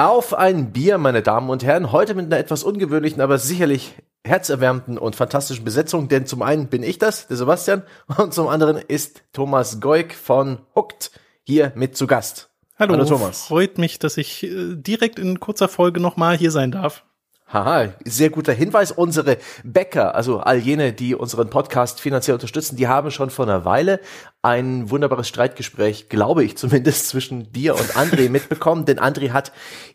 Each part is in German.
Auf ein Bier, meine Damen und Herren. Heute mit einer etwas ungewöhnlichen, aber sicherlich herzerwärmenden und fantastischen Besetzung. Denn zum einen bin ich das, der Sebastian, und zum anderen ist Thomas Goik von Hooked hier mit zu Gast. Hallo, Hallo Thomas. Freut mich, dass ich äh, direkt in kurzer Folge nochmal hier sein darf. Haha, sehr guter Hinweis. Unsere Bäcker, also all jene, die unseren Podcast finanziell unterstützen, die haben schon vor einer Weile ein wunderbares Streitgespräch, glaube ich zumindest, zwischen dir und André mitbekommen. Denn André hat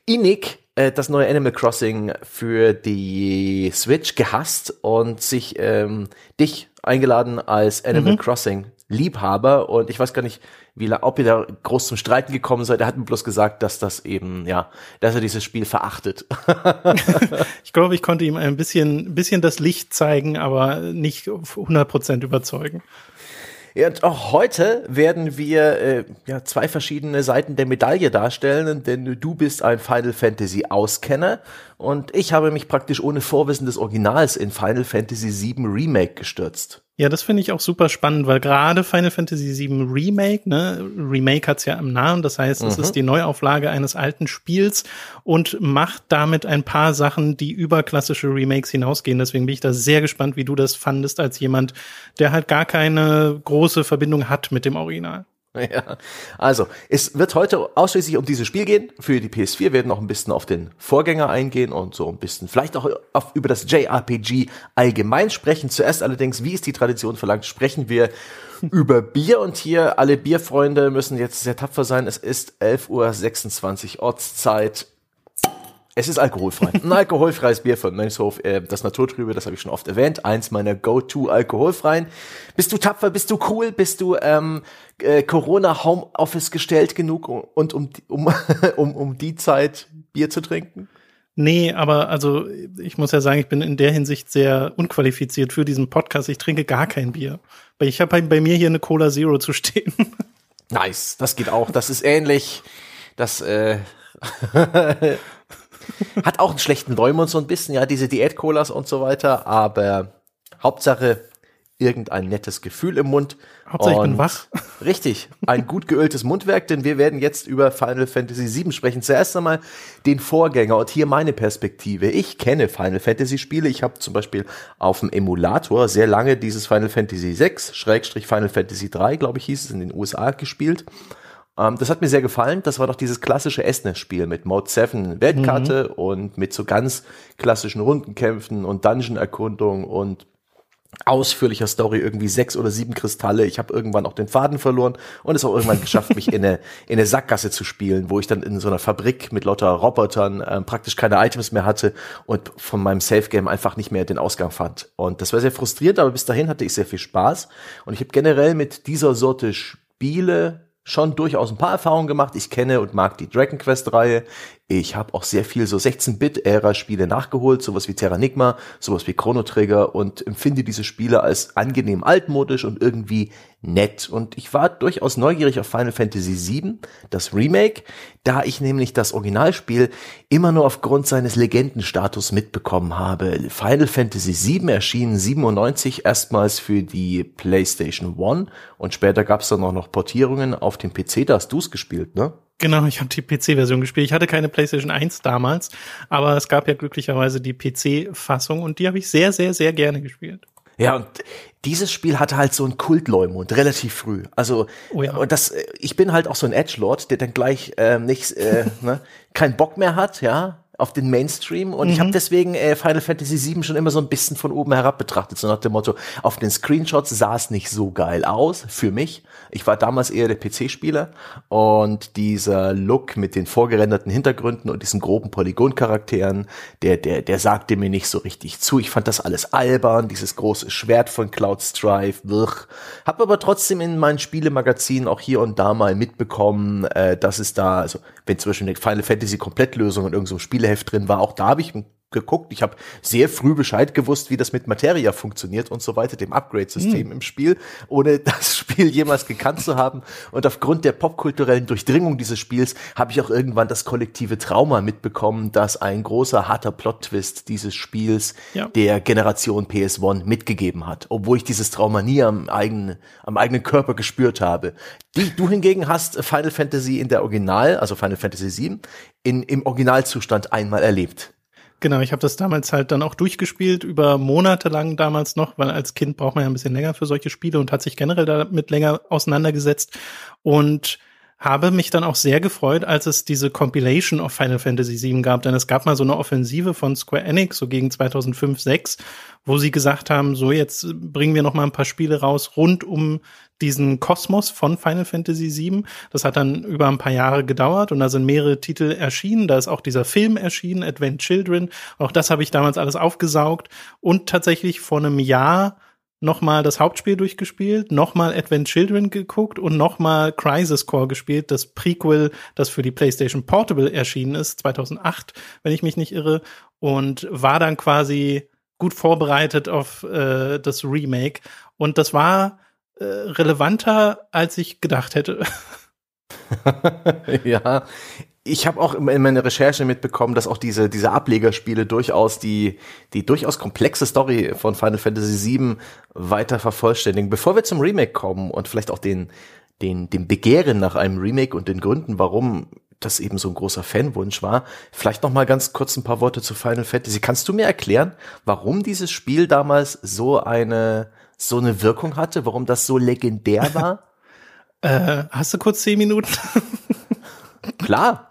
innig äh, das neue Animal Crossing für die Switch gehasst und sich ähm, dich eingeladen als Animal mhm. Crossing Liebhaber. Und ich weiß gar nicht, wie ob ihr da groß zum Streiten gekommen seid. Er hat mir bloß gesagt, dass das eben, ja, dass er dieses Spiel verachtet. ich glaube, ich konnte ihm ein bisschen, bisschen das Licht zeigen, aber nicht 100 Prozent überzeugen. Ja, und auch heute werden wir äh, ja, zwei verschiedene Seiten der Medaille darstellen, denn du bist ein Final Fantasy Auskenner und ich habe mich praktisch ohne Vorwissen des Originals in Final Fantasy VII Remake gestürzt. Ja, das finde ich auch super spannend, weil gerade Final Fantasy VII Remake, ne, Remake hat's ja im Namen, das heißt, mhm. es ist die Neuauflage eines alten Spiels und macht damit ein paar Sachen, die über klassische Remakes hinausgehen. Deswegen bin ich da sehr gespannt, wie du das fandest als jemand, der halt gar keine große Verbindung hat mit dem Original. Ja, also es wird heute ausschließlich um dieses Spiel gehen für die PS4. Wir werden auch ein bisschen auf den Vorgänger eingehen und so ein bisschen vielleicht auch auf, über das JRPG allgemein sprechen. Zuerst allerdings, wie es die Tradition verlangt, sprechen wir über Bier und hier alle Bierfreunde müssen jetzt sehr tapfer sein. Es ist 11.26 Uhr Ortszeit es ist alkoholfrei. Ein alkoholfreies Bier von Mönchshof, äh, das Naturtrübe, das habe ich schon oft erwähnt. Eins meiner Go-To alkoholfreien. Bist du tapfer, bist du cool, bist du ähm, äh, Corona Homeoffice gestellt genug und um, um, um, um die Zeit Bier zu trinken? Nee, aber also ich muss ja sagen, ich bin in der Hinsicht sehr unqualifiziert für diesen Podcast. Ich trinke gar kein Bier. Weil ich habe bei mir hier eine Cola Zero zu stehen. Nice, das geht auch. Das ist ähnlich. Das äh, Hat auch einen schlechten Leumund so ein bisschen, ja, diese Diät-Colas und so weiter, aber Hauptsache irgendein nettes Gefühl im Mund. Hauptsache ich bin wach. Richtig, ein gut geöltes Mundwerk, denn wir werden jetzt über Final Fantasy VII sprechen. Zuerst einmal den Vorgänger und hier meine Perspektive. Ich kenne Final Fantasy Spiele. Ich habe zum Beispiel auf dem Emulator sehr lange dieses Final Fantasy VI, Schrägstrich Final Fantasy 3, glaube ich, hieß es, in den USA gespielt. Ähm, das hat mir sehr gefallen. Das war doch dieses klassische SNES-Spiel mit Mode 7 Weltkarte mhm. und mit so ganz klassischen Rundenkämpfen und Dungeon-Erkundung und ausführlicher Story, irgendwie sechs oder sieben Kristalle. Ich habe irgendwann auch den Faden verloren und es auch irgendwann geschafft, mich in eine, in eine Sackgasse zu spielen, wo ich dann in so einer Fabrik mit lauter Robotern äh, praktisch keine Items mehr hatte und von meinem Safe-Game einfach nicht mehr den Ausgang fand. Und das war sehr frustrierend, aber bis dahin hatte ich sehr viel Spaß. Und ich habe generell mit dieser Sorte Spiele schon durchaus ein paar Erfahrungen gemacht. Ich kenne und mag die Dragon Quest Reihe. Ich habe auch sehr viel so 16-Bit-Ära-Spiele nachgeholt, sowas wie Terranigma, sowas wie Chrono Trigger und empfinde diese Spiele als angenehm altmodisch und irgendwie nett. Und ich war durchaus neugierig auf Final Fantasy VII, das Remake, da ich nämlich das Originalspiel immer nur aufgrund seines Legendenstatus mitbekommen habe. Final Fantasy VII erschien 97 erstmals für die PlayStation One und später gab es dann auch noch Portierungen auf dem PC. Da hast du es gespielt, ne? Genau, ich habe die PC-Version gespielt. Ich hatte keine PlayStation 1 damals, aber es gab ja glücklicherweise die PC-Fassung und die habe ich sehr, sehr, sehr gerne gespielt. Ja, und dieses Spiel hatte halt so einen Kultleumund relativ früh. Also oh ja. und das, ich bin halt auch so ein Edgelord, der dann gleich äh, nicht äh, ne, keinen Bock mehr hat, ja, auf den Mainstream und mhm. ich habe deswegen äh, Final Fantasy VII schon immer so ein bisschen von oben herab betrachtet, so nach dem Motto, auf den Screenshots sah es nicht so geil aus für mich. Ich war damals eher der PC-Spieler und dieser Look mit den vorgerenderten Hintergründen und diesen groben Polygon-Charakteren, der, der, der sagte mir nicht so richtig zu. Ich fand das alles albern, dieses große Schwert von Cloud Strife, wirch. Hab aber trotzdem in meinen Spielemagazinen auch hier und da mal mitbekommen, äh, dass es da, also wenn zum Beispiel eine Final Fantasy Komplettlösung in irgendeinem so Spieleheft drin war, auch da habe ich ein geguckt. Ich habe sehr früh Bescheid gewusst, wie das mit Materia funktioniert und so weiter, dem Upgrade-System mhm. im Spiel, ohne das Spiel jemals gekannt zu haben. Und aufgrund der popkulturellen Durchdringung dieses Spiels habe ich auch irgendwann das kollektive Trauma mitbekommen, dass ein großer harter Plot-Twist dieses Spiels ja. der Generation PS1 mitgegeben hat, obwohl ich dieses Trauma nie am eigenen, am eigenen Körper gespürt habe. Die, du hingegen hast Final Fantasy in der Original, also Final Fantasy VII, in, im Originalzustand einmal erlebt. Genau, ich habe das damals halt dann auch durchgespielt, über Monate lang damals noch, weil als Kind braucht man ja ein bisschen länger für solche Spiele und hat sich generell damit länger auseinandergesetzt. Und habe mich dann auch sehr gefreut, als es diese Compilation of Final Fantasy VII gab, denn es gab mal so eine Offensive von Square Enix, so gegen 2005, 6, wo sie gesagt haben, so jetzt bringen wir noch mal ein paar Spiele raus rund um diesen Kosmos von Final Fantasy VII. Das hat dann über ein paar Jahre gedauert und da sind mehrere Titel erschienen. Da ist auch dieser Film erschienen, Advent Children. Auch das habe ich damals alles aufgesaugt und tatsächlich vor einem Jahr nochmal das Hauptspiel durchgespielt, nochmal Advent Children geguckt und nochmal Crisis Core gespielt, das Prequel, das für die PlayStation Portable erschienen ist, 2008, wenn ich mich nicht irre, und war dann quasi gut vorbereitet auf äh, das Remake. Und das war äh, relevanter, als ich gedacht hätte. ja, ich habe auch in meiner Recherche mitbekommen, dass auch diese, diese Ablegerspiele durchaus die, die durchaus komplexe Story von Final Fantasy VII weiter vervollständigen. Bevor wir zum Remake kommen und vielleicht auch den, den, dem Begehren nach einem Remake und den Gründen, warum das eben so ein großer Fanwunsch war, vielleicht noch mal ganz kurz ein paar Worte zu Final Fantasy. Kannst du mir erklären, warum dieses Spiel damals so eine, so eine Wirkung hatte, warum das so legendär war? äh, hast du kurz zehn Minuten? Klar.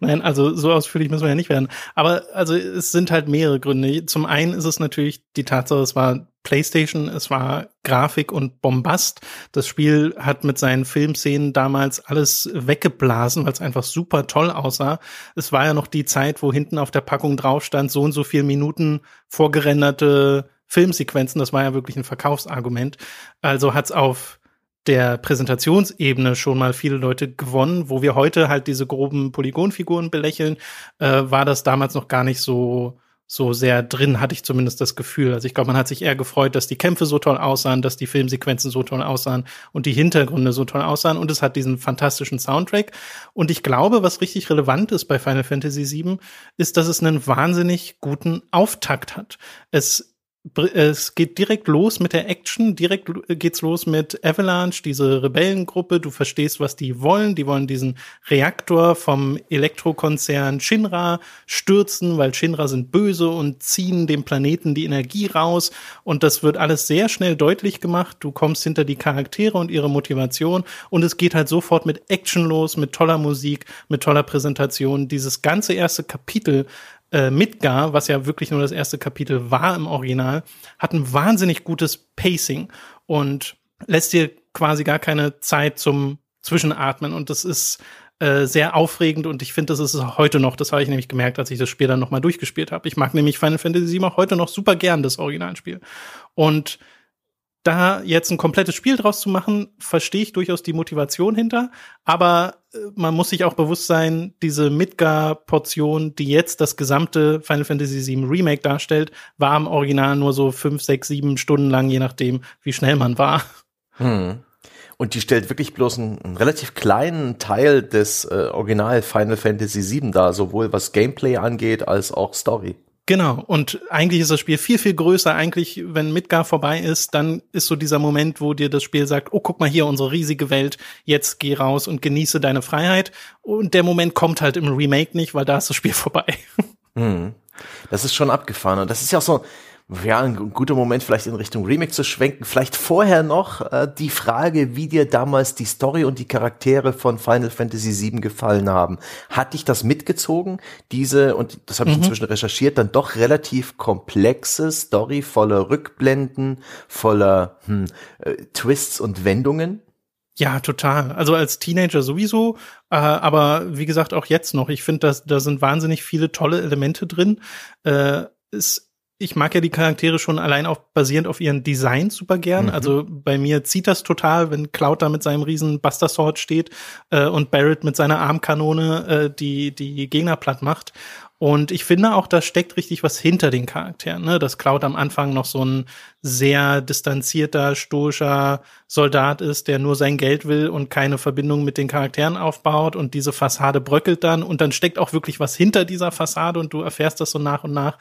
Nein, also so ausführlich müssen wir ja nicht werden. Aber also es sind halt mehrere Gründe. Zum einen ist es natürlich die Tatsache, es war PlayStation, es war Grafik und Bombast. Das Spiel hat mit seinen Filmszenen damals alles weggeblasen, weil es einfach super toll aussah. Es war ja noch die Zeit, wo hinten auf der Packung drauf stand, so und so viel Minuten vorgerenderte Filmsequenzen. Das war ja wirklich ein Verkaufsargument. Also hat's auf der Präsentationsebene schon mal viele Leute gewonnen, wo wir heute halt diese groben Polygonfiguren belächeln, äh, war das damals noch gar nicht so so sehr drin, hatte ich zumindest das Gefühl. Also ich glaube, man hat sich eher gefreut, dass die Kämpfe so toll aussahen, dass die Filmsequenzen so toll aussahen und die Hintergründe so toll aussahen und es hat diesen fantastischen Soundtrack. Und ich glaube, was richtig relevant ist bei Final Fantasy VII, ist, dass es einen wahnsinnig guten Auftakt hat. Es es geht direkt los mit der Action, direkt geht's los mit Avalanche, diese Rebellengruppe. Du verstehst, was die wollen. Die wollen diesen Reaktor vom Elektrokonzern Shinra stürzen, weil Shinra sind böse und ziehen dem Planeten die Energie raus. Und das wird alles sehr schnell deutlich gemacht. Du kommst hinter die Charaktere und ihre Motivation. Und es geht halt sofort mit Action los, mit toller Musik, mit toller Präsentation. Dieses ganze erste Kapitel äh, Midgar, was ja wirklich nur das erste Kapitel war im Original, hat ein wahnsinnig gutes Pacing und lässt dir quasi gar keine Zeit zum Zwischenatmen und das ist äh, sehr aufregend und ich finde, das ist es heute noch. Das habe ich nämlich gemerkt, als ich das Spiel dann nochmal durchgespielt habe. Ich mag nämlich Final Fantasy VII auch heute noch super gern, das Originalspiel. Und da jetzt ein komplettes Spiel draus zu machen, verstehe ich durchaus die Motivation hinter, aber äh, man muss sich auch bewusst sein, diese Midgar-Portion, die jetzt das gesamte Final Fantasy VII Remake darstellt, war im Original nur so fünf, sechs, sieben Stunden lang, je nachdem, wie schnell man war. Hm. Und die stellt wirklich bloß einen, einen relativ kleinen Teil des äh, Original Final Fantasy VII dar, sowohl was Gameplay angeht als auch Story. Genau, und eigentlich ist das Spiel viel, viel größer. Eigentlich, wenn Midgar vorbei ist, dann ist so dieser Moment, wo dir das Spiel sagt, oh, guck mal hier, unsere riesige Welt, jetzt geh raus und genieße deine Freiheit. Und der Moment kommt halt im Remake nicht, weil da ist das Spiel vorbei. Hm. Das ist schon abgefahren. Und das ist ja auch so, ja, ein guter Moment, vielleicht in Richtung Remake zu schwenken. Vielleicht vorher noch äh, die Frage, wie dir damals die Story und die Charaktere von Final Fantasy VII gefallen haben. Hat dich das mitgezogen? Diese, und das habe ich mhm. inzwischen recherchiert, dann doch relativ komplexe Story voller Rückblenden, voller hm, äh, Twists und Wendungen? Ja, total. Also als Teenager sowieso, äh, aber wie gesagt auch jetzt noch. Ich finde, da sind wahnsinnig viele tolle Elemente drin. Äh, es ich mag ja die Charaktere schon allein auf basierend auf ihren Designs super gern. Mhm. Also bei mir zieht das total, wenn Cloud da mit seinem riesen Buster Sword steht äh, und Barrett mit seiner Armkanone äh, die die Gegner platt macht. Und ich finde auch, da steckt richtig was hinter den Charakteren. Ne? Dass Cloud am Anfang noch so ein sehr distanzierter, stoischer Soldat ist, der nur sein Geld will und keine Verbindung mit den Charakteren aufbaut und diese Fassade bröckelt dann und dann steckt auch wirklich was hinter dieser Fassade und du erfährst das so nach und nach.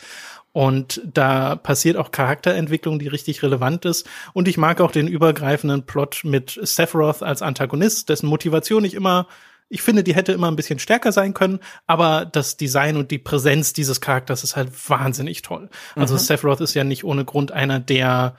Und da passiert auch Charakterentwicklung, die richtig relevant ist. Und ich mag auch den übergreifenden Plot mit Sephiroth als Antagonist, dessen Motivation ich immer ich finde, die hätte immer ein bisschen stärker sein können, aber das Design und die Präsenz dieses Charakters ist halt wahnsinnig toll. Also mhm. Sephiroth ist ja nicht ohne Grund einer der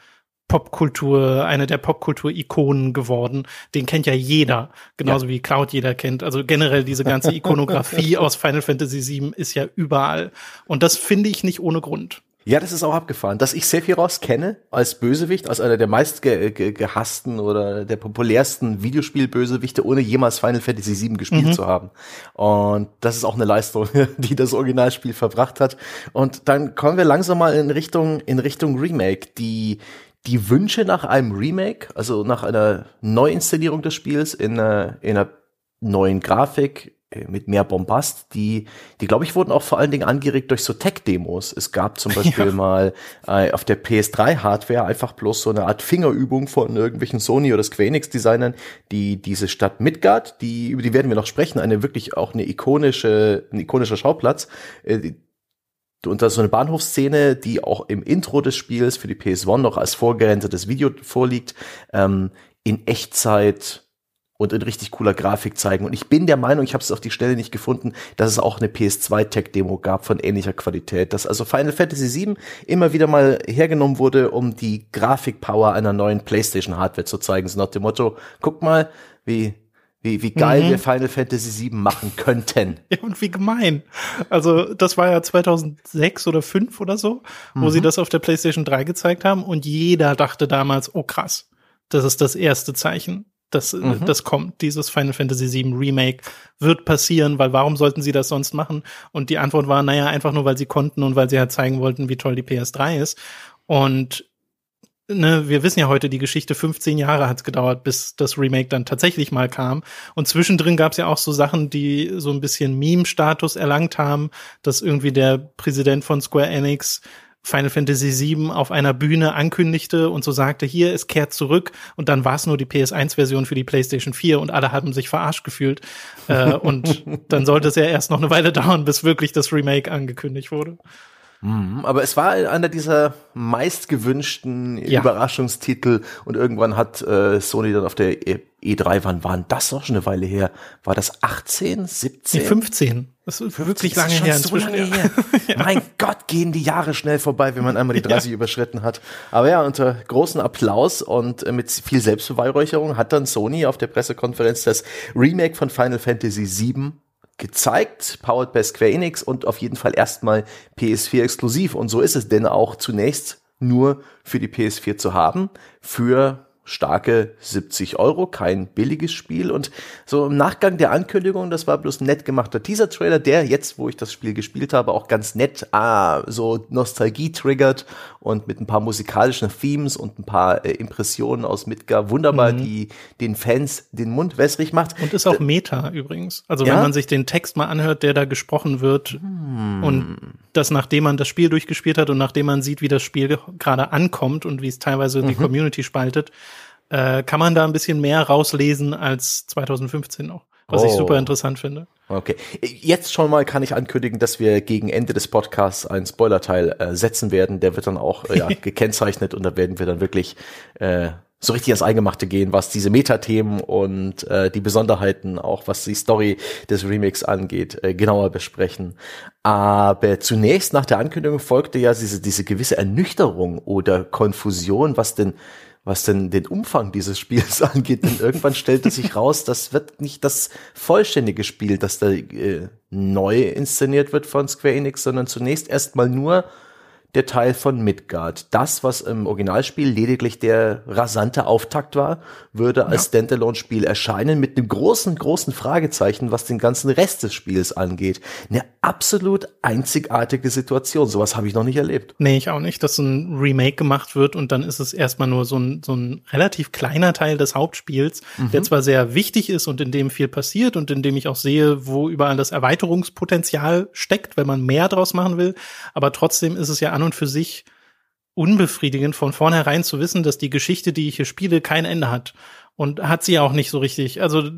Popkultur, eine der Popkultur-Ikonen geworden. Den kennt ja jeder, genauso ja. wie Cloud jeder kennt. Also generell diese ganze Ikonografie aus Final Fantasy VII ist ja überall. Und das finde ich nicht ohne Grund. Ja, das ist auch abgefahren. Dass ich Sephiroth kenne als Bösewicht, als einer der meist ge ge gehassten oder der populärsten Videospielbösewichte, ohne jemals Final Fantasy VII gespielt mhm. zu haben. Und das ist auch eine Leistung, die das Originalspiel verbracht hat. Und dann kommen wir langsam mal in Richtung, in Richtung Remake. Die, die Wünsche nach einem Remake, also nach einer Neuinszenierung des Spiels in einer, in einer neuen Grafik, äh, mit mehr Bombast, die, die glaube ich, wurden auch vor allen Dingen angeregt durch so Tech-Demos. Es gab zum Beispiel ja. mal äh, auf der PS3-Hardware einfach bloß so eine Art Fingerübung von irgendwelchen Sony oder Square Enix-Designern, die diese Stadt Midgard, die, über die werden wir noch sprechen, eine wirklich auch eine ikonische, ein ikonischer Schauplatz, äh, und das so eine Bahnhofsszene, die auch im Intro des Spiels für die PS1 noch als vorgerendertes Video vorliegt, ähm, in Echtzeit und in richtig cooler Grafik zeigen. Und ich bin der Meinung, ich habe es auf die Stelle nicht gefunden, dass es auch eine PS2-Tech-Demo gab von ähnlicher Qualität. Dass also Final Fantasy VII immer wieder mal hergenommen wurde, um die Grafikpower einer neuen PlayStation-Hardware zu zeigen. So nach dem Motto, guck mal, wie wie, wie geil mhm. wir Final Fantasy VII machen könnten. Ja, und wie gemein. Also, das war ja 2006 oder 5 oder so, wo mhm. sie das auf der PlayStation 3 gezeigt haben und jeder dachte damals, oh krass, das ist das erste Zeichen das, mhm. das kommt, dieses Final Fantasy VII Remake wird passieren, weil warum sollten sie das sonst machen? Und die Antwort war, naja, einfach nur, weil sie konnten und weil sie halt zeigen wollten, wie toll die PS3 ist. Und ne, wir wissen ja heute die Geschichte, 15 Jahre hat es gedauert, bis das Remake dann tatsächlich mal kam. Und zwischendrin gab es ja auch so Sachen, die so ein bisschen Meme-Status erlangt haben, dass irgendwie der Präsident von Square Enix Final Fantasy VII auf einer Bühne ankündigte und so sagte, hier, es kehrt zurück und dann war es nur die PS1-Version für die PlayStation 4 und alle haben sich verarscht gefühlt. äh, und dann sollte es ja erst noch eine Weile dauern, bis wirklich das Remake angekündigt wurde. Mhm, aber es war einer dieser meistgewünschten ja. Überraschungstitel und irgendwann hat äh, Sony dann auf der E3, wann waren das doch schon eine Weile her? War das 18, 17? Nee, 15. Das ist wirklich lange her. So lange her. ja. Mein Gott, gehen die Jahre schnell vorbei, wenn man einmal die 30 ja. überschritten hat. Aber ja, unter großen Applaus und äh, mit viel Selbstbeweihräucherung hat dann Sony auf der Pressekonferenz das Remake von Final Fantasy VII gezeigt, powered by Square Enix und auf jeden Fall erstmal PS4 exklusiv. Und so ist es denn auch zunächst nur für die PS4 zu haben, für starke 70 Euro, kein billiges Spiel. Und so im Nachgang der Ankündigung, das war bloß ein nett gemachter Teaser-Trailer, der jetzt, wo ich das Spiel gespielt habe, auch ganz nett ah, so Nostalgie triggert und mit ein paar musikalischen Themes und ein paar äh, Impressionen aus Midgar wunderbar, mhm. die den Fans den Mund wässrig macht. Und ist auch Meta übrigens. Also ja? wenn man sich den Text mal anhört, der da gesprochen wird hm. und das nachdem man das Spiel durchgespielt hat und nachdem man sieht, wie das Spiel gerade ankommt und wie es teilweise mhm. die Community spaltet, äh, kann man da ein bisschen mehr rauslesen als 2015 noch, was oh. ich super interessant finde. Okay. Jetzt schon mal kann ich ankündigen, dass wir gegen Ende des Podcasts einen Spoilerteil äh, setzen werden. Der wird dann auch äh, ja, gekennzeichnet und da werden wir dann wirklich äh, so richtig ans Eingemachte gehen, was diese Metathemen und äh, die Besonderheiten, auch was die Story des Remix angeht, äh, genauer besprechen. Aber zunächst nach der Ankündigung folgte ja diese, diese gewisse Ernüchterung oder Konfusion, was denn was denn den Umfang dieses Spiels angeht. Denn irgendwann stellte sich raus, das wird nicht das vollständige Spiel, das da äh, neu inszeniert wird von Square Enix, sondern zunächst erstmal nur der Teil von Midgard. Das, was im Originalspiel lediglich der rasante Auftakt war, würde als ja. Standalone-Spiel erscheinen mit einem großen, großen Fragezeichen, was den ganzen Rest des Spiels angeht. Eine absolut einzigartige Situation. Sowas habe ich noch nicht erlebt. Nee, ich auch nicht, dass ein Remake gemacht wird und dann ist es erstmal nur so ein, so ein relativ kleiner Teil des Hauptspiels, mhm. der zwar sehr wichtig ist und in dem viel passiert und in dem ich auch sehe, wo überall das Erweiterungspotenzial steckt, wenn man mehr draus machen will, aber trotzdem ist es ja an und für sich unbefriedigend, von vornherein zu wissen, dass die Geschichte, die ich hier spiele, kein Ende hat. Und hat sie auch nicht so richtig. Also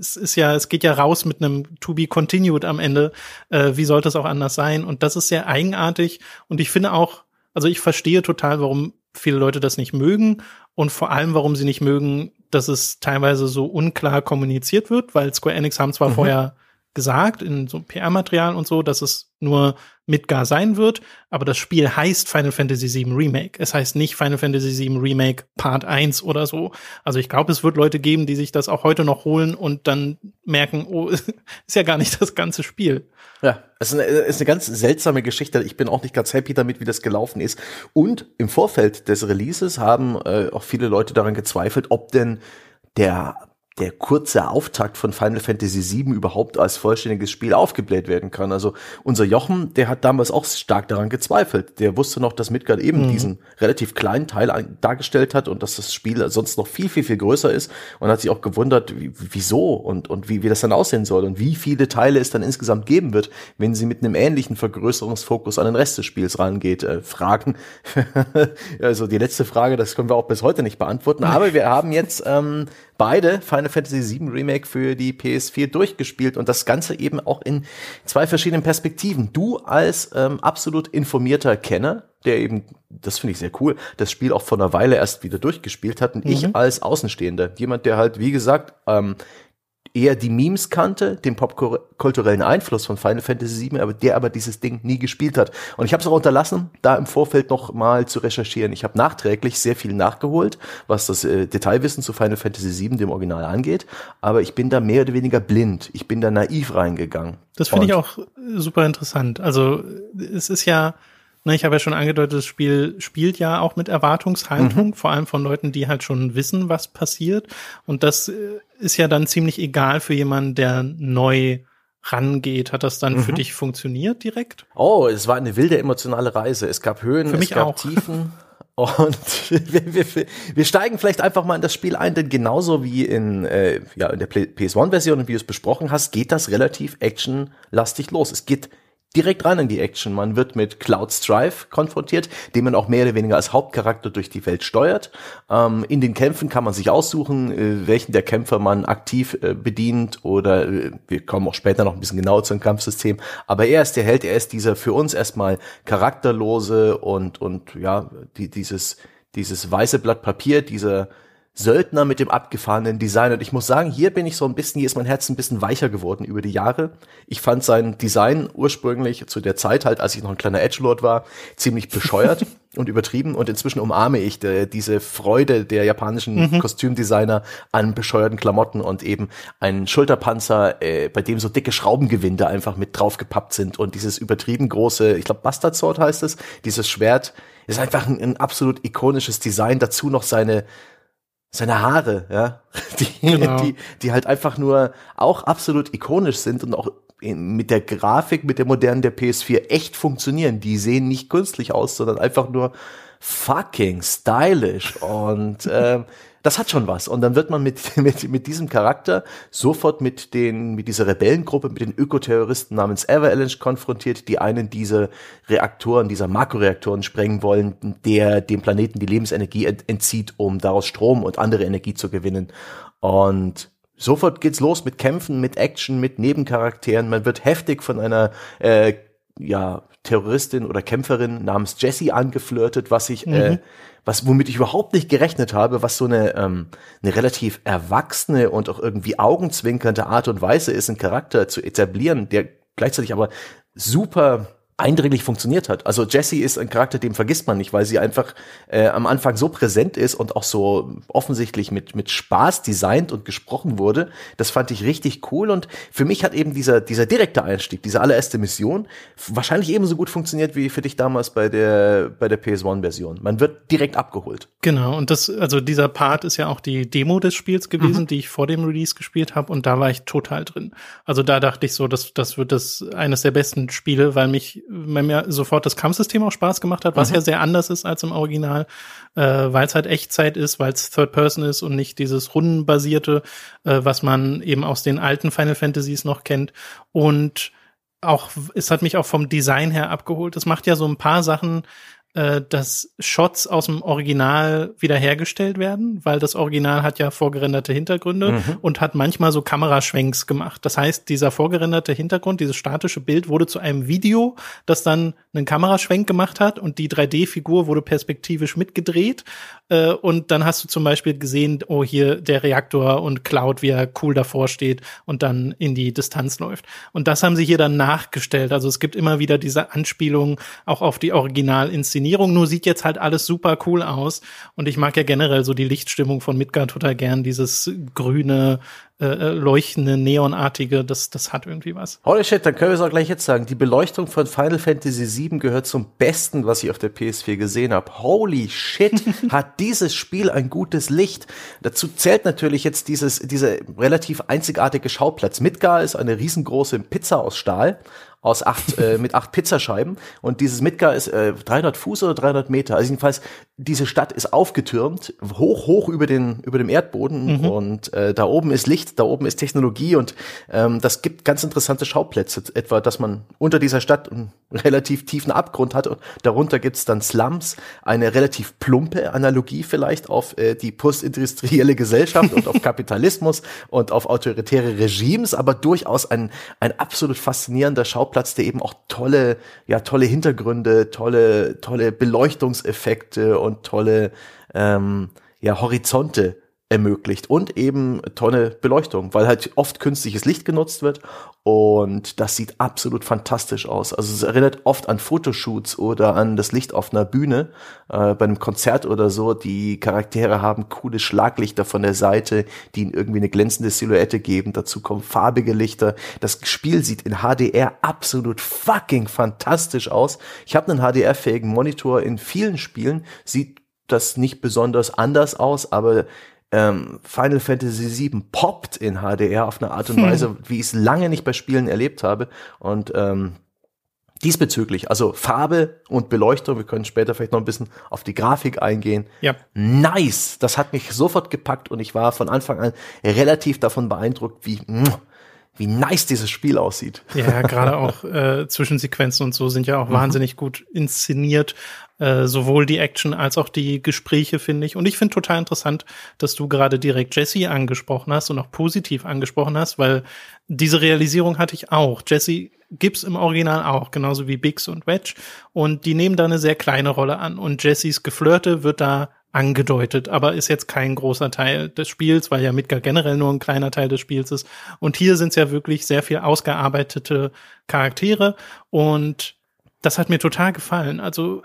es ist ja, es geht ja raus mit einem To be continued am Ende. Äh, wie sollte es auch anders sein? Und das ist sehr eigenartig. Und ich finde auch, also ich verstehe total, warum viele Leute das nicht mögen und vor allem, warum sie nicht mögen, dass es teilweise so unklar kommuniziert wird, weil Square Enix haben zwar mhm. vorher gesagt in so PR-Material und so, dass es nur Midgar sein wird, aber das Spiel heißt Final Fantasy VII Remake. Es heißt nicht Final Fantasy VII Remake Part 1 oder so. Also ich glaube, es wird Leute geben, die sich das auch heute noch holen und dann merken, oh, ist ja gar nicht das ganze Spiel. Ja, es ist eine, ist eine ganz seltsame Geschichte. Ich bin auch nicht ganz happy damit, wie das gelaufen ist. Und im Vorfeld des Releases haben äh, auch viele Leute daran gezweifelt, ob denn der der kurze Auftakt von Final Fantasy VII überhaupt als vollständiges Spiel aufgebläht werden kann. Also unser Jochen, der hat damals auch stark daran gezweifelt. Der wusste noch, dass Midgard eben mhm. diesen relativ kleinen Teil dargestellt hat und dass das Spiel sonst noch viel, viel, viel größer ist und hat sich auch gewundert, wie, wieso und, und wie, wie das dann aussehen soll und wie viele Teile es dann insgesamt geben wird, wenn sie mit einem ähnlichen Vergrößerungsfokus an den Rest des Spiels rangeht. Äh, Fragen, also die letzte Frage, das können wir auch bis heute nicht beantworten, aber wir haben jetzt ähm, beide Final Fantasy VII Remake für die PS4 durchgespielt und das Ganze eben auch in zwei verschiedenen Perspektiven. Du als ähm, absolut informierter Kenner, der eben, das finde ich sehr cool, das Spiel auch vor einer Weile erst wieder durchgespielt hat und mhm. ich als Außenstehender, jemand, der halt, wie gesagt, ähm, eher die Memes kannte, den popkulturellen Einfluss von Final Fantasy VII, aber der aber dieses Ding nie gespielt hat. Und ich habe es auch unterlassen, da im Vorfeld noch mal zu recherchieren. Ich habe nachträglich sehr viel nachgeholt, was das äh, Detailwissen zu Final Fantasy VII, dem Original, angeht. Aber ich bin da mehr oder weniger blind. Ich bin da naiv reingegangen. Das finde ich auch super interessant. Also es ist ja Ne, ich habe ja schon angedeutet, das Spiel spielt ja auch mit Erwartungshaltung, mhm. vor allem von Leuten, die halt schon wissen, was passiert. Und das äh, ist ja dann ziemlich egal für jemanden, der neu rangeht. Hat das dann mhm. für dich funktioniert direkt? Oh, es war eine wilde emotionale Reise. Es gab Höhen, für es gab auch. Tiefen. Und wir, wir, wir steigen vielleicht einfach mal in das Spiel ein, denn genauso wie in, äh, ja, in der PS1-Version, wie du es besprochen hast, geht das relativ actionlastig los. Es geht direkt rein in die Action. Man wird mit Cloud Strife konfrontiert, den man auch mehr oder weniger als Hauptcharakter durch die Welt steuert. Ähm, in den Kämpfen kann man sich aussuchen, äh, welchen der Kämpfer man aktiv äh, bedient oder äh, wir kommen auch später noch ein bisschen genauer zum Kampfsystem. Aber er ist der Held, er ist dieser für uns erstmal charakterlose und, und ja, die, dieses, dieses weiße Blatt Papier, dieser Söldner mit dem abgefahrenen Design. Und ich muss sagen, hier bin ich so ein bisschen, hier ist mein Herz ein bisschen weicher geworden über die Jahre. Ich fand sein Design ursprünglich zu der Zeit halt, als ich noch ein kleiner Edgelord war, ziemlich bescheuert und übertrieben. Und inzwischen umarme ich de, diese Freude der japanischen mhm. Kostümdesigner an bescheuerten Klamotten und eben einen Schulterpanzer, äh, bei dem so dicke Schraubengewinde einfach mit draufgepappt sind und dieses übertrieben große, ich glaube Bastard Sword heißt es, dieses Schwert ist einfach ein, ein absolut ikonisches Design. Dazu noch seine seine Haare, ja, die, genau. die, die halt einfach nur auch absolut ikonisch sind und auch mit der Grafik, mit der modernen der PS4 echt funktionieren. Die sehen nicht künstlich aus, sondern einfach nur fucking stylish und ähm, das hat schon was. Und dann wird man mit, mit, mit diesem Charakter sofort mit den, mit dieser Rebellengruppe, mit den Ökoterroristen namens Avalanche konfrontiert, die einen dieser Reaktoren, dieser Makroreaktoren sprengen wollen, der dem Planeten die Lebensenergie entzieht, um daraus Strom und andere Energie zu gewinnen. Und sofort geht's los mit Kämpfen, mit Action, mit Nebencharakteren. Man wird heftig von einer äh, ja, Terroristin oder Kämpferin namens Jessie angeflirtet, was ich, äh, mhm. äh, was womit ich überhaupt nicht gerechnet habe, was so eine, ähm, eine relativ erwachsene und auch irgendwie augenzwinkernde Art und Weise ist, einen Charakter zu etablieren, der gleichzeitig aber super eindringlich funktioniert hat. Also Jessie ist ein Charakter, den vergisst man nicht, weil sie einfach äh, am Anfang so präsent ist und auch so offensichtlich mit mit Spaß designt und gesprochen wurde. Das fand ich richtig cool und für mich hat eben dieser dieser direkte Einstieg, diese allererste Mission wahrscheinlich ebenso gut funktioniert wie für dich damals bei der bei der PS1 Version. Man wird direkt abgeholt. Genau und das also dieser Part ist ja auch die Demo des Spiels gewesen, mhm. die ich vor dem Release gespielt habe und da war ich total drin. Also da dachte ich so, das das wird das eines der besten Spiele, weil mich weil mir sofort das Kampfsystem auch Spaß gemacht hat, was mhm. ja sehr anders ist als im Original, äh, weil es halt Echtzeit ist, weil es Third Person ist und nicht dieses rundenbasierte, äh, was man eben aus den alten Final Fantasies noch kennt. Und auch, es hat mich auch vom Design her abgeholt. Es macht ja so ein paar Sachen, äh, dass Shots aus dem Original wiederhergestellt werden, weil das Original hat ja vorgerenderte Hintergründe mhm. und hat manchmal so Kameraschwenks gemacht. Das heißt, dieser vorgerenderte Hintergrund, dieses statische Bild wurde zu einem Video, das dann einen Kameraschwenk gemacht hat und die 3D-Figur wurde perspektivisch mitgedreht. Äh, und dann hast du zum Beispiel gesehen, oh, hier der Reaktor und Cloud, wie er cool davor steht und dann in die Distanz läuft. Und das haben sie hier dann nachgestellt. Also es gibt immer wieder diese Anspielungen auch auf die Originalinszenierung Inszenierung, nur sieht jetzt halt alles super cool aus. Und ich mag ja generell so die Lichtstimmung von Midgard total gern, dieses grüne, äh, äh, leuchtende, neonartige, das, das hat irgendwie was. Holy shit, dann können wir es auch gleich jetzt sagen. Die Beleuchtung von Final Fantasy VII gehört zum Besten, was ich auf der PS4 gesehen habe. Holy shit, hat dieses Spiel ein gutes Licht. Dazu zählt natürlich jetzt dieses, dieser relativ einzigartige Schauplatz. Midgar ist eine riesengroße Pizza aus Stahl aus acht, äh, mit acht Pizzascheiben. Und dieses Midgar ist äh, 300 Fuß oder 300 Meter. Also jedenfalls, diese Stadt ist aufgetürmt, hoch, hoch über, den, über dem Erdboden. Mhm. Und äh, da oben ist Licht, da oben ist Technologie. Und ähm, das gibt ganz interessante Schauplätze. Etwa, dass man unter dieser Stadt einen relativ tiefen Abgrund hat. Und darunter gibt's dann Slums. Eine relativ plumpe Analogie vielleicht auf äh, die postindustrielle Gesellschaft und auf Kapitalismus und auf autoritäre Regimes. Aber durchaus ein, ein absolut faszinierender Schauplatz Der eben auch tolle, ja, tolle Hintergründe, tolle, tolle Beleuchtungseffekte und tolle, ähm, ja, Horizonte ermöglicht und eben tolle Beleuchtung, weil halt oft künstliches Licht genutzt wird und das sieht absolut fantastisch aus. Also es erinnert oft an Fotoshoots oder an das Licht auf einer Bühne, äh, bei einem Konzert oder so. Die Charaktere haben coole Schlaglichter von der Seite, die ihnen irgendwie eine glänzende Silhouette geben. Dazu kommen farbige Lichter. Das Spiel sieht in HDR absolut fucking fantastisch aus. Ich habe einen HDR-fähigen Monitor in vielen Spielen, sieht das nicht besonders anders aus, aber ähm, Final Fantasy VII poppt in HDR auf eine Art und hm. Weise, hm. wie ich es lange nicht bei Spielen erlebt habe. Und ähm, diesbezüglich, also Farbe und Beleuchtung, wir können später vielleicht noch ein bisschen auf die Grafik eingehen. Ja. Nice! Das hat mich sofort gepackt und ich war von Anfang an relativ davon beeindruckt, wie wie nice dieses Spiel aussieht. Ja, gerade auch äh, Zwischensequenzen und so sind ja auch mhm. wahnsinnig gut inszeniert. Äh, sowohl die Action als auch die Gespräche, finde ich. Und ich finde total interessant, dass du gerade direkt Jesse angesprochen hast und auch positiv angesprochen hast, weil diese Realisierung hatte ich auch. Jesse gibt's im Original auch, genauso wie Biggs und Wedge. Und die nehmen da eine sehr kleine Rolle an. Und Jessys Geflirte wird da angedeutet, aber ist jetzt kein großer Teil des Spiels, weil ja Midgar generell nur ein kleiner Teil des Spiels ist. Und hier sind es ja wirklich sehr viel ausgearbeitete Charaktere und das hat mir total gefallen. Also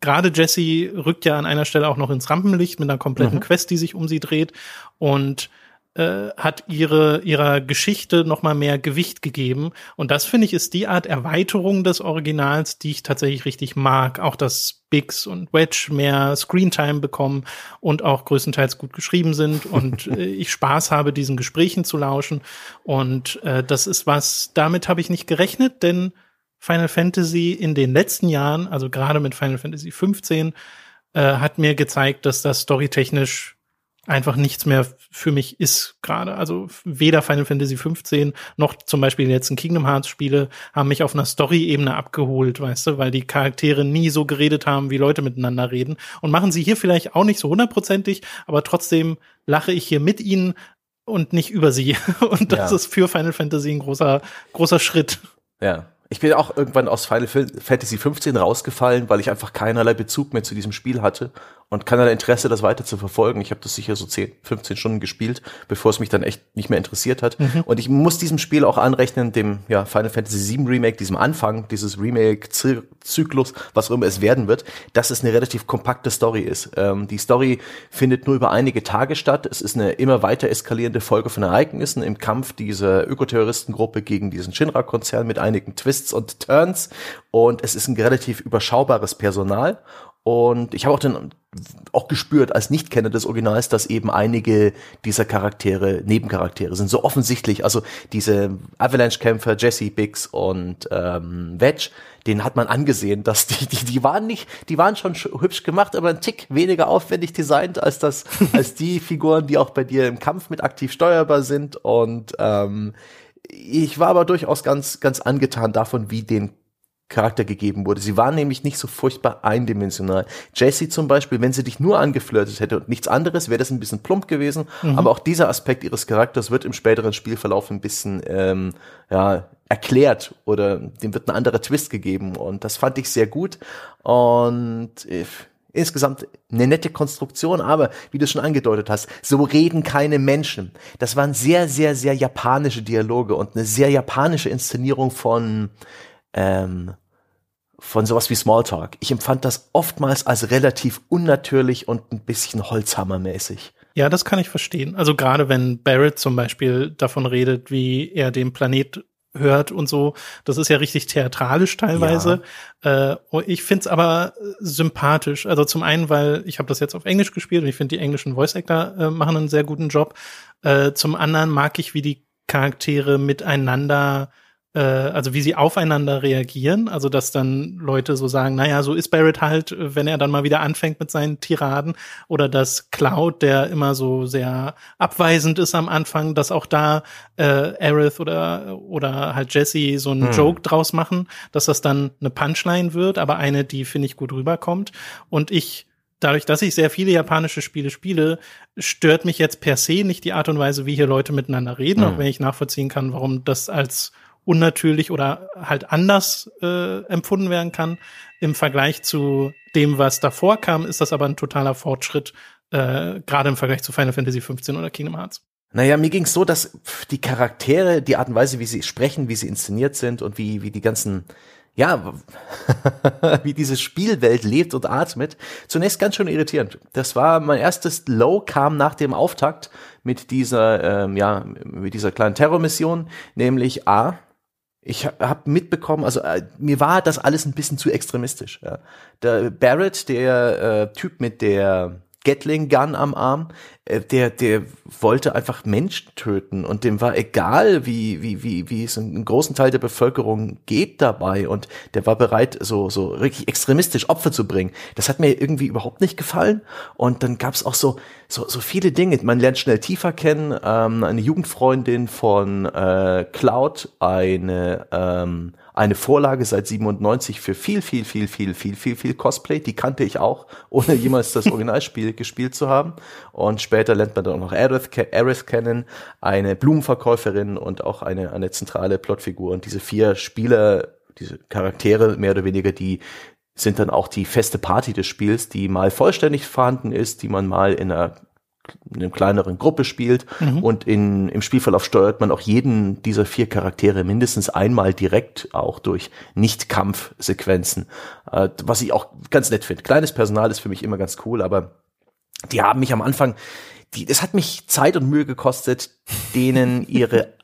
gerade Jessie rückt ja an einer Stelle auch noch ins Rampenlicht mit einer kompletten mhm. Quest, die sich um sie dreht und äh, hat ihre ihrer Geschichte noch mal mehr Gewicht gegeben und das finde ich ist die Art Erweiterung des Originals, die ich tatsächlich richtig mag. Auch dass Biggs und Wedge mehr Screentime bekommen und auch größtenteils gut geschrieben sind und äh, ich Spaß habe, diesen Gesprächen zu lauschen und äh, das ist was. Damit habe ich nicht gerechnet, denn Final Fantasy in den letzten Jahren, also gerade mit Final Fantasy 15, äh, hat mir gezeigt, dass das storytechnisch einfach nichts mehr für mich ist gerade. Also weder Final Fantasy 15 noch zum Beispiel die letzten Kingdom Hearts Spiele haben mich auf einer Story-Ebene abgeholt, weißt du, weil die Charaktere nie so geredet haben, wie Leute miteinander reden. Und machen sie hier vielleicht auch nicht so hundertprozentig, aber trotzdem lache ich hier mit ihnen und nicht über sie. Und das ja. ist für Final Fantasy ein großer, großer Schritt. Ja, ich bin auch irgendwann aus Final Fantasy 15 rausgefallen, weil ich einfach keinerlei Bezug mehr zu diesem Spiel hatte und keinerlei Interesse, das weiter zu verfolgen. Ich habe das sicher so 10, 15 Stunden gespielt, bevor es mich dann echt nicht mehr interessiert hat. Mhm. Und ich muss diesem Spiel auch anrechnen, dem ja, Final Fantasy VII Remake, diesem Anfang dieses Remake-Zyklus, was auch immer es werden wird, dass es eine relativ kompakte Story ist. Ähm, die Story findet nur über einige Tage statt. Es ist eine immer weiter eskalierende Folge von Ereignissen im Kampf dieser Ökoterroristengruppe gegen diesen Shinra-Konzern mit einigen Twists und Turns. Und es ist ein relativ überschaubares Personal. Und ich habe auch den auch gespürt als Nichtkenner des Originals, dass eben einige dieser Charaktere Nebencharaktere sind. So offensichtlich, also diese Avalanche-Kämpfer, Jesse, Biggs und ähm, Wedge, den hat man angesehen, dass die, die, die waren nicht, die waren schon hübsch gemacht, aber ein Tick weniger aufwendig designt als das, als die Figuren, die auch bei dir im Kampf mit aktiv steuerbar sind. Und ähm, ich war aber durchaus ganz, ganz angetan davon, wie den Charakter gegeben wurde. Sie war nämlich nicht so furchtbar eindimensional. Jessie zum Beispiel, wenn sie dich nur angeflirtet hätte und nichts anderes, wäre das ein bisschen plump gewesen. Mhm. Aber auch dieser Aspekt ihres Charakters wird im späteren Spielverlauf ein bisschen ähm, ja, erklärt oder dem wird ein anderer Twist gegeben. Und das fand ich sehr gut. Und äh, insgesamt eine nette Konstruktion, aber wie du schon angedeutet hast, so reden keine Menschen. Das waren sehr, sehr, sehr japanische Dialoge und eine sehr japanische Inszenierung von ähm, von sowas wie Smalltalk. Ich empfand das oftmals als relativ unnatürlich und ein bisschen Holzhammermäßig. Ja, das kann ich verstehen. Also gerade wenn Barrett zum Beispiel davon redet, wie er den Planet hört und so, das ist ja richtig theatralisch teilweise. Ja. Äh, ich find's aber sympathisch. Also zum einen, weil ich habe das jetzt auf Englisch gespielt und ich finde die englischen Voice Actor äh, machen einen sehr guten Job. Äh, zum anderen mag ich, wie die Charaktere miteinander äh, also wie sie aufeinander reagieren, also dass dann Leute so sagen, naja, so ist Barrett halt, wenn er dann mal wieder anfängt mit seinen Tiraden, oder dass Cloud, der immer so sehr abweisend ist am Anfang, dass auch da äh, Aerith oder oder halt Jesse so einen hm. Joke draus machen, dass das dann eine Punchline wird, aber eine, die finde ich gut rüberkommt. Und ich dadurch, dass ich sehr viele japanische Spiele spiele, stört mich jetzt per se nicht die Art und Weise, wie hier Leute miteinander reden, mhm. auch wenn ich nachvollziehen kann, warum das als unnatürlich oder halt anders äh, empfunden werden kann. Im Vergleich zu dem, was davor kam, ist das aber ein totaler Fortschritt, äh, gerade im Vergleich zu Final Fantasy 15 oder Kingdom Hearts. Naja, mir ging's so, dass die Charaktere, die Art und Weise, wie sie sprechen, wie sie inszeniert sind und wie, wie die ganzen, ja, wie diese Spielwelt lebt und atmet, zunächst ganz schön irritierend. Das war mein erstes Low, kam nach dem Auftakt mit dieser, ähm, ja, mit dieser kleinen Terrormission, nämlich A, ich habe mitbekommen, also äh, mir war das alles ein bisschen zu extremistisch. Ja. Der Barrett, der äh, Typ mit der Gatling Gun am Arm, äh, der, der wollte einfach Menschen töten und dem war egal, wie, wie, wie, wie es einen großen Teil der Bevölkerung geht dabei und der war bereit, so, so richtig extremistisch Opfer zu bringen. Das hat mir irgendwie überhaupt nicht gefallen und dann gab's auch so, so, so viele Dinge. Man lernt schnell tiefer kennen, ähm, eine Jugendfreundin von äh, Cloud, eine, ähm, eine Vorlage seit 97 für viel, viel, viel, viel, viel, viel, viel Cosplay. Die kannte ich auch, ohne jemals das Originalspiel gespielt zu haben. Und später lernt man dann auch noch Aerith, Aerith kennen, eine Blumenverkäuferin und auch eine, eine zentrale Plotfigur. Und diese vier Spieler, diese Charaktere mehr oder weniger, die sind dann auch die feste Party des Spiels, die mal vollständig vorhanden ist, die man mal in einer in einer kleineren Gruppe spielt mhm. und in, im Spielverlauf steuert man auch jeden dieser vier Charaktere mindestens einmal direkt auch durch Nicht-Kampf-Sequenzen, äh, was ich auch ganz nett finde. Kleines Personal ist für mich immer ganz cool, aber die haben mich am Anfang, die, es hat mich Zeit und Mühe gekostet, denen ihre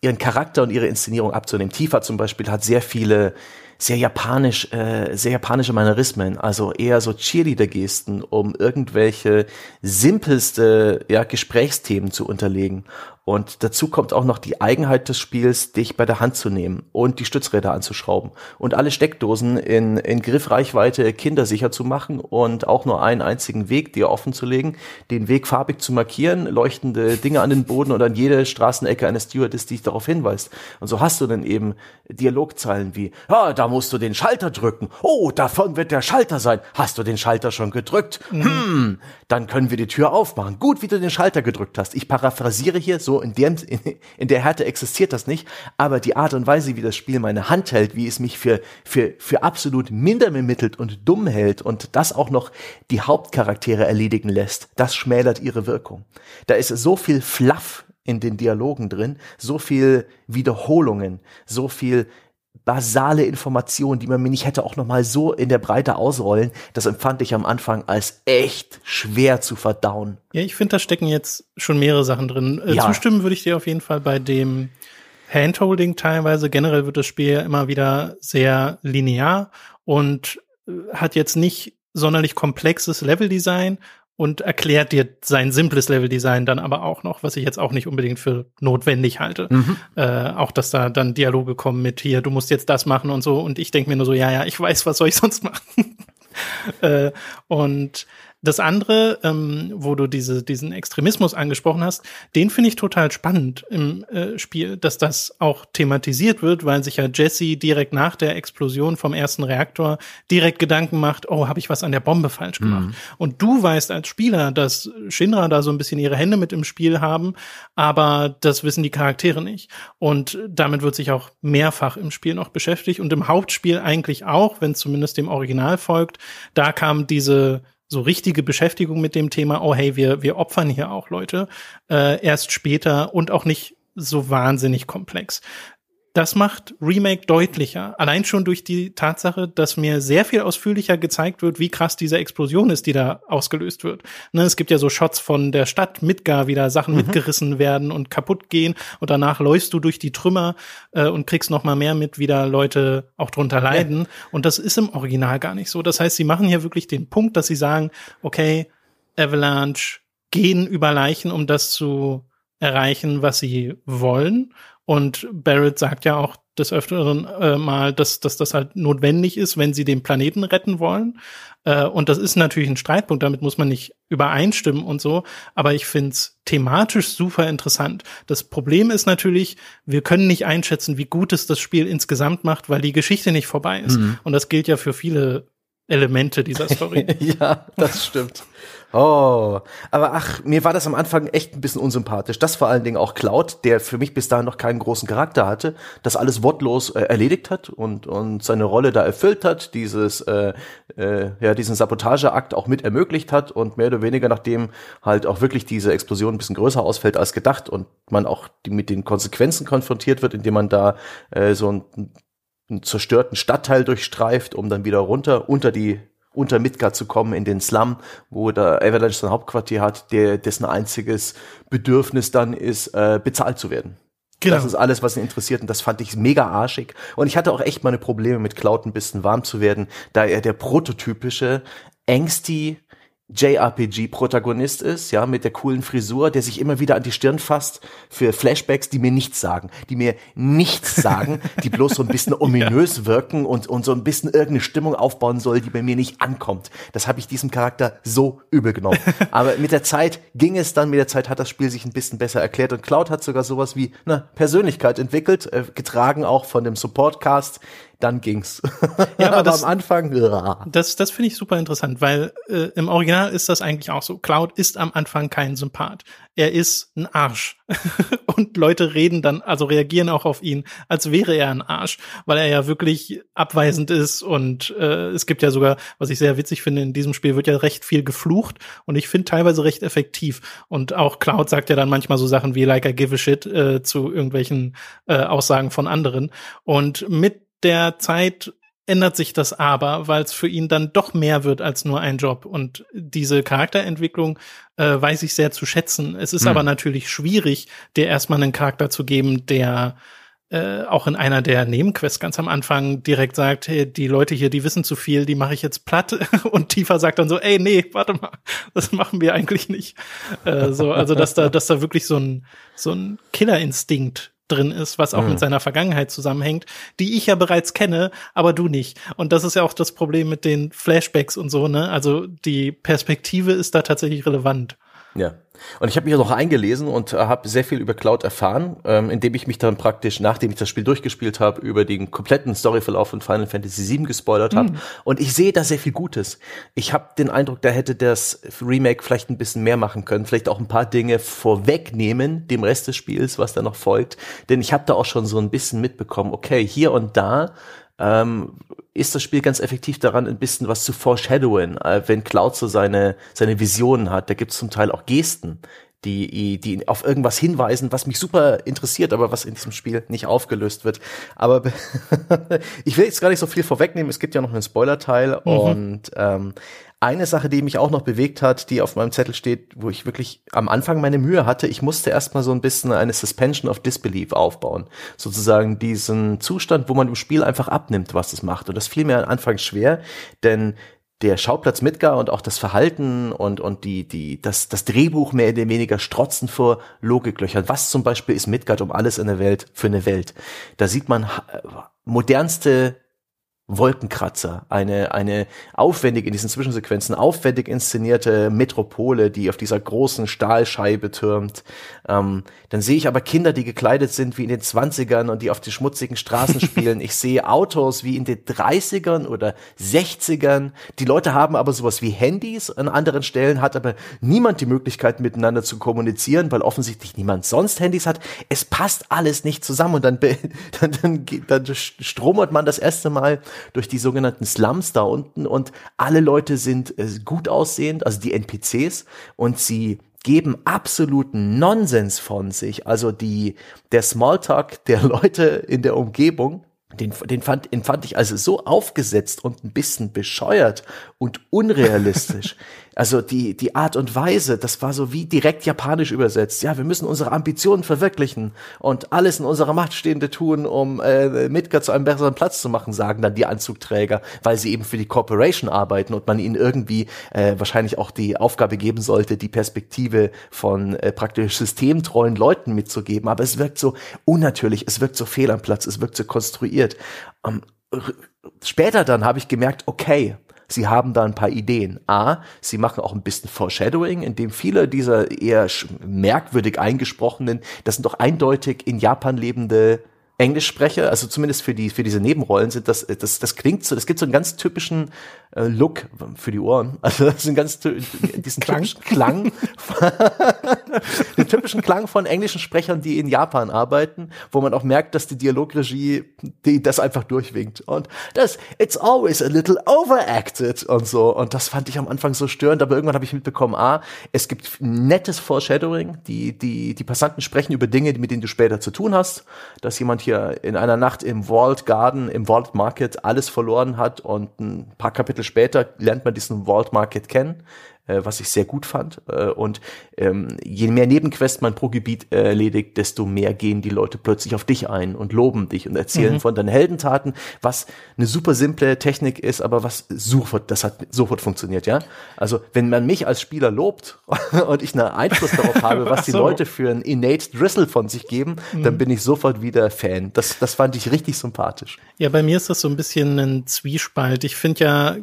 ihren Charakter und ihre Inszenierung abzunehmen. Tifa zum Beispiel hat sehr viele sehr japanisch, äh, sehr japanische Manierismen, also eher so Cheerleader-Gesten, um irgendwelche simpelste ja, Gesprächsthemen zu unterlegen. Und dazu kommt auch noch die Eigenheit des Spiels, dich bei der Hand zu nehmen und die Stützräder anzuschrauben und alle Steckdosen in, in Griffreichweite kindersicher zu machen und auch nur einen einzigen Weg dir offen zu legen, den Weg farbig zu markieren, leuchtende Dinge an den Boden oder an jede Straßenecke eines Stewardess, die dich darauf hinweist. Und so hast du dann eben Dialogzeilen wie, ja, da musst du den Schalter drücken. Oh, davon wird der Schalter sein. Hast du den Schalter schon gedrückt? Mhm. Hm, dann können wir die Tür aufmachen. Gut, wie du den Schalter gedrückt hast. Ich paraphrasiere hier, so in, dem, in, in der Härte existiert das nicht, aber die Art und Weise, wie das Spiel meine Hand hält, wie es mich für, für, für absolut minder bemittelt und dumm hält und das auch noch die Hauptcharaktere erledigen lässt, das schmälert ihre Wirkung. Da ist so viel Fluff in den Dialogen drin, so viel Wiederholungen, so viel basale Informationen, die man mir nicht hätte auch noch mal so in der Breite ausrollen, das empfand ich am Anfang als echt schwer zu verdauen. Ja, ich finde, da stecken jetzt schon mehrere Sachen drin. Äh, ja. Zustimmen würde ich dir auf jeden Fall bei dem Handholding teilweise. Generell wird das Spiel immer wieder sehr linear und äh, hat jetzt nicht sonderlich komplexes Leveldesign und erklärt dir sein simples Leveldesign dann aber auch noch, was ich jetzt auch nicht unbedingt für notwendig halte. Mhm. Äh, auch, dass da dann Dialoge kommen mit hier, du musst jetzt das machen und so. Und ich denke mir nur so, ja, ja, ich weiß, was soll ich sonst machen. äh, und das andere, ähm, wo du diese, diesen Extremismus angesprochen hast, den finde ich total spannend im äh, Spiel, dass das auch thematisiert wird, weil sich ja Jesse direkt nach der Explosion vom ersten Reaktor direkt Gedanken macht, oh, habe ich was an der Bombe falsch gemacht? Mhm. Und du weißt als Spieler, dass Shinra da so ein bisschen ihre Hände mit im Spiel haben, aber das wissen die Charaktere nicht. Und damit wird sich auch mehrfach im Spiel noch beschäftigt und im Hauptspiel eigentlich auch, wenn zumindest dem Original folgt. Da kam diese so richtige Beschäftigung mit dem Thema, oh hey, wir, wir opfern hier auch Leute, äh, erst später und auch nicht so wahnsinnig komplex das macht Remake deutlicher. Allein schon durch die Tatsache, dass mir sehr viel ausführlicher gezeigt wird, wie krass diese Explosion ist, die da ausgelöst wird. Ne, es gibt ja so Shots von der Stadt Midgar, wie da Sachen mhm. mitgerissen werden und kaputt gehen und danach läufst du durch die Trümmer äh, und kriegst noch mal mehr mit, wie da Leute auch drunter leiden. Ja. Und das ist im Original gar nicht so. Das heißt, sie machen hier wirklich den Punkt, dass sie sagen, okay, Avalanche gehen über Leichen, um das zu erreichen, was sie wollen. Und Barrett sagt ja auch des Öfteren äh, mal, dass, dass das halt notwendig ist, wenn sie den Planeten retten wollen. Äh, und das ist natürlich ein Streitpunkt, damit muss man nicht übereinstimmen und so. Aber ich find's thematisch super interessant. Das Problem ist natürlich, wir können nicht einschätzen, wie gut es das Spiel insgesamt macht, weil die Geschichte nicht vorbei ist. Mhm. Und das gilt ja für viele Elemente dieser Story. ja, das stimmt. Oh, aber ach, mir war das am Anfang echt ein bisschen unsympathisch. Das vor allen Dingen auch Cloud, der für mich bis dahin noch keinen großen Charakter hatte, das alles wortlos äh, erledigt hat und, und seine Rolle da erfüllt hat, dieses, äh, äh, ja, diesen Sabotageakt auch mit ermöglicht hat und mehr oder weniger nachdem halt auch wirklich diese Explosion ein bisschen größer ausfällt als gedacht und man auch die, mit den Konsequenzen konfrontiert wird, indem man da äh, so ein einen zerstörten Stadtteil durchstreift, um dann wieder runter unter die unter Midgard zu kommen in den Slum, wo der Avalanche sein Hauptquartier hat, der dessen einziges Bedürfnis dann ist, äh, bezahlt zu werden. Genau. Das ist alles, was ihn interessiert und das fand ich mega arschig. Und ich hatte auch echt meine Probleme mit Cloud ein bisschen warm zu werden, da er der prototypische angsty JRPG-Protagonist ist, ja, mit der coolen Frisur, der sich immer wieder an die Stirn fasst für Flashbacks, die mir nichts sagen, die mir nichts sagen, die bloß so ein bisschen ominös ja. wirken und, und so ein bisschen irgendeine Stimmung aufbauen soll, die bei mir nicht ankommt. Das habe ich diesem Charakter so übel genommen. Aber mit der Zeit ging es dann, mit der Zeit hat das Spiel sich ein bisschen besser erklärt und Cloud hat sogar sowas wie eine Persönlichkeit entwickelt, äh, getragen auch von dem Supportcast, dann ging's. Ja, aber, aber das, am Anfang. Ja. Das, das finde ich super interessant, weil äh, im Original ist das eigentlich auch so. Cloud ist am Anfang kein Sympath. Er ist ein Arsch. und Leute reden dann, also reagieren auch auf ihn, als wäre er ein Arsch, weil er ja wirklich abweisend ist und äh, es gibt ja sogar, was ich sehr witzig finde, in diesem Spiel wird ja recht viel geflucht und ich finde teilweise recht effektiv. Und auch Cloud sagt ja dann manchmal so Sachen wie like I give a shit äh, zu irgendwelchen äh, Aussagen von anderen. Und mit der Zeit ändert sich das aber, weil es für ihn dann doch mehr wird als nur ein Job. Und diese Charakterentwicklung äh, weiß ich sehr zu schätzen. Es ist hm. aber natürlich schwierig, dir erstmal einen Charakter zu geben, der äh, auch in einer der Nebenquests ganz am Anfang direkt sagt, hey, die Leute hier, die wissen zu viel, die mache ich jetzt platt. Und Tifa sagt dann so, ey, nee, warte mal, das machen wir eigentlich nicht. Äh, so, also dass da, dass da wirklich so ein so ein Killerinstinkt drin ist, was auch mhm. mit seiner Vergangenheit zusammenhängt, die ich ja bereits kenne, aber du nicht. Und das ist ja auch das Problem mit den Flashbacks und so, ne? Also die Perspektive ist da tatsächlich relevant. Ja. Und ich habe mich noch eingelesen und äh, habe sehr viel über Cloud erfahren, ähm, indem ich mich dann praktisch, nachdem ich das Spiel durchgespielt habe, über den kompletten Storyverlauf von Final Fantasy VII gespoilert habe. Mhm. Und ich sehe da sehr viel Gutes. Ich habe den Eindruck, da hätte das Remake vielleicht ein bisschen mehr machen können, vielleicht auch ein paar Dinge vorwegnehmen dem Rest des Spiels, was da noch folgt. Denn ich habe da auch schon so ein bisschen mitbekommen, okay, hier und da ähm, ist das Spiel ganz effektiv daran, ein bisschen was zu foreshadowen, äh, wenn Cloud so seine, seine Visionen hat. Da gibt es zum Teil auch Gesten, die, die auf irgendwas hinweisen, was mich super interessiert, aber was in diesem Spiel nicht aufgelöst wird. Aber ich will jetzt gar nicht so viel vorwegnehmen. Es gibt ja noch einen Spoiler-Teil mhm. und ähm, eine Sache, die mich auch noch bewegt hat, die auf meinem Zettel steht, wo ich wirklich am Anfang meine Mühe hatte, ich musste erstmal so ein bisschen eine Suspension of Disbelief aufbauen. Sozusagen diesen Zustand, wo man im Spiel einfach abnimmt, was es macht. Und das fiel mir am Anfang schwer, denn der Schauplatz Midgar und auch das Verhalten und, und die, die, das, das Drehbuch mehr oder weniger strotzen vor Logiklöchern. Was zum Beispiel ist Midgard um alles in der Welt für eine Welt? Da sieht man modernste Wolkenkratzer, eine, eine aufwendig in diesen Zwischensequenzen, aufwendig inszenierte Metropole, die auf dieser großen Stahlscheibe türmt. Ähm, dann sehe ich aber Kinder, die gekleidet sind wie in den Zwanzigern und die auf die schmutzigen Straßen spielen. Ich sehe Autos wie in den Dreißigern oder Sechzigern. Die Leute haben aber sowas wie Handys. An anderen Stellen hat aber niemand die Möglichkeit, miteinander zu kommunizieren, weil offensichtlich niemand sonst Handys hat. Es passt alles nicht zusammen und dann, dann, dann, dann stromert man das erste Mal durch die sogenannten Slums da unten und alle Leute sind äh, gut aussehend, also die NPCs und sie geben absoluten Nonsens von sich. Also die, der Smalltalk der Leute in der Umgebung, den, den, fand, den fand ich also so aufgesetzt und ein bisschen bescheuert und unrealistisch. Also die, die Art und Weise, das war so wie direkt japanisch übersetzt. Ja, wir müssen unsere Ambitionen verwirklichen und alles in unserer Macht Stehende tun, um äh, Midgar zu einem besseren Platz zu machen, sagen dann die Anzugträger, weil sie eben für die Corporation arbeiten und man ihnen irgendwie äh, wahrscheinlich auch die Aufgabe geben sollte, die Perspektive von äh, praktisch systemtreuen Leuten mitzugeben. Aber es wirkt so unnatürlich, es wirkt so fehl am Platz, es wirkt so konstruiert. Um, ähm, später dann habe ich gemerkt, okay, sie haben da ein paar Ideen. A, sie machen auch ein bisschen Foreshadowing, indem viele dieser eher merkwürdig eingesprochenen, das sind doch eindeutig in Japan lebende Englischsprecher, also zumindest für die für diese Nebenrollen sind das das das klingt so, das gibt so einen ganz typischen äh, Look für die Ohren. Also das ist ein ganz diesen Klang. typischen Klang, den typischen Klang von englischen Sprechern, die in Japan arbeiten, wo man auch merkt, dass die Dialogregie die das einfach durchwinkt und das it's always a little overacted und so und das fand ich am Anfang so störend, aber irgendwann habe ich mitbekommen, ah, es gibt nettes Foreshadowing, die die die Passanten sprechen über Dinge, mit denen du später zu tun hast, dass jemand hier in einer Nacht im Vault Garden, im Vault Market alles verloren hat und ein paar Kapitel später lernt man diesen Vault Market kennen äh, was ich sehr gut fand. Äh, und ähm, je mehr Nebenquests man pro Gebiet äh, erledigt, desto mehr gehen die Leute plötzlich auf dich ein und loben dich und erzählen mhm. von deinen Heldentaten, was eine super simple Technik ist, aber was sofort, das hat sofort funktioniert, ja. Also wenn man mich als Spieler lobt und ich einen Einfluss darauf habe, was die so. Leute für ein innate Drizzle von sich geben, mhm. dann bin ich sofort wieder Fan. Das, das fand ich richtig sympathisch. Ja, bei mir ist das so ein bisschen ein Zwiespalt. Ich finde ja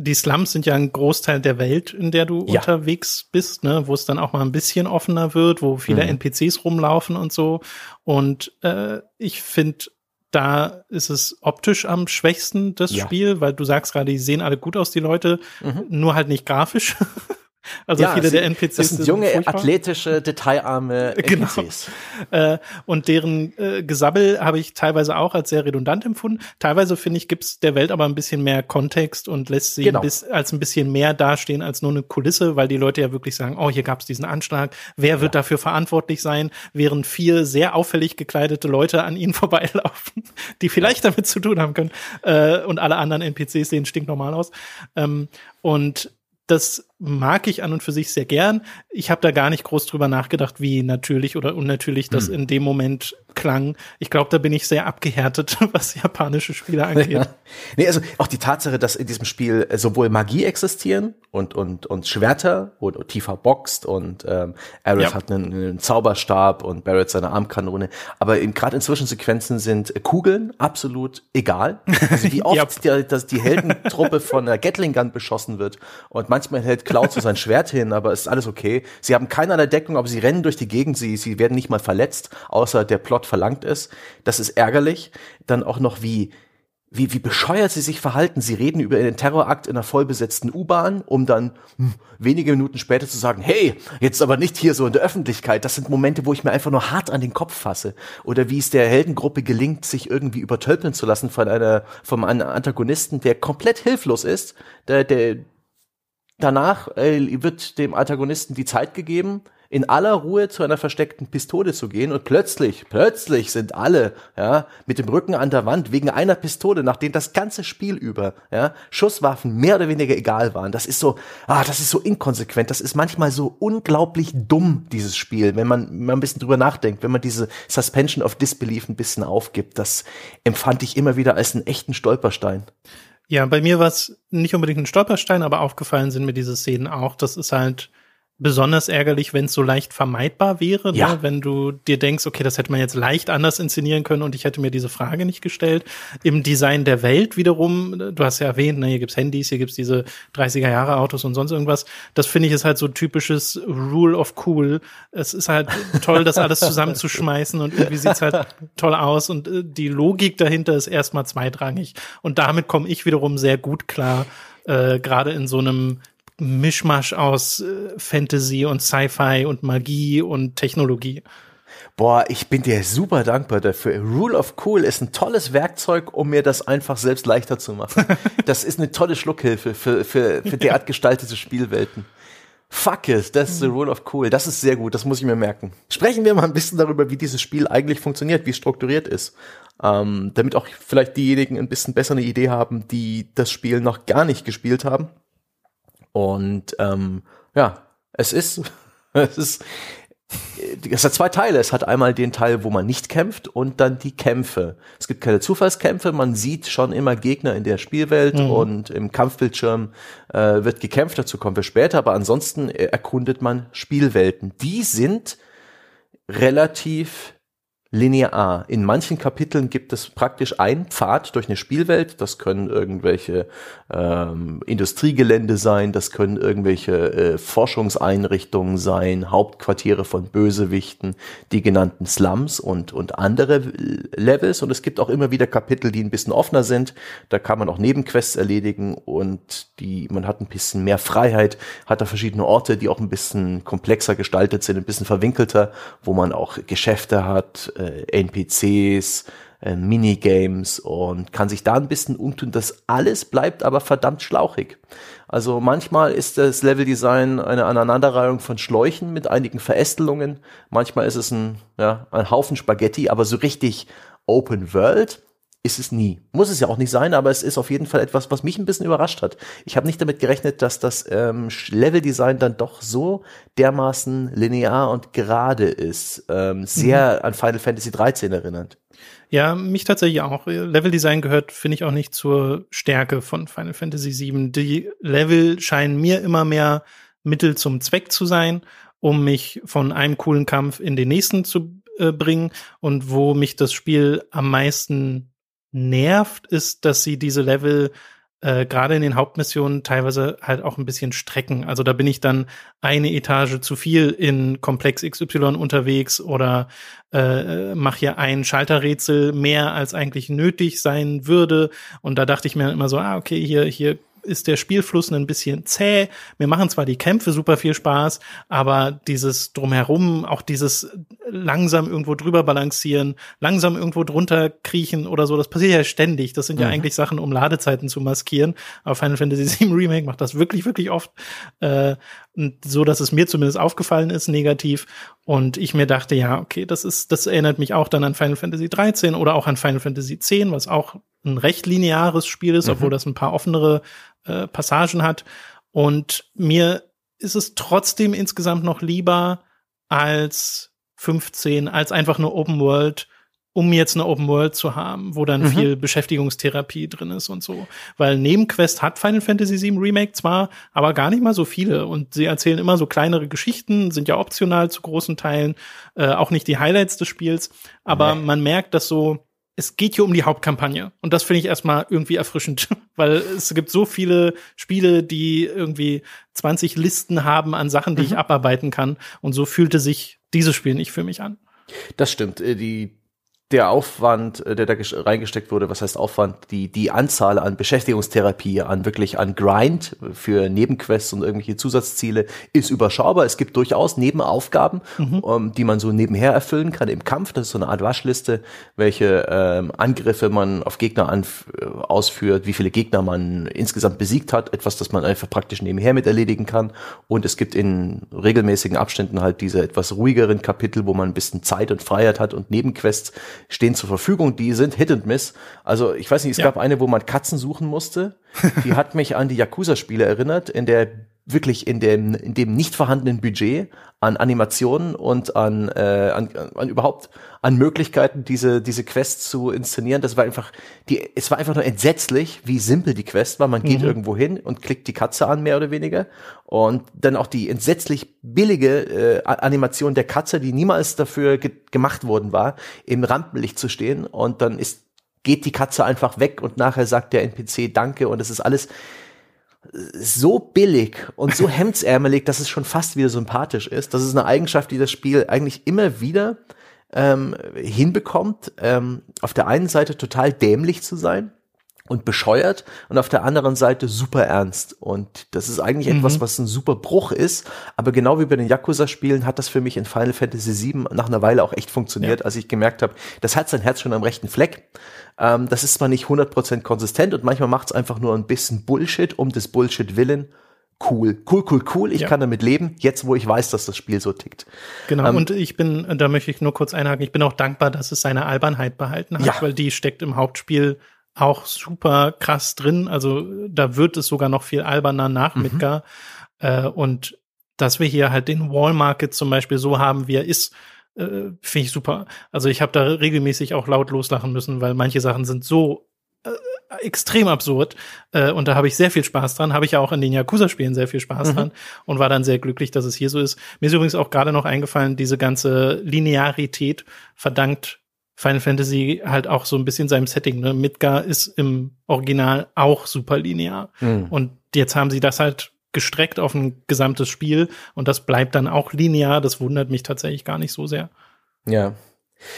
die Slums sind ja ein Großteil der Welt, in der du ja. unterwegs bist, ne, wo es dann auch mal ein bisschen offener wird, wo viele mhm. NPCs rumlaufen und so. Und äh, ich finde, da ist es optisch am schwächsten, das ja. Spiel, weil du sagst gerade, die sehen alle gut aus, die Leute, mhm. nur halt nicht grafisch. Also ja, viele sie, der NPCs das sind junge, furchtbar. athletische, detailarme NPCs. Genau. Äh, und deren äh, Gesabbel habe ich teilweise auch als sehr redundant empfunden. Teilweise finde ich, gibt's der Welt aber ein bisschen mehr Kontext und lässt sie genau. bis, als ein bisschen mehr dastehen als nur eine Kulisse, weil die Leute ja wirklich sagen, oh, hier gab's diesen Anschlag, wer wird ja. dafür verantwortlich sein, während vier sehr auffällig gekleidete Leute an ihnen vorbeilaufen, die vielleicht ja. damit zu tun haben können. Äh, und alle anderen NPCs sehen stinknormal aus. Ähm, und das mag ich an und für sich sehr gern. Ich habe da gar nicht groß drüber nachgedacht, wie natürlich oder unnatürlich das hm. in dem Moment klang. Ich glaube, da bin ich sehr abgehärtet, was japanische Spiele angeht. Ja. Nee, also auch die Tatsache, dass in diesem Spiel sowohl Magie existieren und und und Schwerter oder Tifa boxt und ähm, Aerith ja. hat einen, einen, Zauberstab und Barrett seine Armkanone, aber gerade in Zwischensequenzen sind Kugeln absolut egal. Also wie oft ja. die, dass die Heldentruppe von einer Gatling Gun beschossen wird und manchmal hält klaut so sein Schwert hin, aber ist alles okay. Sie haben keinerlei Deckung, aber sie rennen durch die Gegend, sie, sie werden nicht mal verletzt, außer der Plot verlangt es. Das ist ärgerlich. Dann auch noch wie, wie, wie bescheuert sie sich verhalten. Sie reden über den Terrorakt in einer vollbesetzten U-Bahn, um dann hm, wenige Minuten später zu sagen, hey, jetzt aber nicht hier so in der Öffentlichkeit. Das sind Momente, wo ich mir einfach nur hart an den Kopf fasse. Oder wie es der Heldengruppe gelingt, sich irgendwie übertölpeln zu lassen von einer, einem Antagonisten, der komplett hilflos ist, der, der, danach äh, wird dem Antagonisten die Zeit gegeben, in aller Ruhe zu einer versteckten Pistole zu gehen und plötzlich, plötzlich sind alle, ja, mit dem Rücken an der Wand wegen einer Pistole, nachdem das ganze Spiel über, ja, Schusswaffen mehr oder weniger egal waren. Das ist so, ah, das ist so inkonsequent, das ist manchmal so unglaublich dumm, dieses Spiel, wenn man, wenn man ein bisschen drüber nachdenkt, wenn man diese Suspension of Disbelief ein bisschen aufgibt, das empfand ich immer wieder als einen echten Stolperstein. Ja, bei mir war es nicht unbedingt ein Stolperstein, aber aufgefallen sind mir diese Szenen auch. Das ist halt, besonders ärgerlich, wenn es so leicht vermeidbar wäre, ne? ja. ne? wenn du dir denkst, okay, das hätte man jetzt leicht anders inszenieren können und ich hätte mir diese Frage nicht gestellt. Im Design der Welt wiederum, du hast ja erwähnt, ne, hier gibt's Handys, hier gibt's diese 30er Jahre Autos und sonst irgendwas. Das finde ich ist halt so typisches Rule of Cool. Es ist halt toll, das alles zusammenzuschmeißen und irgendwie sieht's halt toll aus und äh, die Logik dahinter ist erstmal zweitrangig und damit komme ich wiederum sehr gut klar. Äh, gerade in so einem Mischmasch aus äh, Fantasy und Sci-Fi und Magie und Technologie. Boah, ich bin dir super dankbar dafür. Rule of Cool ist ein tolles Werkzeug, um mir das einfach selbst leichter zu machen. das ist eine tolle Schluckhilfe für, für, für derart gestaltete Spielwelten. Fuck it, das ist the Rule of Cool. Das ist sehr gut, das muss ich mir merken. Sprechen wir mal ein bisschen darüber, wie dieses Spiel eigentlich funktioniert, wie es strukturiert ist. Ähm, damit auch vielleicht diejenigen ein bisschen besser eine Idee haben, die das Spiel noch gar nicht gespielt haben. Und ähm, ja, es ist, es ist, es hat zwei Teile. Es hat einmal den Teil, wo man nicht kämpft und dann die Kämpfe. Es gibt keine Zufallskämpfe, man sieht schon immer Gegner in der Spielwelt mhm. und im Kampfbildschirm äh, wird gekämpft, dazu kommen wir später, aber ansonsten erkundet man Spielwelten. Die sind relativ linear. In manchen Kapiteln gibt es praktisch einen Pfad durch eine Spielwelt. Das können irgendwelche ähm, Industriegelände sein, das können irgendwelche äh, Forschungseinrichtungen sein, Hauptquartiere von Bösewichten, die genannten Slums und, und andere Levels. Und es gibt auch immer wieder Kapitel, die ein bisschen offener sind. Da kann man auch Nebenquests erledigen und die, man hat ein bisschen mehr Freiheit, hat da verschiedene Orte, die auch ein bisschen komplexer gestaltet sind, ein bisschen verwinkelter, wo man auch Geschäfte hat, äh, NPCs, äh, Minigames und kann sich da ein bisschen umtun. Das alles bleibt aber verdammt schlauchig. Also manchmal ist das Leveldesign eine Aneinanderreihung von Schläuchen mit einigen Verästelungen. Manchmal ist es ein, ja, ein Haufen Spaghetti, aber so richtig Open World ist es nie. Muss es ja auch nicht sein, aber es ist auf jeden Fall etwas, was mich ein bisschen überrascht hat. Ich habe nicht damit gerechnet, dass das ähm, Leveldesign dann doch so dermaßen linear und gerade ist. Ähm, sehr mhm. an Final Fantasy 13 erinnert. Ja, mich tatsächlich auch. Leveldesign gehört, finde ich, auch nicht zur Stärke von Final Fantasy 7. Die Level scheinen mir immer mehr Mittel zum Zweck zu sein, um mich von einem coolen Kampf in den nächsten zu äh, bringen und wo mich das Spiel am meisten nervt, ist, dass sie diese Level äh, gerade in den Hauptmissionen teilweise halt auch ein bisschen strecken. Also da bin ich dann eine Etage zu viel in Komplex XY unterwegs oder äh, mache hier ein Schalterrätsel mehr als eigentlich nötig sein würde. Und da dachte ich mir immer so, ah, okay, hier, hier ist der Spielfluss ein bisschen zäh. Mir machen zwar die Kämpfe super viel Spaß, aber dieses drumherum, auch dieses langsam irgendwo drüber balancieren, langsam irgendwo drunter kriechen oder so, das passiert ja ständig. Das sind ja mhm. eigentlich Sachen, um Ladezeiten zu maskieren. Aber Final Fantasy VII Remake macht das wirklich, wirklich oft. Äh, so, dass es mir zumindest aufgefallen ist, negativ. Und ich mir dachte, ja, okay, das ist, das erinnert mich auch dann an Final Fantasy 13 oder auch an Final Fantasy 10, was auch ein recht lineares Spiel ist, mhm. obwohl das ein paar offenere äh, Passagen hat. Und mir ist es trotzdem insgesamt noch lieber als 15, als einfach nur Open World, um jetzt eine Open World zu haben, wo dann mhm. viel Beschäftigungstherapie drin ist und so. Weil Nebenquest hat Final Fantasy VII Remake zwar, aber gar nicht mal so viele. Und sie erzählen immer so kleinere Geschichten, sind ja optional zu großen Teilen, äh, auch nicht die Highlights des Spiels. Aber nee. man merkt, dass so es geht hier um die Hauptkampagne. Und das finde ich erstmal irgendwie erfrischend, weil es gibt so viele Spiele, die irgendwie 20 Listen haben an Sachen, die mhm. ich abarbeiten kann. Und so fühlte sich dieses Spiel nicht für mich an. Das stimmt. Äh, die der Aufwand, äh, der da reingesteckt wurde, was heißt Aufwand, die, die Anzahl an Beschäftigungstherapie, an wirklich an Grind für Nebenquests und irgendwelche Zusatzziele ist überschaubar. Es gibt durchaus Nebenaufgaben, mhm. um, ähm, die man so nebenher erfüllen kann im Kampf. Das ist so eine Art Waschliste, welche ähm, Angriffe man auf Gegner äh, ausführt, wie viele Gegner man insgesamt besiegt hat, etwas, das man einfach praktisch nebenher mit erledigen kann. Und es gibt in regelmäßigen Abständen halt diese etwas ruhigeren Kapitel, wo man ein bisschen Zeit und Freiheit hat und Nebenquests stehen zur Verfügung, die sind Hit and Miss. Also ich weiß nicht, es ja. gab eine, wo man Katzen suchen musste. Die hat mich an die Yakuza-Spiele erinnert, in der wirklich in dem, in dem nicht vorhandenen Budget an Animationen und an, äh, an, an überhaupt an Möglichkeiten, diese, diese Quest zu inszenieren. Das war einfach, die, es war einfach nur entsetzlich, wie simpel die Quest war. Man geht mhm. irgendwo hin und klickt die Katze an, mehr oder weniger. Und dann auch die entsetzlich billige äh, Animation der Katze, die niemals dafür ge gemacht worden war, im Rampenlicht zu stehen. Und dann ist, geht die Katze einfach weg und nachher sagt der NPC Danke und es ist alles, so billig und so hemdsärmelig, dass es schon fast wieder sympathisch ist. Das ist eine Eigenschaft, die das Spiel eigentlich immer wieder ähm, hinbekommt, ähm, auf der einen Seite total dämlich zu sein und bescheuert und auf der anderen Seite super ernst. Und das ist eigentlich mhm. etwas, was ein super Bruch ist. Aber genau wie bei den Yakuza-Spielen hat das für mich in Final Fantasy VII nach einer Weile auch echt funktioniert, ja. als ich gemerkt habe, das hat sein Herz schon am rechten Fleck. Ähm, das ist zwar nicht 100% konsistent und manchmal macht es einfach nur ein bisschen Bullshit um des Bullshit willen cool, cool, cool, cool. Ich ja. kann damit leben, jetzt wo ich weiß, dass das Spiel so tickt. Genau, ähm, und ich bin, da möchte ich nur kurz einhaken, ich bin auch dankbar, dass es seine Albernheit behalten hat, ja. weil die steckt im Hauptspiel auch super krass drin. Also da wird es sogar noch viel alberner nach mhm. Midgar. Äh, und dass wir hier halt den Wall Market zum Beispiel so haben, wie er ist, äh, finde ich super. Also ich habe da regelmäßig auch laut loslachen müssen, weil manche Sachen sind so äh, extrem absurd äh, und da habe ich sehr viel Spaß dran, habe ich ja auch in den Yakuza-Spielen sehr viel Spaß mhm. dran und war dann sehr glücklich, dass es hier so ist. Mir ist übrigens auch gerade noch eingefallen, diese ganze Linearität verdankt Final Fantasy halt auch so ein bisschen seinem Setting. Ne? Midgar ist im Original auch super linear. Mhm. Und jetzt haben sie das halt gestreckt auf ein gesamtes Spiel und das bleibt dann auch linear. Das wundert mich tatsächlich gar nicht so sehr. Ja,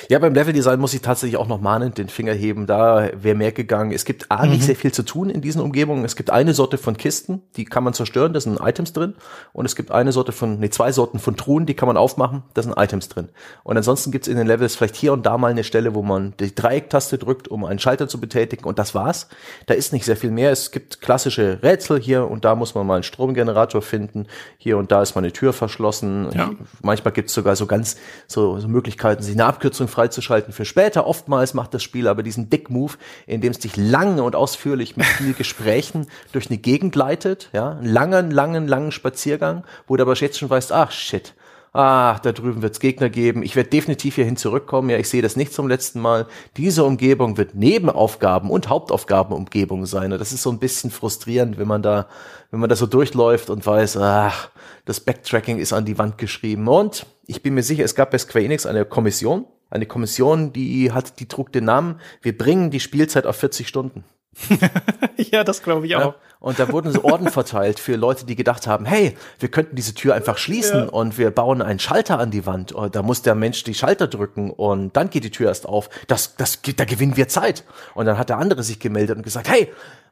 ja, beim Leveldesign muss ich tatsächlich auch noch mahnend den Finger heben. Da wäre mehr gegangen. Es gibt A, nicht mhm. sehr viel zu tun in diesen Umgebungen. Es gibt eine Sorte von Kisten, die kann man zerstören, da sind Items drin. Und es gibt eine Sorte von, nee, zwei Sorten von Truhen, die kann man aufmachen, da sind Items drin. Und ansonsten gibt's in den Levels vielleicht hier und da mal eine Stelle, wo man die Dreiecktaste drückt, um einen Schalter zu betätigen. Und das war's. Da ist nicht sehr viel mehr. Es gibt klassische Rätsel hier und da muss man mal einen Stromgenerator finden. Hier und da ist mal eine Tür verschlossen. Ja. Manchmal gibt's sogar so ganz so, so Möglichkeiten, sich eine Abkürzung Abkürzung freizuschalten für später. Oftmals macht das Spiel aber diesen Dick-Move, in dem es dich lange und ausführlich mit viel Gesprächen durch eine Gegend leitet. Ja, einen langen, langen, langen Spaziergang, wo du aber jetzt schon weißt, ach shit, ah, da drüben wird es Gegner geben. Ich werde definitiv hierhin zurückkommen. Ja, ich sehe das nicht zum letzten Mal. Diese Umgebung wird Nebenaufgaben und Hauptaufgabenumgebung sein. Und das ist so ein bisschen frustrierend, wenn man da, wenn man da so durchläuft und weiß, ach, das Backtracking ist an die Wand geschrieben. Und ich bin mir sicher, es gab bei Square Enix eine Kommission, eine Kommission, die hat, die trug den Namen, wir bringen die Spielzeit auf 40 Stunden. ja, das glaube ich auch. Ja, und da wurden so Orden verteilt für Leute, die gedacht haben, hey, wir könnten diese Tür einfach schließen ja. und wir bauen einen Schalter an die Wand. Und da muss der Mensch die Schalter drücken und dann geht die Tür erst auf. Das, das, da gewinnen wir Zeit. Und dann hat der andere sich gemeldet und gesagt, hey,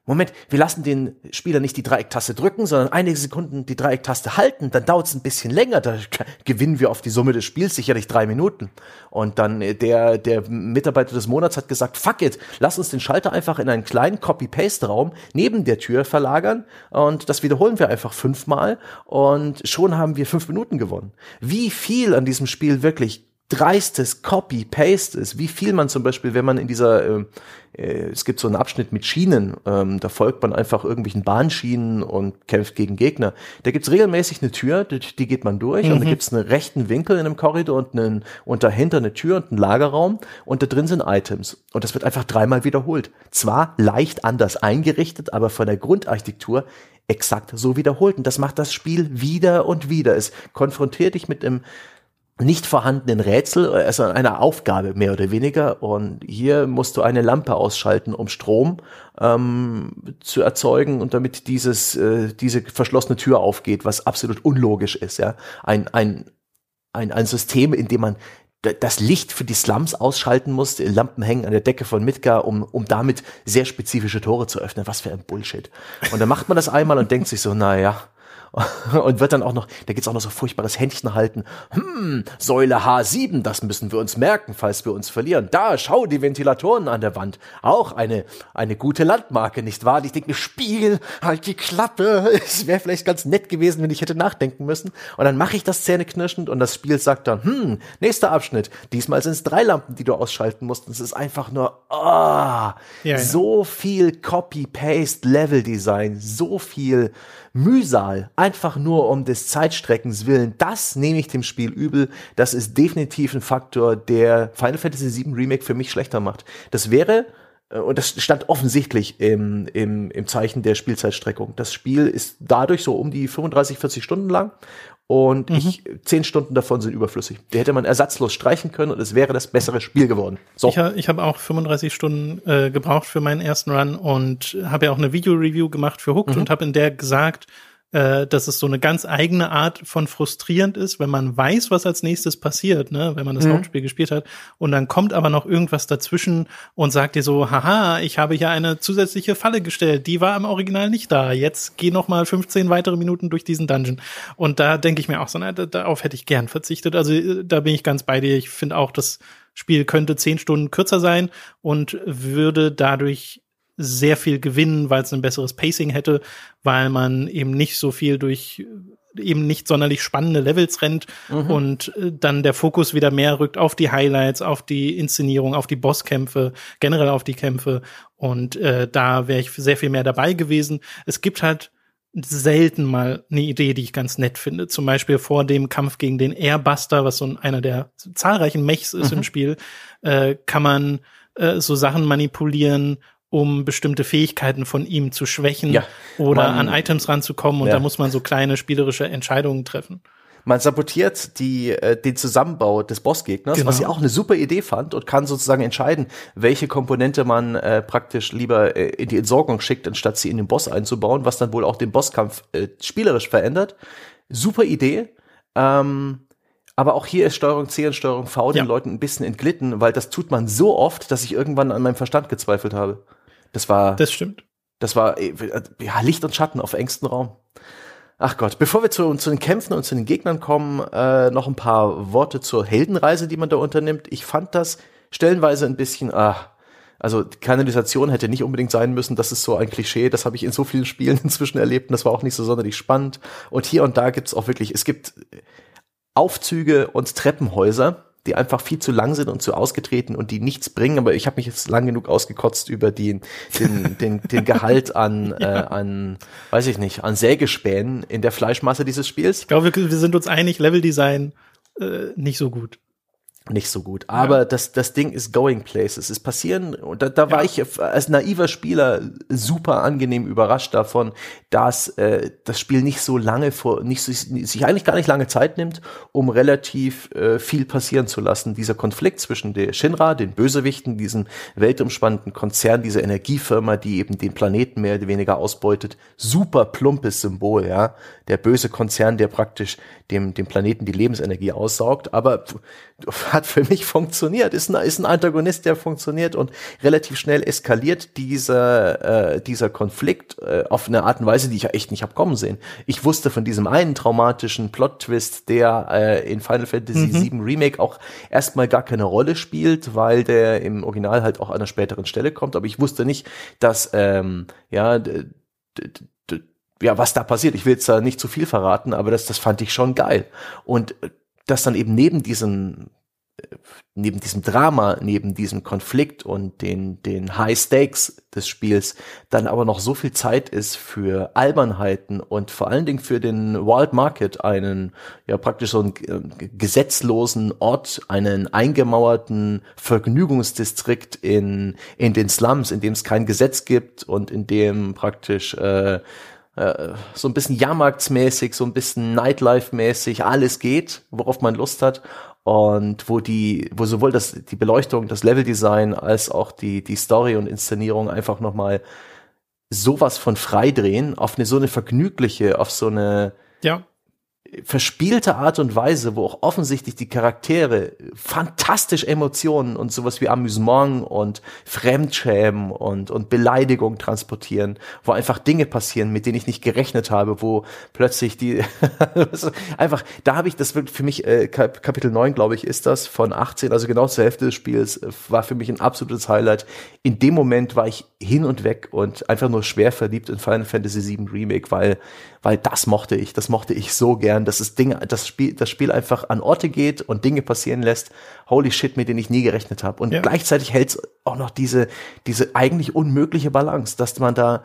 Moment, wir lassen den Spieler nicht die Dreiecktaste drücken, sondern einige Sekunden die Dreiecktaste halten, dann dauert es ein bisschen länger, da gewinnen wir auf die Summe des Spiels sicherlich drei Minuten. Und dann äh, der, der Mitarbeiter des Monats hat gesagt, fuck it, lass uns den Schalter einfach in einen kleinen Copy-Paste-Raum neben der Tür verlagern und das wiederholen wir einfach fünfmal und schon haben wir fünf Minuten gewonnen. Wie viel an diesem Spiel wirklich dreistes Copy-Paste ist, wie viel man zum Beispiel, wenn man in dieser, äh, äh, es gibt so einen Abschnitt mit Schienen, ähm, da folgt man einfach irgendwelchen Bahnschienen und kämpft gegen Gegner. Da gibt's regelmäßig eine Tür, die, die geht man durch mhm. und da mhm. gibt's einen rechten Winkel in einem Korridor und, einen, und dahinter eine Tür und einen Lagerraum und da drin sind Items. Und das wird einfach dreimal wiederholt. Zwar leicht anders eingerichtet, aber von der Grundarchitektur exakt so wiederholt. Und das macht das Spiel wieder und wieder. Es konfrontiert dich mit einem nicht vorhandenen Rätsel, also einer Aufgabe mehr oder weniger. Und hier musst du eine Lampe ausschalten, um Strom ähm, zu erzeugen und damit dieses, äh, diese verschlossene Tür aufgeht, was absolut unlogisch ist. Ja, ein, ein, ein, ein System, in dem man das Licht für die Slums ausschalten muss, Lampen hängen an der Decke von Midgar, um, um damit sehr spezifische Tore zu öffnen. Was für ein Bullshit. Und dann macht man das einmal und denkt sich so, na ja, und wird dann auch noch, da gibt's auch noch so furchtbares Händchen halten. Hm, Säule H7, das müssen wir uns merken, falls wir uns verlieren. Da, schau, die Ventilatoren an der Wand. Auch eine, eine gute Landmarke, nicht wahr? Ich denke mir, Spiel, halt die Klappe. Es wäre vielleicht ganz nett gewesen, wenn ich hätte nachdenken müssen. Und dann mache ich das zähneknirschend und das Spiel sagt dann, hm, nächster Abschnitt. Diesmal sind es drei Lampen, die du ausschalten musst. Und es ist einfach nur, ah, oh, ja, so viel Copy-Paste, Level-Design, so viel Mühsal, einfach nur um des Zeitstreckens willen, das nehme ich dem Spiel übel. Das ist definitiv ein Faktor, der Final Fantasy VII Remake für mich schlechter macht. Das wäre äh, und das stand offensichtlich im, im, im Zeichen der Spielzeitstreckung. Das Spiel ist dadurch so um die 35, 40 Stunden lang und mhm. ich, zehn Stunden davon sind überflüssig. Die hätte man ersatzlos streichen können und es wäre das bessere Spiel geworden. So. Ich, ich habe auch 35 Stunden äh, gebraucht für meinen ersten Run und habe ja auch eine Video-Review gemacht für Hooked mhm. und habe in der gesagt, äh, dass es so eine ganz eigene Art von frustrierend ist, wenn man weiß, was als nächstes passiert, ne, wenn man das mhm. Hauptspiel gespielt hat, und dann kommt aber noch irgendwas dazwischen und sagt dir so, haha, ich habe hier eine zusätzliche Falle gestellt, die war im Original nicht da. Jetzt geh noch mal 15 weitere Minuten durch diesen Dungeon. Und da denke ich mir auch so, na, darauf hätte ich gern verzichtet. Also äh, da bin ich ganz bei dir. Ich finde auch, das Spiel könnte zehn Stunden kürzer sein und würde dadurch sehr viel gewinnen, weil es ein besseres Pacing hätte, weil man eben nicht so viel durch eben nicht sonderlich spannende Levels rennt mhm. und äh, dann der Fokus wieder mehr rückt auf die Highlights, auf die Inszenierung, auf die Bosskämpfe, generell auf die Kämpfe und äh, da wäre ich sehr viel mehr dabei gewesen. Es gibt halt selten mal eine Idee, die ich ganz nett finde. Zum Beispiel vor dem Kampf gegen den Airbuster, was so einer der zahlreichen Mechs ist mhm. im Spiel, äh, kann man äh, so Sachen manipulieren um bestimmte Fähigkeiten von ihm zu schwächen ja, oder man, an Items ranzukommen und ja. da muss man so kleine spielerische Entscheidungen treffen. Man sabotiert die, äh, den Zusammenbau des Bossgegners, genau. was ich auch eine super Idee fand und kann sozusagen entscheiden, welche Komponente man äh, praktisch lieber äh, in die Entsorgung schickt, anstatt sie in den Boss einzubauen, was dann wohl auch den Bosskampf äh, spielerisch verändert. Super Idee. Ähm, aber auch hier ist Steuerung C und Steuerung V den ja. Leuten ein bisschen entglitten, weil das tut man so oft, dass ich irgendwann an meinem Verstand gezweifelt habe. Das war. Das stimmt. Das war äh, ja, Licht und Schatten auf engstem Raum. Ach Gott, bevor wir zu, zu den Kämpfen und zu den Gegnern kommen, äh, noch ein paar Worte zur Heldenreise, die man da unternimmt. Ich fand das stellenweise ein bisschen, ah, also Kanalisation hätte nicht unbedingt sein müssen, das ist so ein Klischee, das habe ich in so vielen Spielen inzwischen erlebt und das war auch nicht so sonderlich spannend. Und hier und da gibt's auch wirklich, es gibt Aufzüge und Treppenhäuser, die einfach viel zu lang sind und zu ausgetreten und die nichts bringen. Aber ich habe mich jetzt lang genug ausgekotzt über die, den, den, den Gehalt an, ja. äh, an, weiß ich nicht, an Sägespänen in der Fleischmasse dieses Spiels. Ich glaube, wir, wir sind uns einig, Leveldesign äh, nicht so gut nicht so gut. Aber ja. das, das Ding ist going places. Es passieren, und da, da war ich als naiver Spieler super angenehm überrascht davon, dass äh, das Spiel nicht so lange vor, nicht so, sich eigentlich gar nicht lange Zeit nimmt, um relativ äh, viel passieren zu lassen. Dieser Konflikt zwischen der Shinra, den Bösewichten, diesem weltumspannenden Konzern, dieser Energiefirma, die eben den Planeten mehr oder weniger ausbeutet, super plumpes Symbol, ja. Der böse Konzern, der praktisch dem, dem Planeten die Lebensenergie aussaugt, aber hat für mich funktioniert, ist ein, ist ein Antagonist, der funktioniert und relativ schnell eskaliert dieser, äh, dieser Konflikt äh, auf eine Art und Weise, die ich ja echt nicht hab kommen sehen. Ich wusste von diesem einen traumatischen Plot-Twist, der äh, in Final Fantasy mhm. VII Remake auch erstmal gar keine Rolle spielt, weil der im Original halt auch an einer späteren Stelle kommt, aber ich wusste nicht, dass ähm, ja ja, was da passiert. Ich will jetzt da nicht zu viel verraten, aber das, das fand ich schon geil. Und äh, das dann eben neben diesem, äh, neben diesem Drama, neben diesem Konflikt und den, den High Stakes des Spiels dann aber noch so viel Zeit ist für Albernheiten und vor allen Dingen für den Wild Market einen, ja, praktisch so einen äh, gesetzlosen Ort, einen eingemauerten Vergnügungsdistrikt in, in den Slums, in dem es kein Gesetz gibt und in dem praktisch, äh, so ein bisschen Jahrmarktsmäßig, so ein bisschen Nightlife-mäßig, alles geht, worauf man Lust hat. Und wo die, wo sowohl das, die Beleuchtung, das Leveldesign als auch die, die Story und Inszenierung einfach nochmal sowas von freidrehen auf eine so eine vergnügliche, auf so eine ja verspielte Art und Weise, wo auch offensichtlich die Charaktere fantastisch Emotionen und sowas wie Amüsement und Fremdschämen und, und Beleidigung transportieren, wo einfach Dinge passieren, mit denen ich nicht gerechnet habe, wo plötzlich die, einfach, da habe ich, das für mich, äh, Kapitel 9, glaube ich, ist das, von 18, also genau zur Hälfte des Spiels, äh, war für mich ein absolutes Highlight. In dem Moment war ich hin und weg und einfach nur schwer verliebt in Final Fantasy VII Remake, weil, weil das mochte ich, das mochte ich so gern, dass das Ding, das Spiel, das Spiel einfach an Orte geht und Dinge passieren lässt, holy shit, mit denen ich nie gerechnet habe. Und ja. gleichzeitig hält es auch noch diese, diese eigentlich unmögliche Balance, dass man da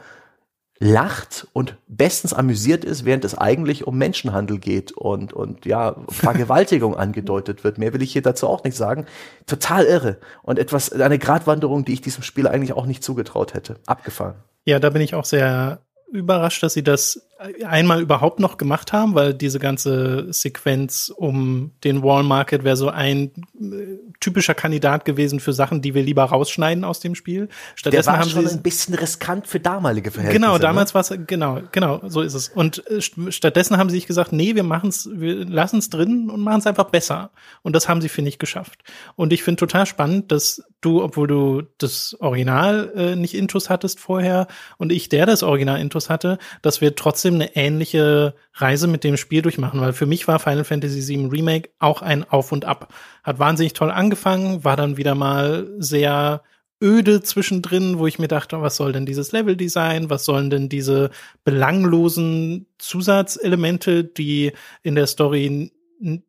lacht und bestens amüsiert ist, während es eigentlich um Menschenhandel geht und, und ja, Vergewaltigung angedeutet wird. Mehr will ich hier dazu auch nicht sagen. Total irre. Und etwas, eine Gratwanderung, die ich diesem Spiel eigentlich auch nicht zugetraut hätte. Abgefahren. Ja, da bin ich auch sehr überrascht, dass sie das einmal überhaupt noch gemacht haben, weil diese ganze Sequenz um den Wall Market wäre so ein äh, typischer Kandidat gewesen für Sachen, die wir lieber rausschneiden aus dem Spiel. Stattdessen Der war haben schon sie ein bisschen riskant für damalige Verhältnisse. Genau, damals ne? war es genau, genau, so ist es. Und äh, stattdessen haben sie sich gesagt, nee, wir machen's, wir lassen es drin und machen es einfach besser. Und das haben sie finde ich geschafft. Und ich finde total spannend, dass du, obwohl du das Original äh, nicht Intus hattest vorher und ich der das Original Intus hatte, dass wir trotzdem trotzdem eine ähnliche Reise mit dem Spiel durchmachen, weil für mich war Final Fantasy VII Remake auch ein Auf und Ab. Hat wahnsinnig toll angefangen, war dann wieder mal sehr öde zwischendrin, wo ich mir dachte, was soll denn dieses Leveldesign, was sollen denn diese belanglosen Zusatzelemente, die in der Story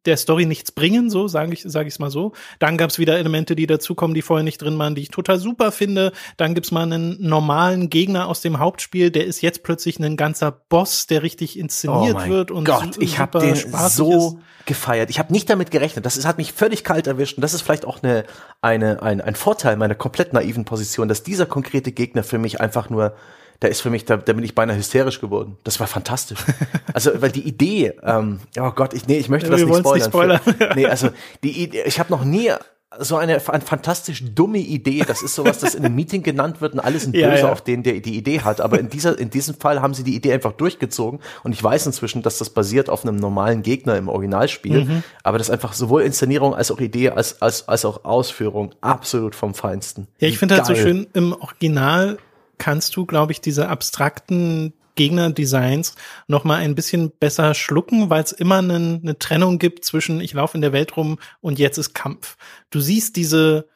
der Story nichts bringen, so sage ich sage ich es mal so. Dann gab's wieder Elemente, die dazukommen, die vorher nicht drin waren, die ich total super finde. Dann gibt's mal einen normalen Gegner aus dem Hauptspiel, der ist jetzt plötzlich ein ganzer Boss, der richtig inszeniert oh wird und Gott, ich habe den so ist. gefeiert. Ich habe nicht damit gerechnet. Das ist, hat mich völlig kalt erwischt und das ist vielleicht auch eine eine ein, ein Vorteil meiner komplett naiven Position, dass dieser konkrete Gegner für mich einfach nur da ist für mich, da, da bin ich beinahe hysterisch geworden. Das war fantastisch. Also, weil die Idee, ähm, oh Gott, ich, nee, ich möchte das nicht spoilern. Nicht spoilern. Für, nee, also die Idee, ich habe noch nie so eine, eine fantastisch dumme Idee. Das ist sowas, das in einem Meeting genannt wird und alles sind böse ja, ja. auf den, der die Idee hat. Aber in dieser, in diesem Fall haben sie die Idee einfach durchgezogen. Und ich weiß inzwischen, dass das basiert auf einem normalen Gegner im Originalspiel. Mhm. Aber das einfach sowohl Inszenierung als auch Idee als, als, als auch Ausführung absolut vom Feinsten. Ja, ich finde halt so schön im Original kannst du, glaube ich, diese abstrakten Gegnerdesigns noch mal ein bisschen besser schlucken, weil es immer eine, eine Trennung gibt zwischen ich laufe in der Welt rum und jetzt ist Kampf. Du siehst diese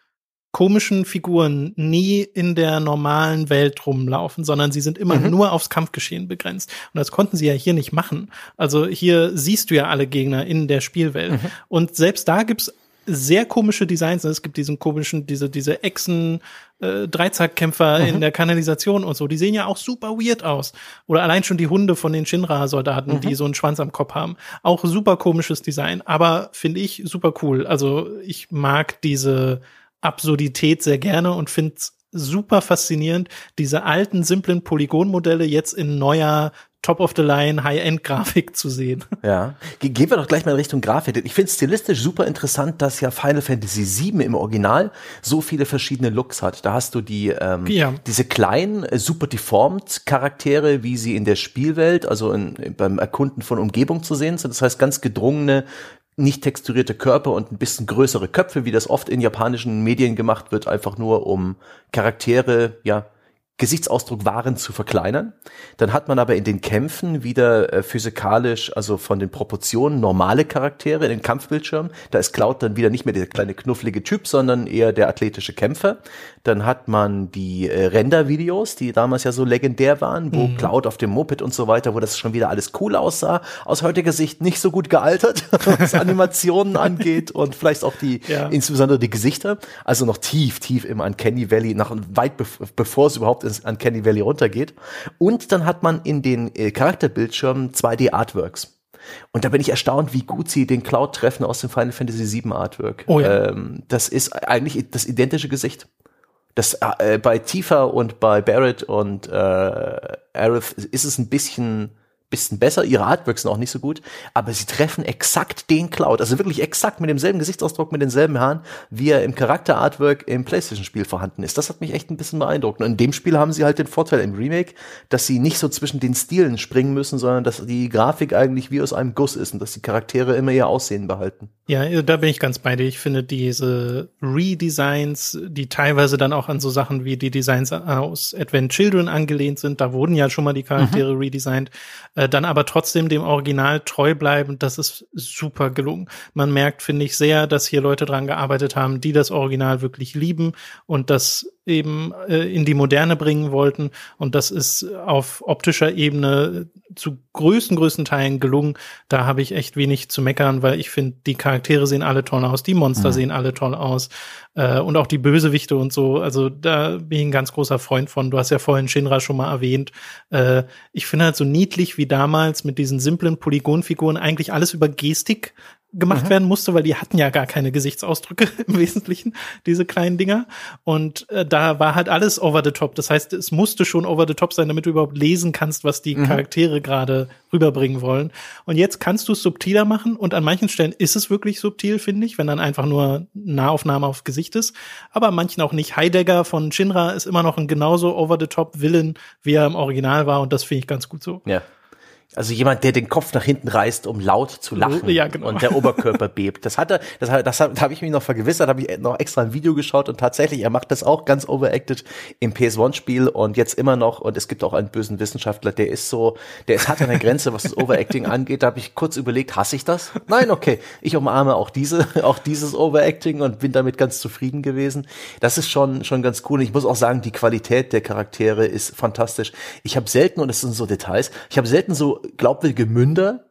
komischen Figuren nie in der normalen Welt rumlaufen, sondern sie sind immer mhm. nur aufs Kampfgeschehen begrenzt. Und das konnten sie ja hier nicht machen. Also hier siehst du ja alle Gegner in der Spielwelt. Mhm. Und selbst da gibt's sehr komische Designs. Es gibt diesen komischen, diese, diese Echsen, äh, Dreizackkämpfer mhm. in der Kanalisation und so. Die sehen ja auch super weird aus. Oder allein schon die Hunde von den Shinra-Soldaten, mhm. die so einen Schwanz am Kopf haben. Auch super komisches Design, aber finde ich super cool. Also ich mag diese Absurdität sehr gerne und finde super faszinierend, diese alten, simplen Polygonmodelle jetzt in neuer Top-of-the-Line High-End-Grafik zu sehen. Ja, gehen wir doch gleich mal in Richtung Grafik. Ich finde stilistisch super interessant, dass ja Final Fantasy VII im Original so viele verschiedene Looks hat. Da hast du die ähm, ja. diese kleinen, äh, super deformed Charaktere, wie sie in der Spielwelt, also in, beim Erkunden von Umgebung zu sehen sind. Das heißt ganz gedrungene, nicht texturierte Körper und ein bisschen größere Köpfe, wie das oft in japanischen Medien gemacht wird, einfach nur um Charaktere, ja, Gesichtsausdruck Waren zu verkleinern. Dann hat man aber in den Kämpfen wieder äh, physikalisch, also von den Proportionen normale Charaktere in den Kampfbildschirmen. Da ist Cloud dann wieder nicht mehr der kleine knufflige Typ, sondern eher der athletische Kämpfer. Dann hat man die äh, Render-Videos, die damals ja so legendär waren, wo mhm. Cloud auf dem Moped und so weiter, wo das schon wieder alles cool aussah. Aus heutiger Sicht nicht so gut gealtert, was Animationen angeht und vielleicht auch die, ja. insbesondere die Gesichter. Also noch tief, tief im Uncanny Valley, nach weit bevor es überhaupt ins Uncanny Valley runtergeht. Und dann hat man in den äh, Charakterbildschirmen 2D Artworks. Und da bin ich erstaunt, wie gut sie den Cloud treffen aus dem Final Fantasy VII Artwork. Oh ja. Ähm, das ist eigentlich das identische Gesicht. Das, äh, bei Tifa und bei Barrett und äh, Aerith ist es ein bisschen bisschen besser, ihre Artworks sind auch nicht so gut, aber sie treffen exakt den Cloud, also wirklich exakt mit demselben Gesichtsausdruck, mit denselben Haaren, wie er im Charakter-Artwork im Playstation-Spiel vorhanden ist. Das hat mich echt ein bisschen beeindruckt. Und in dem Spiel haben sie halt den Vorteil im Remake, dass sie nicht so zwischen den Stilen springen müssen, sondern dass die Grafik eigentlich wie aus einem Guss ist und dass die Charaktere immer ihr Aussehen behalten. Ja, da bin ich ganz bei dir. Ich finde diese Redesigns, die teilweise dann auch an so Sachen wie die Designs aus Advent Children angelehnt sind, da wurden ja schon mal die Charaktere mhm. redesigned, äh, dann aber trotzdem dem Original treu bleiben, das ist super gelungen. Man merkt, finde ich, sehr, dass hier Leute dran gearbeitet haben, die das Original wirklich lieben und das eben äh, in die Moderne bringen wollten. Und das ist auf optischer Ebene zu größten, größten Teilen gelungen. Da habe ich echt wenig zu meckern, weil ich finde, die Charaktere sehen alle toll aus, die Monster mhm. sehen alle toll aus äh, und auch die Bösewichte und so. Also da bin ich ein ganz großer Freund von. Du hast ja vorhin Shinra schon mal erwähnt. Äh, ich finde halt so niedlich wie damals mit diesen simplen Polygonfiguren eigentlich alles über Gestik gemacht mhm. werden musste, weil die hatten ja gar keine Gesichtsausdrücke im Wesentlichen, diese kleinen Dinger. Und äh, da war halt alles over the top. Das heißt, es musste schon over the top sein, damit du überhaupt lesen kannst, was die mhm. Charaktere gerade rüberbringen wollen. Und jetzt kannst du es subtiler machen und an manchen Stellen ist es wirklich subtil, finde ich, wenn dann einfach nur Nahaufnahme auf Gesicht ist. Aber an manchen auch nicht. Heidegger von Shinra ist immer noch ein genauso over the top Villain, wie er im Original war und das finde ich ganz gut so. Ja. Also jemand, der den Kopf nach hinten reißt, um laut zu lachen ja, genau. und der Oberkörper bebt. Das hat er, das, das, da habe ich mich noch vergewissert, habe ich noch extra ein Video geschaut und tatsächlich, er macht das auch ganz overacted im PS1-Spiel und jetzt immer noch. Und es gibt auch einen bösen Wissenschaftler, der ist so, der ist hart an der Grenze, was das Overacting angeht. Da habe ich kurz überlegt, hasse ich das? Nein, okay, ich umarme auch diese, auch dieses Overacting und bin damit ganz zufrieden gewesen. Das ist schon schon ganz cool. Und ich muss auch sagen, die Qualität der Charaktere ist fantastisch. Ich habe selten und es sind so Details, ich habe selten so glaubwürdige Münder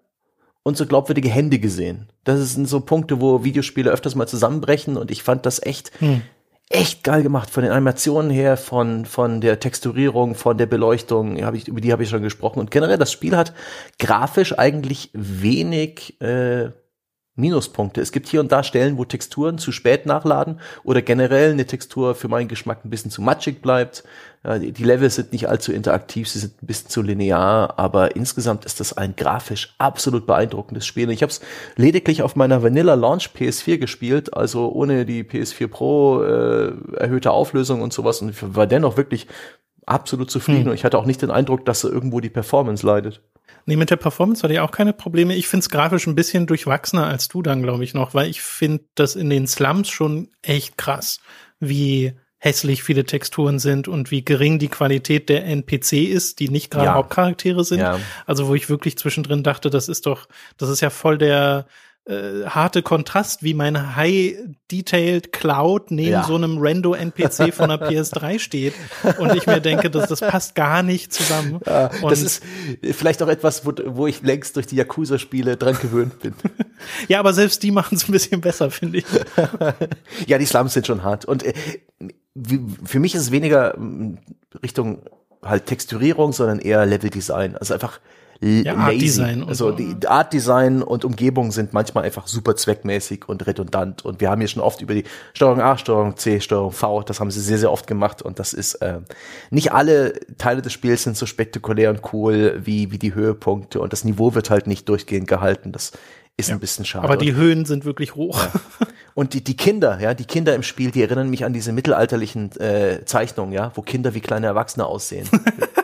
und so glaubwürdige Hände gesehen. Das sind so Punkte, wo Videospiele öfters mal zusammenbrechen und ich fand das echt, hm. echt geil gemacht. Von den Animationen her, von, von der Texturierung, von der Beleuchtung, hab ich, über die habe ich schon gesprochen. Und generell, das Spiel hat grafisch eigentlich wenig äh, Minuspunkte. Es gibt hier und da Stellen, wo Texturen zu spät nachladen oder generell eine Textur für meinen Geschmack ein bisschen zu matschig bleibt. Die Level sind nicht allzu interaktiv, sie sind ein bisschen zu linear, aber insgesamt ist das ein grafisch absolut beeindruckendes Spiel. Ich habe es lediglich auf meiner Vanilla Launch PS4 gespielt, also ohne die PS4 Pro äh, erhöhte Auflösung und sowas und war dennoch wirklich absolut zufrieden hm. und ich hatte auch nicht den Eindruck, dass irgendwo die Performance leidet. Nee, mit der Performance hatte ich auch keine Probleme. Ich finde es grafisch ein bisschen durchwachsener als du dann, glaube ich, noch, weil ich finde das in den Slums schon echt krass, wie hässlich viele Texturen sind und wie gering die Qualität der NPC ist, die nicht gerade ja. Hauptcharaktere sind. Ja. Also wo ich wirklich zwischendrin dachte, das ist doch, das ist ja voll der äh, harte Kontrast, wie mein High-Detailed Cloud neben ja. so einem Rando-NPC von der PS3 steht. Und ich mir denke, das, das passt gar nicht zusammen. Ja, das ist vielleicht auch etwas, wo, wo ich längst durch die Yakuza-Spiele dran gewöhnt bin. ja, aber selbst die machen es ein bisschen besser, finde ich. ja, die Slums sind schon hart. Und äh, für mich ist es weniger hm, Richtung halt Texturierung, sondern eher Level Design. Also einfach ja, Art Design also so. die Art Design und Umgebung sind manchmal einfach super zweckmäßig und redundant. Und wir haben hier schon oft über die Steuerung A, Steuerung C, Steuerung V, das haben sie sehr, sehr oft gemacht. Und das ist äh, nicht alle Teile des Spiels sind so spektakulär und cool wie, wie die Höhepunkte. Und das Niveau wird halt nicht durchgehend gehalten. Das ist ja. ein bisschen schade. Aber die Höhen sind wirklich hoch. Ja. Und die, die Kinder, ja, die Kinder im Spiel, die erinnern mich an diese mittelalterlichen äh, Zeichnungen, ja, wo Kinder wie kleine Erwachsene aussehen.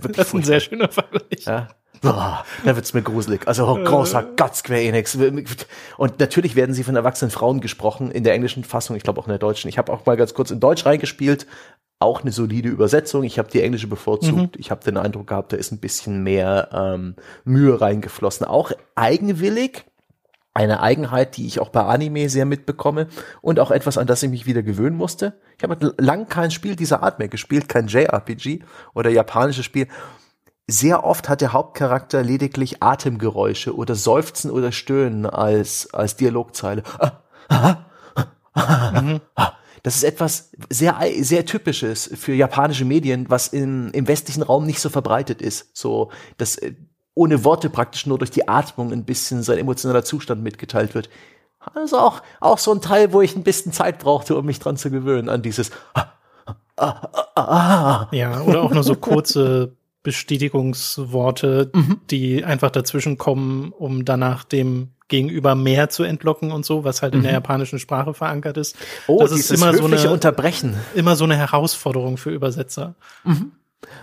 das ist ein sehr schöner Vergleich. Ja. Boah, da wird's mir gruselig. Also oh, großer Gott, Square Enix. Und natürlich werden sie von erwachsenen Frauen gesprochen in der englischen Fassung, ich glaube auch in der deutschen. Ich habe auch mal ganz kurz in Deutsch reingespielt, auch eine solide Übersetzung. Ich habe die englische bevorzugt. Mhm. Ich habe den Eindruck gehabt, da ist ein bisschen mehr ähm, Mühe reingeflossen. Auch eigenwillig, eine Eigenheit, die ich auch bei Anime sehr mitbekomme und auch etwas, an das ich mich wieder gewöhnen musste. Ich habe lang kein Spiel dieser Art mehr gespielt, kein JRPG oder japanisches Spiel. Sehr oft hat der Hauptcharakter lediglich Atemgeräusche oder Seufzen oder Stöhnen als, als Dialogzeile. Mhm. Das ist etwas sehr, sehr typisches für japanische Medien, was im, im westlichen Raum nicht so verbreitet ist. So, dass äh, ohne Worte praktisch nur durch die Atmung ein bisschen sein emotionaler Zustand mitgeteilt wird. Also auch, auch so ein Teil, wo ich ein bisschen Zeit brauchte, um mich dran zu gewöhnen, an dieses ah, ah, ah. Ja, oder auch nur so kurze Bestätigungsworte, mhm. die einfach dazwischen kommen, um danach dem Gegenüber mehr zu entlocken und so, was halt in der mhm. japanischen Sprache verankert ist. Oh, das ist immer so eine Unterbrechen. Immer so eine Herausforderung für Übersetzer. Mhm.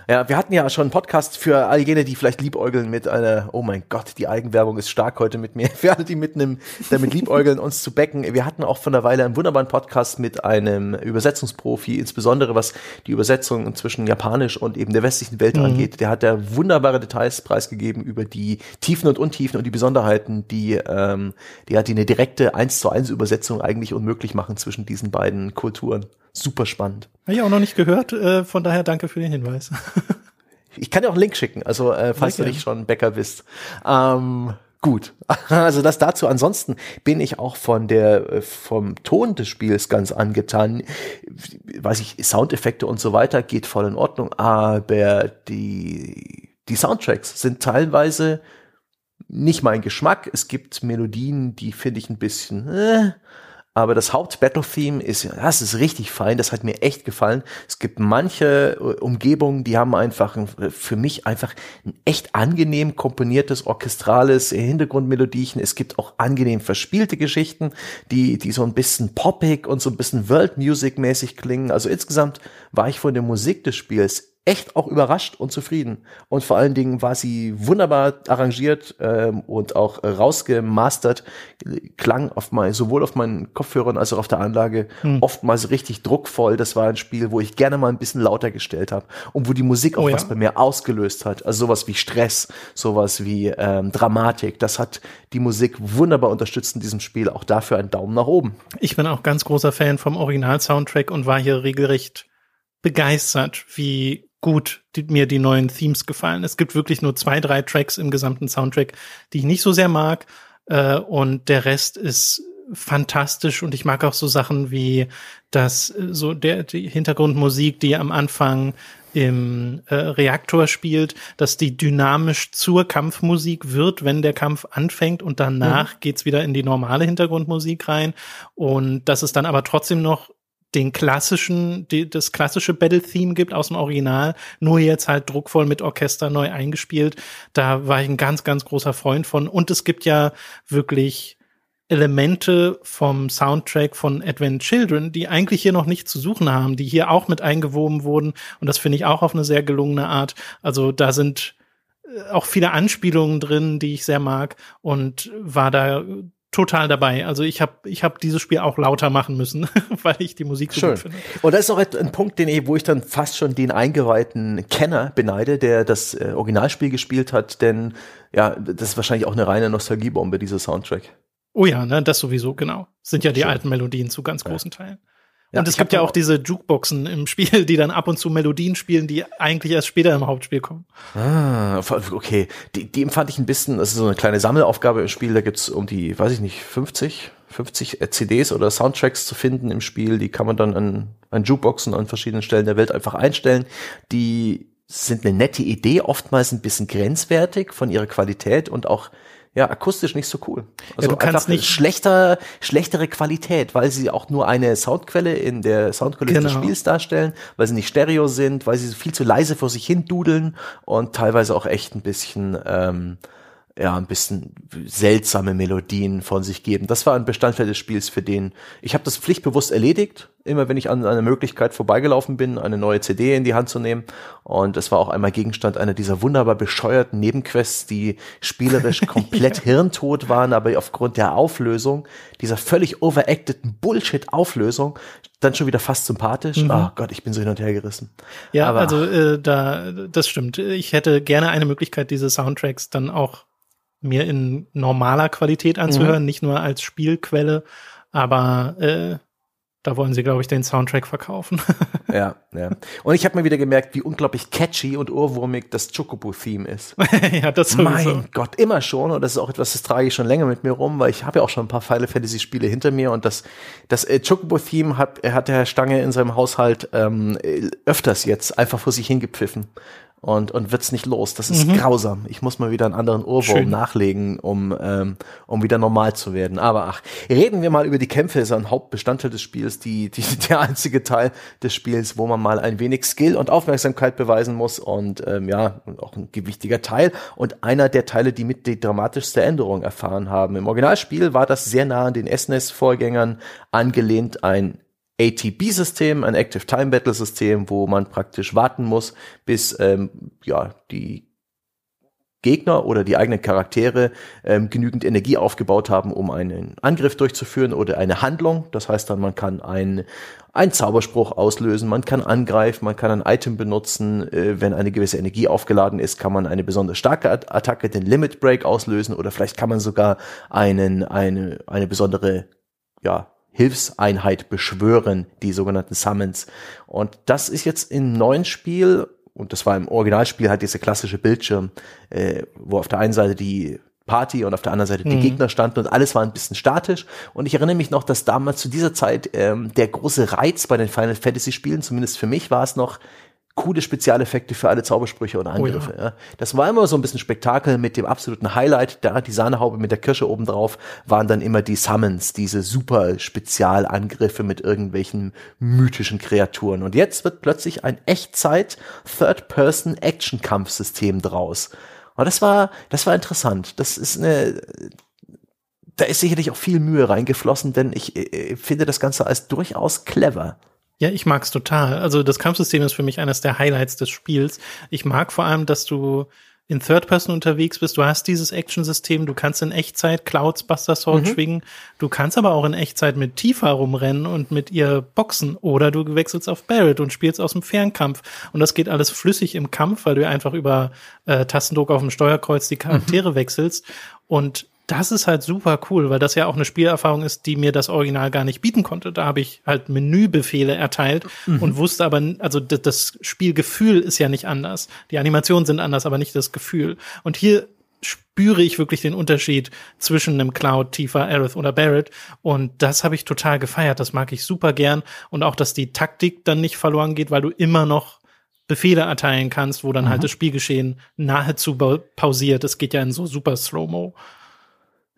Ja, wir hatten ja schon einen Podcast für all jene, die vielleicht liebäugeln mit einer, oh mein Gott, die Eigenwerbung ist stark heute mit mir. Für alle, die mit einem, damit liebäugeln, uns zu becken. Wir hatten auch von der Weile einen wunderbaren Podcast mit einem Übersetzungsprofi, insbesondere was die Übersetzung zwischen Japanisch und eben der westlichen Welt mhm. angeht. Der hat da wunderbare Details preisgegeben über die Tiefen und Untiefen und die Besonderheiten, die, ähm, die hat die eine direkte 1 zu 1 Übersetzung eigentlich unmöglich machen zwischen diesen beiden Kulturen. Super spannend. Habe ich auch noch nicht gehört, äh, von daher danke für den Hinweis. ich kann dir auch einen Link schicken, also äh, falls Sehr du nicht schon Bäcker bist. Ähm, gut, also das dazu. Ansonsten bin ich auch von der äh, vom Ton des Spiels ganz angetan. Weiß ich, Soundeffekte und so weiter geht voll in Ordnung, aber die die Soundtracks sind teilweise nicht mein Geschmack. Es gibt Melodien, die finde ich ein bisschen äh, aber das Haupt-Battle-Theme ist, das ist richtig fein, das hat mir echt gefallen. Es gibt manche äh, Umgebungen, die haben einfach für mich einfach ein echt angenehm komponiertes, orchestrales Hintergrundmelodiechen. Es gibt auch angenehm verspielte Geschichten, die, die so ein bisschen poppig und so ein bisschen World Music mäßig klingen. Also insgesamt war ich von der Musik des Spiels echt auch überrascht und zufrieden. Und vor allen Dingen war sie wunderbar arrangiert ähm, und auch rausgemastert. Klang auf mein, sowohl auf meinen Kopfhörern als auch auf der Anlage hm. oftmals richtig druckvoll. Das war ein Spiel, wo ich gerne mal ein bisschen lauter gestellt habe und wo die Musik auch oh, was ja? bei mir ausgelöst hat. Also sowas wie Stress, sowas wie ähm, Dramatik. Das hat die Musik wunderbar unterstützt in diesem Spiel. Auch dafür einen Daumen nach oben. Ich bin auch ganz großer Fan vom Original-Soundtrack und war hier regelrecht begeistert, wie gut die, mir die neuen Themes gefallen. Es gibt wirklich nur zwei, drei Tracks im gesamten Soundtrack, die ich nicht so sehr mag. Äh, und der Rest ist fantastisch und ich mag auch so Sachen wie das äh, so der die Hintergrundmusik, die am Anfang im äh, Reaktor spielt, dass die dynamisch zur Kampfmusik wird, wenn der Kampf anfängt und danach mhm. geht's wieder in die normale Hintergrundmusik rein und dass es dann aber trotzdem noch den klassischen, die, das klassische Battle-Theme gibt aus dem Original, nur jetzt halt druckvoll mit Orchester neu eingespielt. Da war ich ein ganz, ganz großer Freund von. Und es gibt ja wirklich Elemente vom Soundtrack von Advent Children, die eigentlich hier noch nicht zu suchen haben, die hier auch mit eingewoben wurden. Und das finde ich auch auf eine sehr gelungene Art. Also da sind äh, auch viele Anspielungen drin, die ich sehr mag und war da total dabei. Also ich habe ich hab dieses Spiel auch lauter machen müssen, weil ich die Musik so Schön. gut finde. Und das ist auch ein Punkt, den ich, wo ich dann fast schon den eingeweihten Kenner beneide, der das äh, Originalspiel gespielt hat, denn ja, das ist wahrscheinlich auch eine reine Nostalgiebombe, dieser Soundtrack. Oh ja, ne, das sowieso, genau. Sind ja die Schön. alten Melodien zu ganz großen ja. Teilen. Ja, und es gibt ja auch diese Jukeboxen im Spiel, die dann ab und zu Melodien spielen, die eigentlich erst später im Hauptspiel kommen. Ah, okay. Die, die empfand ich ein bisschen, das ist so eine kleine Sammelaufgabe im Spiel, da gibt's um die, weiß ich nicht, 50, 50 CDs oder Soundtracks zu finden im Spiel, die kann man dann an, an Jukeboxen an verschiedenen Stellen der Welt einfach einstellen. Die sind eine nette Idee, oftmals ein bisschen grenzwertig von ihrer Qualität und auch ja, akustisch nicht so cool. Also ja, du kannst nicht schlechter, schlechtere Qualität, weil sie auch nur eine Soundquelle in der genau. des Spiels darstellen, weil sie nicht Stereo sind, weil sie viel zu leise vor sich hin dudeln und teilweise auch echt ein bisschen ähm, ja, ein bisschen seltsame Melodien von sich geben. Das war ein Bestandteil des Spiels, für den ich habe das pflichtbewusst erledigt, immer wenn ich an einer Möglichkeit vorbeigelaufen bin, eine neue CD in die Hand zu nehmen. Und es war auch einmal Gegenstand einer dieser wunderbar bescheuerten Nebenquests, die spielerisch komplett ja. hirntot waren, aber aufgrund der Auflösung, dieser völlig overacteden Bullshit-Auflösung, dann schon wieder fast sympathisch. Mhm. Oh Gott, ich bin so hin und her gerissen. Ja, aber also äh, da, das stimmt. Ich hätte gerne eine Möglichkeit, diese Soundtracks dann auch mir in normaler Qualität anzuhören, mhm. nicht nur als Spielquelle, aber äh, da wollen sie, glaube ich, den Soundtrack verkaufen. ja, ja. Und ich habe mir wieder gemerkt, wie unglaublich catchy und ohrwurmig das Chocobo-Theme ist. ja, das sowieso. Mein Gott, immer schon. Und das ist auch etwas, das trage ich schon länger mit mir rum, weil ich habe ja auch schon ein paar Final Fantasy-Spiele hinter mir. Und das, das äh, Chocobo-Theme hat, hat der Herr Stange in seinem Haushalt ähm, öfters jetzt einfach vor sich hingepfiffen. Und, und wird's nicht los. Das ist mhm. grausam. Ich muss mal wieder einen anderen Ohrwurm Schön. nachlegen, um, ähm, um wieder normal zu werden. Aber ach, reden wir mal über die Kämpfe. Das ist ein Hauptbestandteil des Spiels, die, die, der einzige Teil des Spiels, wo man mal ein wenig Skill und Aufmerksamkeit beweisen muss und ähm, ja, auch ein gewichtiger Teil und einer der Teile, die mit die dramatischste Änderung erfahren haben. Im Originalspiel war das sehr nah an den SNES-Vorgängern angelehnt, ein ATB-System, ein Active Time Battle System, wo man praktisch warten muss, bis ähm, ja die Gegner oder die eigenen Charaktere ähm, genügend Energie aufgebaut haben, um einen Angriff durchzuführen oder eine Handlung. Das heißt dann, man kann ein einen Zauberspruch auslösen, man kann angreifen, man kann ein Item benutzen. Äh, wenn eine gewisse Energie aufgeladen ist, kann man eine besonders starke Attacke, den Limit Break auslösen oder vielleicht kann man sogar einen, eine, eine besondere ja, Hilfseinheit beschwören, die sogenannten Summons. Und das ist jetzt im neuen Spiel, und das war im Originalspiel halt dieser klassische Bildschirm, äh, wo auf der einen Seite die Party und auf der anderen Seite die mhm. Gegner standen und alles war ein bisschen statisch. Und ich erinnere mich noch, dass damals zu dieser Zeit ähm, der große Reiz bei den Final Fantasy Spielen, zumindest für mich war es noch, coole Spezialeffekte für alle Zaubersprüche und Angriffe. Oh ja. Ja. Das war immer so ein bisschen Spektakel mit dem absoluten Highlight. Da die Sahnehaube mit der Kirsche oben drauf waren dann immer die Summons, diese super Spezialangriffe mit irgendwelchen mythischen Kreaturen. Und jetzt wird plötzlich ein Echtzeit Third-Person-Action-Kampfsystem draus. Und das war, das war interessant. Das ist eine, da ist sicherlich auch viel Mühe reingeflossen, denn ich, ich finde das Ganze als durchaus clever. Ja, ich mag's total. Also das Kampfsystem ist für mich eines der Highlights des Spiels. Ich mag vor allem, dass du in Third Person unterwegs bist. Du hast dieses Action-System, du kannst in Echtzeit Clouds Buster Sword mhm. schwingen. Du kannst aber auch in Echtzeit mit Tifa rumrennen und mit ihr boxen. Oder du wechselst auf Barrett und spielst aus dem Fernkampf. Und das geht alles flüssig im Kampf, weil du einfach über äh, Tastendruck auf dem Steuerkreuz die Charaktere mhm. wechselst. Und das ist halt super cool, weil das ja auch eine Spielerfahrung ist, die mir das Original gar nicht bieten konnte. Da habe ich halt Menübefehle erteilt mhm. und wusste aber, also das Spielgefühl ist ja nicht anders. Die Animationen sind anders, aber nicht das Gefühl. Und hier spüre ich wirklich den Unterschied zwischen einem Cloud, Tifa, Aerith oder Barrett. Und das habe ich total gefeiert. Das mag ich super gern. Und auch, dass die Taktik dann nicht verloren geht, weil du immer noch Befehle erteilen kannst, wo dann halt mhm. halt das Spielgeschehen nahezu pausiert. Es geht ja in so super Slow-Mo.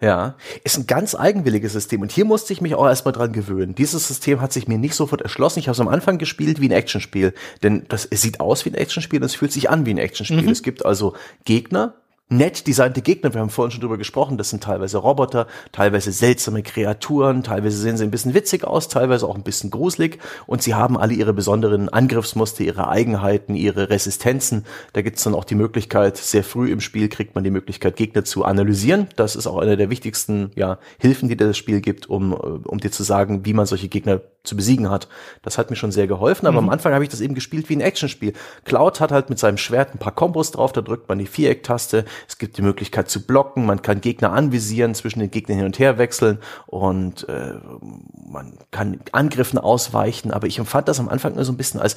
Ja, ist ein ganz eigenwilliges System und hier musste ich mich auch erstmal dran gewöhnen. Dieses System hat sich mir nicht sofort erschlossen. Ich habe es am Anfang gespielt wie ein Actionspiel, denn das es sieht aus wie ein Actionspiel und es fühlt sich an wie ein Actionspiel. Mhm. Es gibt also Gegner, nett designte Gegner, wir haben vorhin schon drüber gesprochen, das sind teilweise Roboter, teilweise seltsame Kreaturen, teilweise sehen sie ein bisschen witzig aus, teilweise auch ein bisschen gruselig und sie haben alle ihre besonderen Angriffsmuster, ihre Eigenheiten, ihre Resistenzen. Da gibt es dann auch die Möglichkeit, sehr früh im Spiel kriegt man die Möglichkeit, Gegner zu analysieren. Das ist auch eine der wichtigsten ja, Hilfen, die das Spiel gibt, um, um dir zu sagen, wie man solche Gegner zu besiegen hat. Das hat mir schon sehr geholfen, aber mhm. am Anfang habe ich das eben gespielt wie ein Actionspiel. Cloud hat halt mit seinem Schwert ein paar Kombos drauf, da drückt man die Vierecktaste, es gibt die Möglichkeit zu blocken, man kann Gegner anvisieren, zwischen den Gegnern hin und her wechseln und äh, man kann Angriffen ausweichen, aber ich empfand das am Anfang nur so ein bisschen als,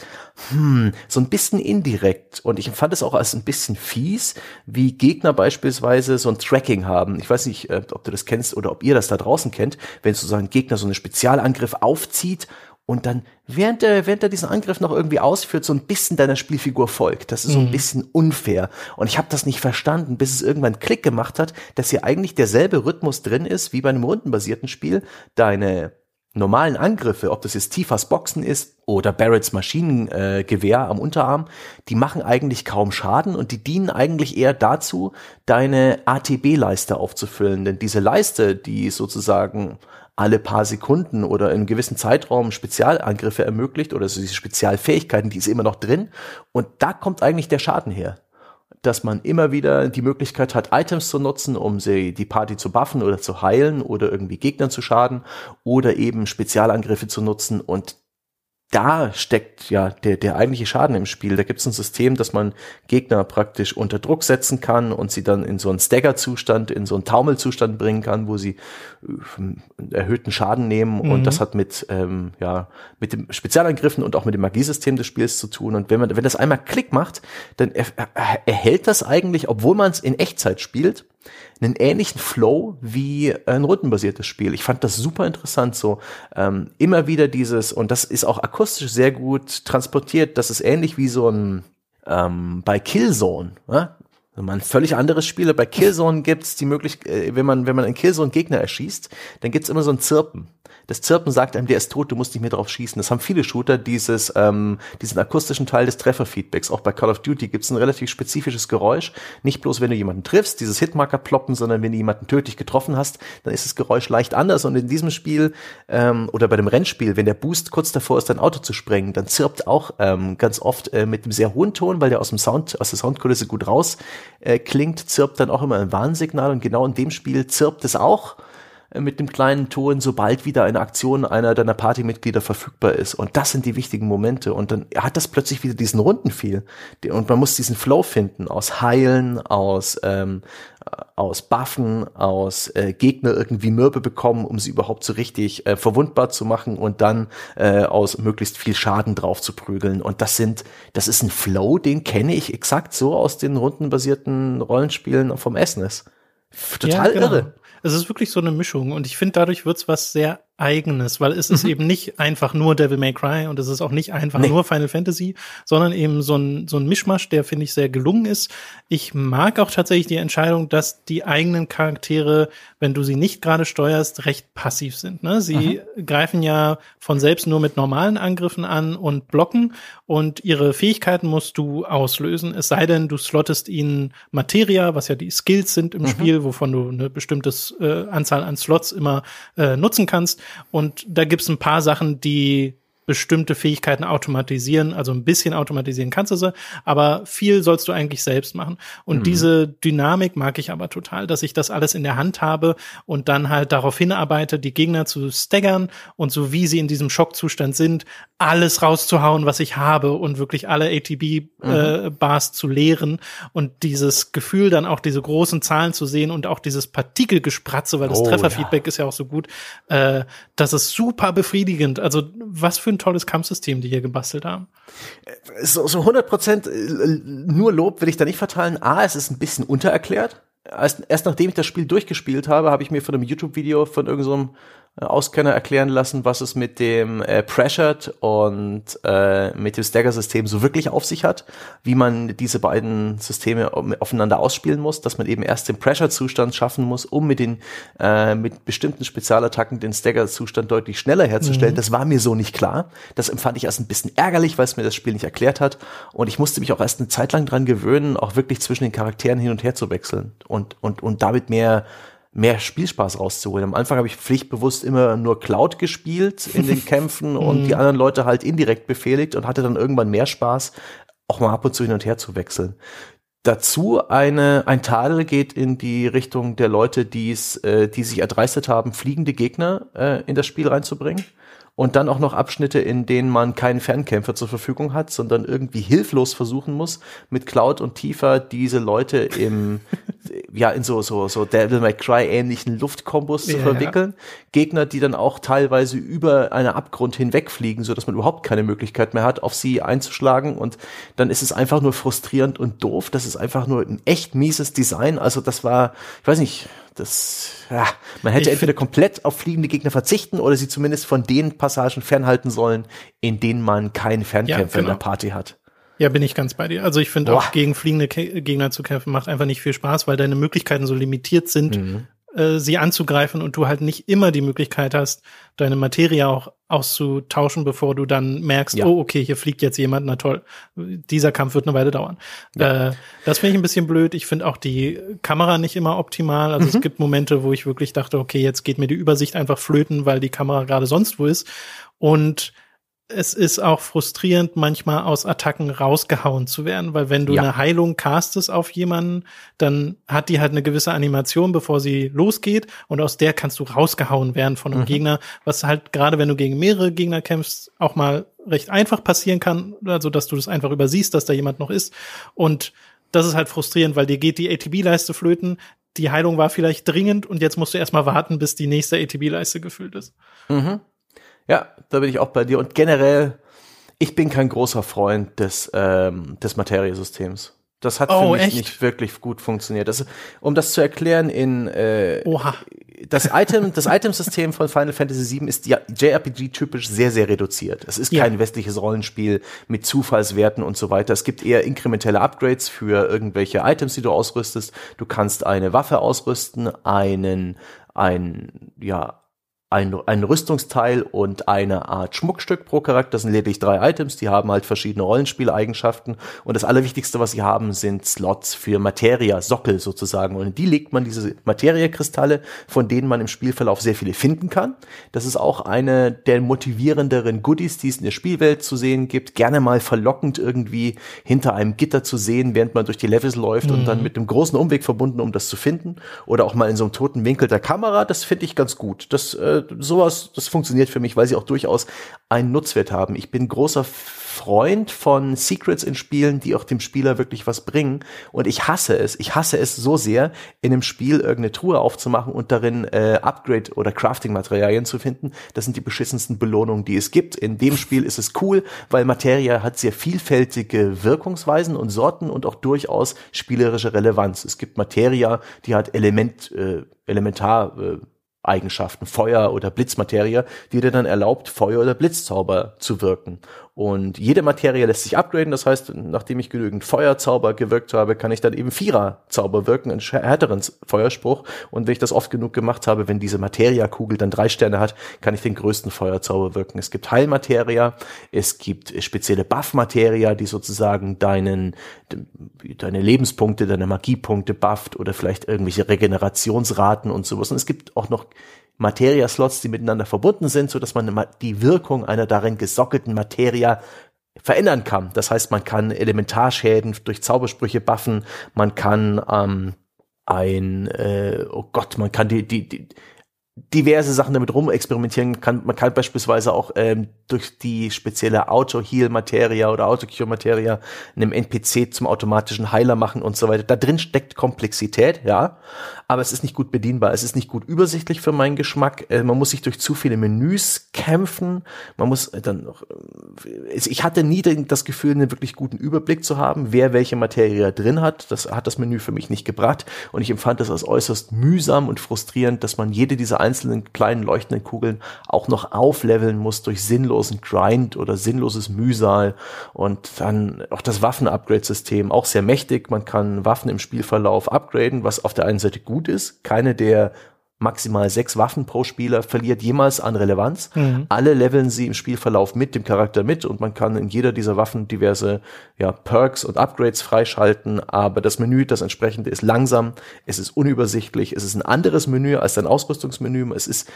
hm, so ein bisschen indirekt und ich empfand es auch als ein bisschen fies, wie Gegner beispielsweise so ein Tracking haben. Ich weiß nicht, äh, ob du das kennst oder ob ihr das da draußen kennt, wenn sozusagen Gegner so einen Spezialangriff aufzieht und dann, während er, während er diesen Angriff noch irgendwie ausführt, so ein bisschen deiner Spielfigur folgt. Das ist so ein mhm. bisschen unfair. Und ich habe das nicht verstanden, bis es irgendwann Klick gemacht hat, dass hier eigentlich derselbe Rhythmus drin ist wie bei einem rundenbasierten Spiel. Deine normalen Angriffe, ob das jetzt Tifas Boxen ist oder Barretts Maschinengewehr äh, am Unterarm, die machen eigentlich kaum Schaden und die dienen eigentlich eher dazu, deine ATB-Leiste aufzufüllen. Denn diese Leiste, die sozusagen alle paar Sekunden oder in einem gewissen Zeitraum Spezialangriffe ermöglicht oder so diese Spezialfähigkeiten, die ist immer noch drin. Und da kommt eigentlich der Schaden her. Dass man immer wieder die Möglichkeit hat, Items zu nutzen, um sie, die Party zu buffen oder zu heilen oder irgendwie Gegnern zu schaden oder eben Spezialangriffe zu nutzen und da steckt ja der, der eigentliche Schaden im Spiel. Da gibt es ein System, dass man Gegner praktisch unter Druck setzen kann und sie dann in so einen Stagger-Zustand, in so einen Taumelzustand bringen kann, wo sie äh, erhöhten Schaden nehmen. Mhm. Und das hat mit, ähm, ja, mit dem Spezialangriffen und auch mit dem Magiesystem des Spiels zu tun. Und wenn man, wenn das einmal Klick macht, dann er, er, erhält das eigentlich, obwohl man es in Echtzeit spielt, einen ähnlichen Flow wie ein rundenbasiertes Spiel. Ich fand das super interessant, so ähm, immer wieder dieses, und das ist auch akustisch sehr gut transportiert, das ist ähnlich wie so ein ähm, bei Killzone, ja, also mal ein völlig anderes Spiel. Bei Killzone gibt's die Möglichkeit, äh, wenn man, wenn man einen Killzone Gegner erschießt, dann gibt's immer so ein Zirpen. Das Zirpen sagt einem, der ist tot, du musst nicht mehr drauf schießen. Das haben viele Shooter, dieses, ähm, diesen akustischen Teil des Trefferfeedbacks. Auch bei Call of Duty gibt's ein relativ spezifisches Geräusch. Nicht bloß, wenn du jemanden triffst, dieses Hitmarker ploppen, sondern wenn du jemanden tödlich getroffen hast, dann ist das Geräusch leicht anders. Und in diesem Spiel ähm, oder bei dem Rennspiel, wenn der Boost kurz davor ist, dein Auto zu sprengen, dann zirpt auch ähm, ganz oft äh, mit einem sehr hohen Ton, weil der aus dem Sound, aus der Soundkulisse gut raus äh, klingt, zirpt dann auch immer ein Warnsignal. Und genau in dem Spiel zirpt es auch mit dem kleinen Ton, sobald wieder eine Aktion einer deiner Partymitglieder verfügbar ist. Und das sind die wichtigen Momente. Und dann hat das plötzlich wieder diesen runden Feel. Und man muss diesen Flow finden aus Heilen, aus, ähm, aus Buffen, aus äh, Gegner irgendwie Mürbe bekommen, um sie überhaupt so richtig äh, verwundbar zu machen und dann äh, aus möglichst viel Schaden drauf zu prügeln. Und das sind, das ist ein Flow, den kenne ich exakt so aus den rundenbasierten Rollenspielen vom SNES. Total ja, genau. irre. Es ist wirklich so eine Mischung und ich finde, dadurch wird's was sehr eigenes, weil es ist mhm. eben nicht einfach nur Devil May Cry und es ist auch nicht einfach nee. nur Final Fantasy, sondern eben so ein, so ein Mischmasch, der finde ich sehr gelungen ist. Ich mag auch tatsächlich die Entscheidung, dass die eigenen Charaktere, wenn du sie nicht gerade steuerst, recht passiv sind. Ne? Sie mhm. greifen ja von selbst nur mit normalen Angriffen an und blocken und ihre Fähigkeiten musst du auslösen. Es sei denn, du slottest ihnen Materia, was ja die Skills sind im mhm. Spiel, wovon du eine bestimmte äh, Anzahl an Slots immer äh, nutzen kannst. Und da gibt's ein paar Sachen, die bestimmte Fähigkeiten automatisieren, also ein bisschen automatisieren kannst du sie, aber viel sollst du eigentlich selbst machen. Und mhm. diese Dynamik mag ich aber total, dass ich das alles in der Hand habe und dann halt darauf hinarbeite, die Gegner zu staggern und so wie sie in diesem Schockzustand sind, alles rauszuhauen, was ich habe und wirklich alle ATB-Bars mhm. äh, zu leeren und dieses Gefühl dann auch diese großen Zahlen zu sehen und auch dieses Partikelgespratze, weil das oh, Trefferfeedback ja. ist ja auch so gut, äh, das ist super befriedigend. Also was für ein tolles Kampfsystem die hier gebastelt haben. So, so 100 Prozent äh, nur Lob will ich da nicht verteilen. A, es ist ein bisschen untererklärt. Erst, erst nachdem ich das Spiel durchgespielt habe, habe ich mir von einem YouTube-Video von irgendeinem so Auskenner erklären lassen, was es mit dem äh, Pressured und äh, mit dem Stagger-System so wirklich auf sich hat, wie man diese beiden Systeme aufeinander ausspielen muss, dass man eben erst den Pressure-Zustand schaffen muss, um mit den äh, mit bestimmten Spezialattacken den Stagger-Zustand deutlich schneller herzustellen. Mhm. Das war mir so nicht klar. Das empfand ich erst ein bisschen ärgerlich, weil es mir das Spiel nicht erklärt hat. Und ich musste mich auch erst eine Zeit lang dran gewöhnen, auch wirklich zwischen den Charakteren hin und her zu wechseln und und und damit mehr mehr Spielspaß rauszuholen. Am Anfang habe ich pflichtbewusst immer nur Cloud gespielt in den Kämpfen und mhm. die anderen Leute halt indirekt befehligt und hatte dann irgendwann mehr Spaß, auch mal ab und zu hin und her zu wechseln. Dazu eine, ein Tadel geht in die Richtung der Leute, die's, äh, die sich erdreistet haben, fliegende Gegner äh, in das Spiel reinzubringen und dann auch noch Abschnitte, in denen man keinen Fernkämpfer zur Verfügung hat, sondern irgendwie hilflos versuchen muss, mit Cloud und Tifa diese Leute im, ja, in so, so, so Devil May Cry ähnlichen Luftkombos ja, zu verwickeln. Ja. Gegner, die dann auch teilweise über einen Abgrund hinwegfliegen, so dass man überhaupt keine Möglichkeit mehr hat, auf sie einzuschlagen und dann ist es einfach nur frustrierend und doof. Das ist einfach nur ein echt mieses Design. Also das war, ich weiß nicht, das, ja, man hätte ich entweder komplett auf fliegende Gegner verzichten oder sie zumindest von den Passagen fernhalten sollen, in denen man keinen Fernkämpfer ja, genau. in der Party hat. Ja, bin ich ganz bei dir. Also ich finde auch gegen fliegende Ke Gegner zu kämpfen macht einfach nicht viel Spaß, weil deine Möglichkeiten so limitiert sind, mhm. Äh, sie anzugreifen und du halt nicht immer die Möglichkeit hast, deine Materie auch auszutauschen, bevor du dann merkst, ja. oh, okay, hier fliegt jetzt jemand, na toll, dieser Kampf wird eine Weile dauern. Ja. Äh, das finde ich ein bisschen blöd. Ich finde auch die Kamera nicht immer optimal. Also mhm. es gibt Momente, wo ich wirklich dachte, okay, jetzt geht mir die Übersicht einfach flöten, weil die Kamera gerade sonst wo ist. Und es ist auch frustrierend, manchmal aus Attacken rausgehauen zu werden, weil wenn du ja. eine Heilung castest auf jemanden, dann hat die halt eine gewisse Animation, bevor sie losgeht und aus der kannst du rausgehauen werden von einem mhm. Gegner, was halt gerade wenn du gegen mehrere Gegner kämpfst, auch mal recht einfach passieren kann, also dass du das einfach übersiehst, dass da jemand noch ist und das ist halt frustrierend, weil dir geht die ATB-Leiste flöten, die Heilung war vielleicht dringend und jetzt musst du erstmal warten, bis die nächste ATB-Leiste gefüllt ist. Mhm. Ja, da bin ich auch bei dir. Und generell, ich bin kein großer Freund des, ähm, des Materiesystems. Das hat oh, für mich echt? nicht wirklich gut funktioniert. Das, um das zu erklären in äh, Oha. das Item, das Itemsystem von Final Fantasy VII ist JRPG typisch sehr, sehr reduziert. Es ist ja. kein westliches Rollenspiel mit Zufallswerten und so weiter. Es gibt eher inkrementelle Upgrades für irgendwelche Items, die du ausrüstest. Du kannst eine Waffe ausrüsten, einen, ein, ja, ein, ein Rüstungsteil und eine Art Schmuckstück pro Charakter. Das sind lediglich drei Items, die haben halt verschiedene Rollenspieleigenschaften. Und das Allerwichtigste, was sie haben, sind Slots für Materia, Sockel sozusagen. Und in die legt man diese Materia-Kristalle, von denen man im Spielverlauf sehr viele finden kann. Das ist auch eine der motivierenderen Goodies, die es in der Spielwelt zu sehen gibt. Gerne mal verlockend irgendwie hinter einem Gitter zu sehen, während man durch die Levels läuft mhm. und dann mit einem großen Umweg verbunden, um das zu finden. Oder auch mal in so einem toten Winkel der Kamera. Das finde ich ganz gut. Das äh, sowas, das funktioniert für mich, weil sie auch durchaus einen Nutzwert haben. Ich bin großer Freund von Secrets in Spielen, die auch dem Spieler wirklich was bringen. Und ich hasse es, ich hasse es so sehr, in einem Spiel irgendeine Truhe aufzumachen und darin äh, Upgrade- oder Crafting-Materialien zu finden. Das sind die beschissensten Belohnungen, die es gibt. In dem Spiel ist es cool, weil Materia hat sehr vielfältige Wirkungsweisen und Sorten und auch durchaus spielerische Relevanz. Es gibt Materia, die hat Element, äh, elementar äh, Eigenschaften, Feuer oder Blitzmaterie, die dir dann erlaubt, Feuer- oder Blitzzauber zu wirken. Und jede Materie lässt sich upgraden. Das heißt, nachdem ich genügend Feuerzauber gewirkt habe, kann ich dann eben Vierer-Zauber wirken, einen härteren Feuerspruch. Und wenn ich das oft genug gemacht habe, wenn diese Materia-Kugel dann drei Sterne hat, kann ich den größten Feuerzauber wirken. Es gibt Heilmateria, es gibt spezielle Buff-Materia, die sozusagen deinen, deine Lebenspunkte, deine Magiepunkte bufft oder vielleicht irgendwelche Regenerationsraten und sowas. Und es gibt auch noch Materia-Slots, die miteinander verbunden sind, so dass man die Wirkung einer darin gesockelten Materia verändern kann. Das heißt, man kann Elementarschäden durch Zaubersprüche buffen, man kann ähm, ein, äh, oh Gott, man kann die, die, die diverse Sachen damit rumexperimentieren kann. Man kann beispielsweise auch ähm, durch die spezielle Auto-Heal-Materia oder Auto-Cure-Materia einem NPC zum automatischen Heiler machen und so weiter. Da drin steckt Komplexität, ja, aber es ist nicht gut bedienbar. Es ist nicht gut übersichtlich für meinen Geschmack. Äh, man muss sich durch zu viele Menüs kämpfen. Man muss äh, dann noch, äh, ich hatte nie das Gefühl, einen wirklich guten Überblick zu haben, wer welche Materie drin hat. Das hat das Menü für mich nicht gebracht und ich empfand es als äußerst mühsam und frustrierend, dass man jede dieser einzelnen kleinen leuchtenden Kugeln auch noch aufleveln muss durch sinnlosen Grind oder sinnloses Mühsal und dann auch das Waffen-Upgrade-System auch sehr mächtig. Man kann Waffen im Spielverlauf upgraden, was auf der einen Seite gut ist. Keine der maximal sechs Waffen pro Spieler verliert jemals an Relevanz. Mhm. Alle leveln sie im Spielverlauf mit dem Charakter mit und man kann in jeder dieser Waffen diverse ja, Perks und Upgrades freischalten, aber das Menü, das entsprechende, ist langsam, es ist unübersichtlich, es ist ein anderes Menü als dein Ausrüstungsmenü, es ist,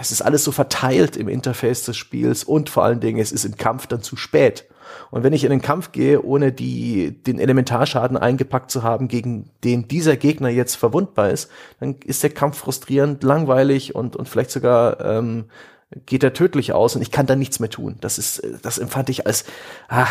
es ist alles so verteilt im Interface des Spiels und vor allen Dingen, es ist im Kampf dann zu spät. Und wenn ich in den Kampf gehe, ohne die, den Elementarschaden eingepackt zu haben, gegen den dieser Gegner jetzt verwundbar ist, dann ist der Kampf frustrierend, langweilig und, und vielleicht sogar ähm, geht er tödlich aus und ich kann da nichts mehr tun. Das ist, das empfand ich als, ah,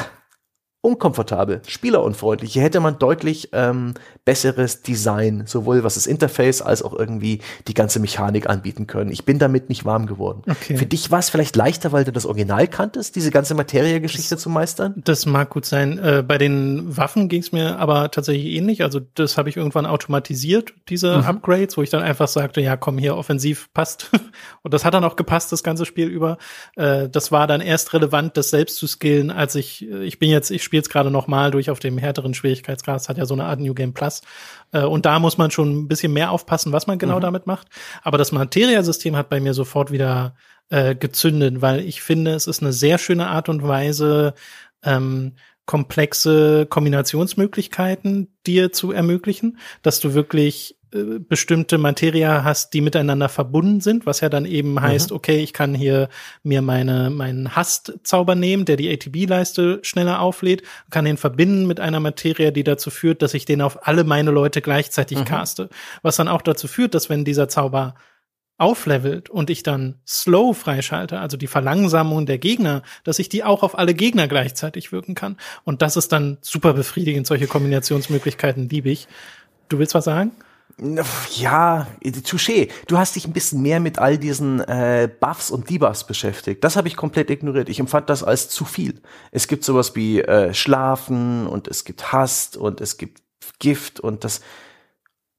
unkomfortabel, spielerunfreundlich. Hier hätte man deutlich ähm, besseres Design, sowohl was das Interface als auch irgendwie die ganze Mechanik anbieten können. Ich bin damit nicht warm geworden. Okay. Für dich war es vielleicht leichter, weil du das Original kanntest, diese ganze Materie-Geschichte zu meistern? Das mag gut sein. Äh, bei den Waffen ging es mir aber tatsächlich ähnlich. Also das habe ich irgendwann automatisiert, diese mhm. Upgrades, wo ich dann einfach sagte, ja komm hier, offensiv passt. Und das hat dann auch gepasst, das ganze Spiel über. Äh, das war dann erst relevant, das selbst zu skillen, als ich, äh, ich bin jetzt, ich spiele es gerade noch mal durch auf dem härteren Schwierigkeitsgrad. Es hat ja so eine Art New Game Plus. Äh, und da muss man schon ein bisschen mehr aufpassen, was man genau mhm. damit macht. Aber das Materia-System hat bei mir sofort wieder äh, gezündet, weil ich finde, es ist eine sehr schöne Art und Weise, ähm, komplexe Kombinationsmöglichkeiten dir zu ermöglichen, dass du wirklich äh, bestimmte Materia hast, die miteinander verbunden sind, was ja dann eben mhm. heißt, okay, ich kann hier mir meine, meinen Hast-Zauber nehmen, der die ATB-Leiste schneller auflädt, kann den verbinden mit einer Materie, die dazu führt, dass ich den auf alle meine Leute gleichzeitig mhm. caste. Was dann auch dazu führt, dass wenn dieser Zauber auflevelt und ich dann Slow freischalte, also die Verlangsamung der Gegner, dass ich die auch auf alle Gegner gleichzeitig wirken kann. Und das ist dann super befriedigend. Solche Kombinationsmöglichkeiten liebe ich. Du willst was sagen? Ja, touché. Du hast dich ein bisschen mehr mit all diesen äh, Buffs und Debuffs beschäftigt. Das habe ich komplett ignoriert. Ich empfand das als zu viel. Es gibt sowas wie äh, Schlafen und es gibt Hast und es gibt Gift und das,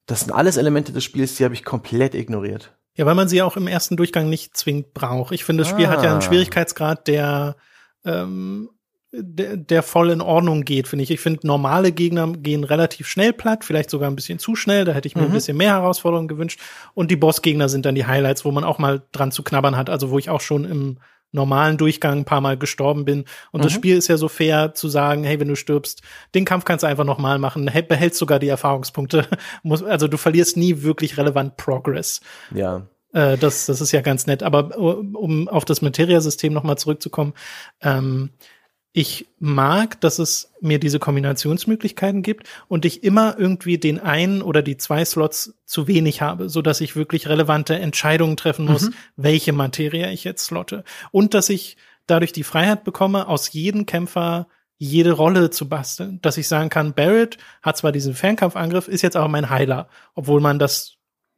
das sind alles Elemente des Spiels, die habe ich komplett ignoriert. Ja, weil man sie auch im ersten Durchgang nicht zwingend braucht. Ich finde, das Spiel ah. hat ja einen ah. Schwierigkeitsgrad, der ähm, der, der voll in Ordnung geht, finde ich. Ich finde, normale Gegner gehen relativ schnell platt, vielleicht sogar ein bisschen zu schnell. Da hätte ich mir mhm. ein bisschen mehr Herausforderungen gewünscht. Und die Bossgegner sind dann die Highlights, wo man auch mal dran zu knabbern hat. Also wo ich auch schon im normalen Durchgang ein paar Mal gestorben bin. Und mhm. das Spiel ist ja so fair zu sagen, hey, wenn du stirbst, den Kampf kannst du einfach nochmal machen, behältst sogar die Erfahrungspunkte. also du verlierst nie wirklich relevant Progress. Ja. Äh, das, das ist ja ganz nett. Aber um auf das Materia-System nochmal zurückzukommen, ähm, ich mag, dass es mir diese Kombinationsmöglichkeiten gibt und ich immer irgendwie den einen oder die zwei Slots zu wenig habe, so dass ich wirklich relevante Entscheidungen treffen muss, mhm. welche Materie ich jetzt slotte und dass ich dadurch die Freiheit bekomme, aus jedem Kämpfer jede Rolle zu basteln, dass ich sagen kann, Barrett hat zwar diesen Fernkampfangriff, ist jetzt aber mein Heiler, obwohl man das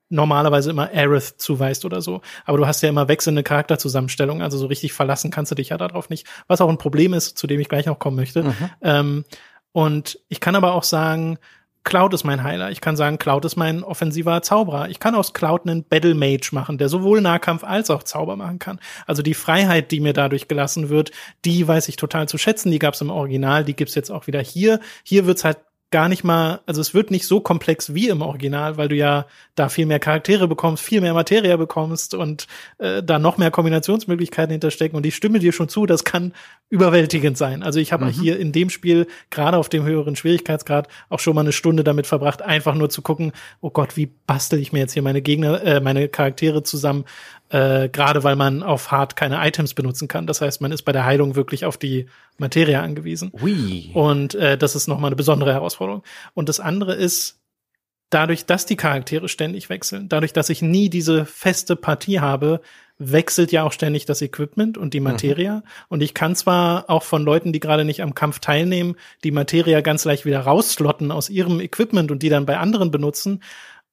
normalerweise immer Aerith zuweist oder so. Aber du hast ja immer wechselnde Charakterzusammenstellungen, also so richtig verlassen kannst du dich ja darauf nicht, was auch ein Problem ist, zu dem ich gleich noch kommen möchte. Mhm. Ähm, und ich kann aber auch sagen, Cloud ist mein Heiler. Ich kann sagen, Cloud ist mein offensiver Zauberer. Ich kann aus Cloud einen Battle Mage machen, der sowohl Nahkampf als auch Zauber machen kann. Also die Freiheit, die mir dadurch gelassen wird, die weiß ich total zu schätzen. Die gab's im Original, die gibt's jetzt auch wieder hier. Hier wird's halt gar nicht mal, also es wird nicht so komplex wie im Original, weil du ja da viel mehr Charaktere bekommst, viel mehr Materie bekommst und äh, da noch mehr Kombinationsmöglichkeiten hinterstecken. Und ich stimme dir schon zu, das kann überwältigend sein. Also ich habe mhm. hier in dem Spiel, gerade auf dem höheren Schwierigkeitsgrad, auch schon mal eine Stunde damit verbracht, einfach nur zu gucken, oh Gott, wie bastel ich mir jetzt hier meine Gegner, äh, meine Charaktere zusammen, äh, gerade weil man auf Hard keine Items benutzen kann. Das heißt, man ist bei der Heilung wirklich auf die Materie angewiesen. Ui. Und äh, das ist nochmal eine besondere Herausforderung. Und das andere ist, dadurch, dass die Charaktere ständig wechseln, dadurch, dass ich nie diese feste Partie habe, wechselt ja auch ständig das Equipment und die mhm. Materie. Mhm. Und ich kann zwar auch von Leuten, die gerade nicht am Kampf teilnehmen, die Materie ganz leicht wieder rausslotten aus ihrem Equipment und die dann bei anderen benutzen.